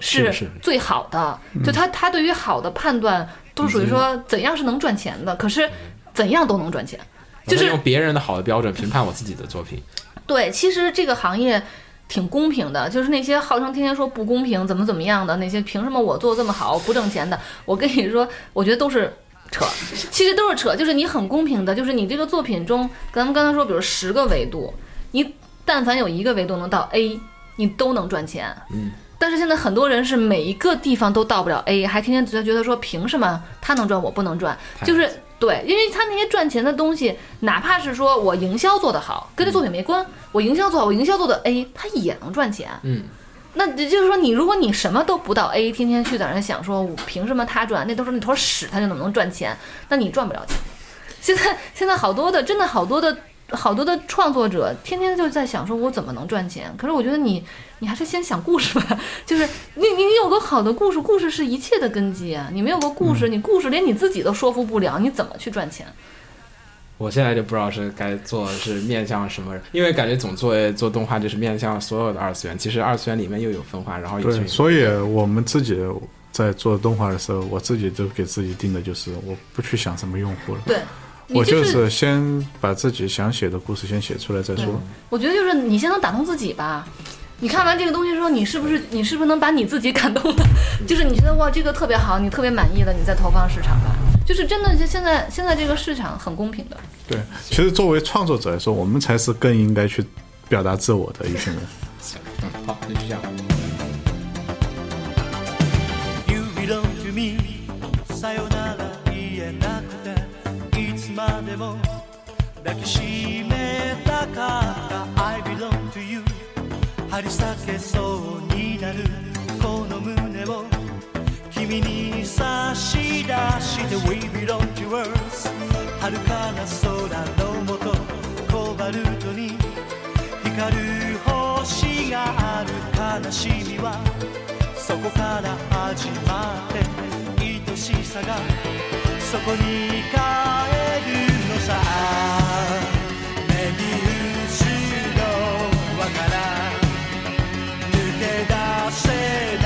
是是最好的，就他他对于好的判断都属于说怎样是能赚钱的，可是怎样都能赚钱，就是用别人的好的标准评判我自己的作品。对，其实这个行业挺公平的，就是那些号称天天说不公平、怎么怎么样的那些，凭什么我做这么好不挣钱的？我跟你说，*laughs* 我觉得都是扯，其实都是扯，就是你很公平的，就是你这个作品中，咱们刚才说，比如十个维度，你但凡有一个维度能到 A，你都能赚钱。嗯。但是现在很多人是每一个地方都到不了 A，还天天觉得觉得说凭什么他能赚我不能赚？就是对，因为他那些赚钱的东西，哪怕是说我营销做得好，跟这作品没关，我营销做好，我营销做的 A，他也能赚钱。嗯，那也就是说，你如果你什么都不到 A，天天去在那想说，我凭什么他赚？那都是那坨屎，他就怎么能赚钱？那你赚不了钱。现在现在好多的，真的好多的好多的创作者，天天就在想说，我怎么能赚钱？可是我觉得你你还是先想故事吧，*laughs* 就是你你你有个好的故事，故事是一切的根基啊！你没有个故事，你故事连你自己都说服不了，你怎么去赚钱？我现在就不知道是该做是面向什么人，因为感觉总做做动画就是面向所有的二次元，其实二次元里面又有分化，然后有对，所以我们自己在做动画的时候，我自己都给自己定的就是我不去想什么用户了，对，你我就就是先把自己想写的故事先写出来再说。我觉得就是你先能打动自己吧。你看完这个东西之后，你是不是你是不是能把你自己感动了？*laughs* 就是你觉得哇，这个特别好，你特别满意了，你再投放市场吧。就是真的，就现在现在这个市场很公平的。对，其实作为创作者来说，我们才是更应该去表达自我的一群人。行，嗯，*laughs* 好，那就这样。 You belong to me さよなら言えな までも抱きしめたかった I belong to you 張り裂けそうになるこの胸を君に差し出して We belong to us 遥かな空のもとコバルトに光る星がある。悲しみはそこから始まって愛しさがそこに帰るのさ。目に後ろわから抜け出せない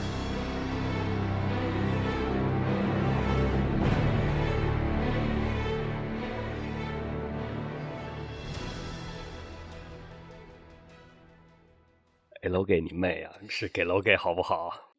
给楼给你妹啊！是给楼给好不好？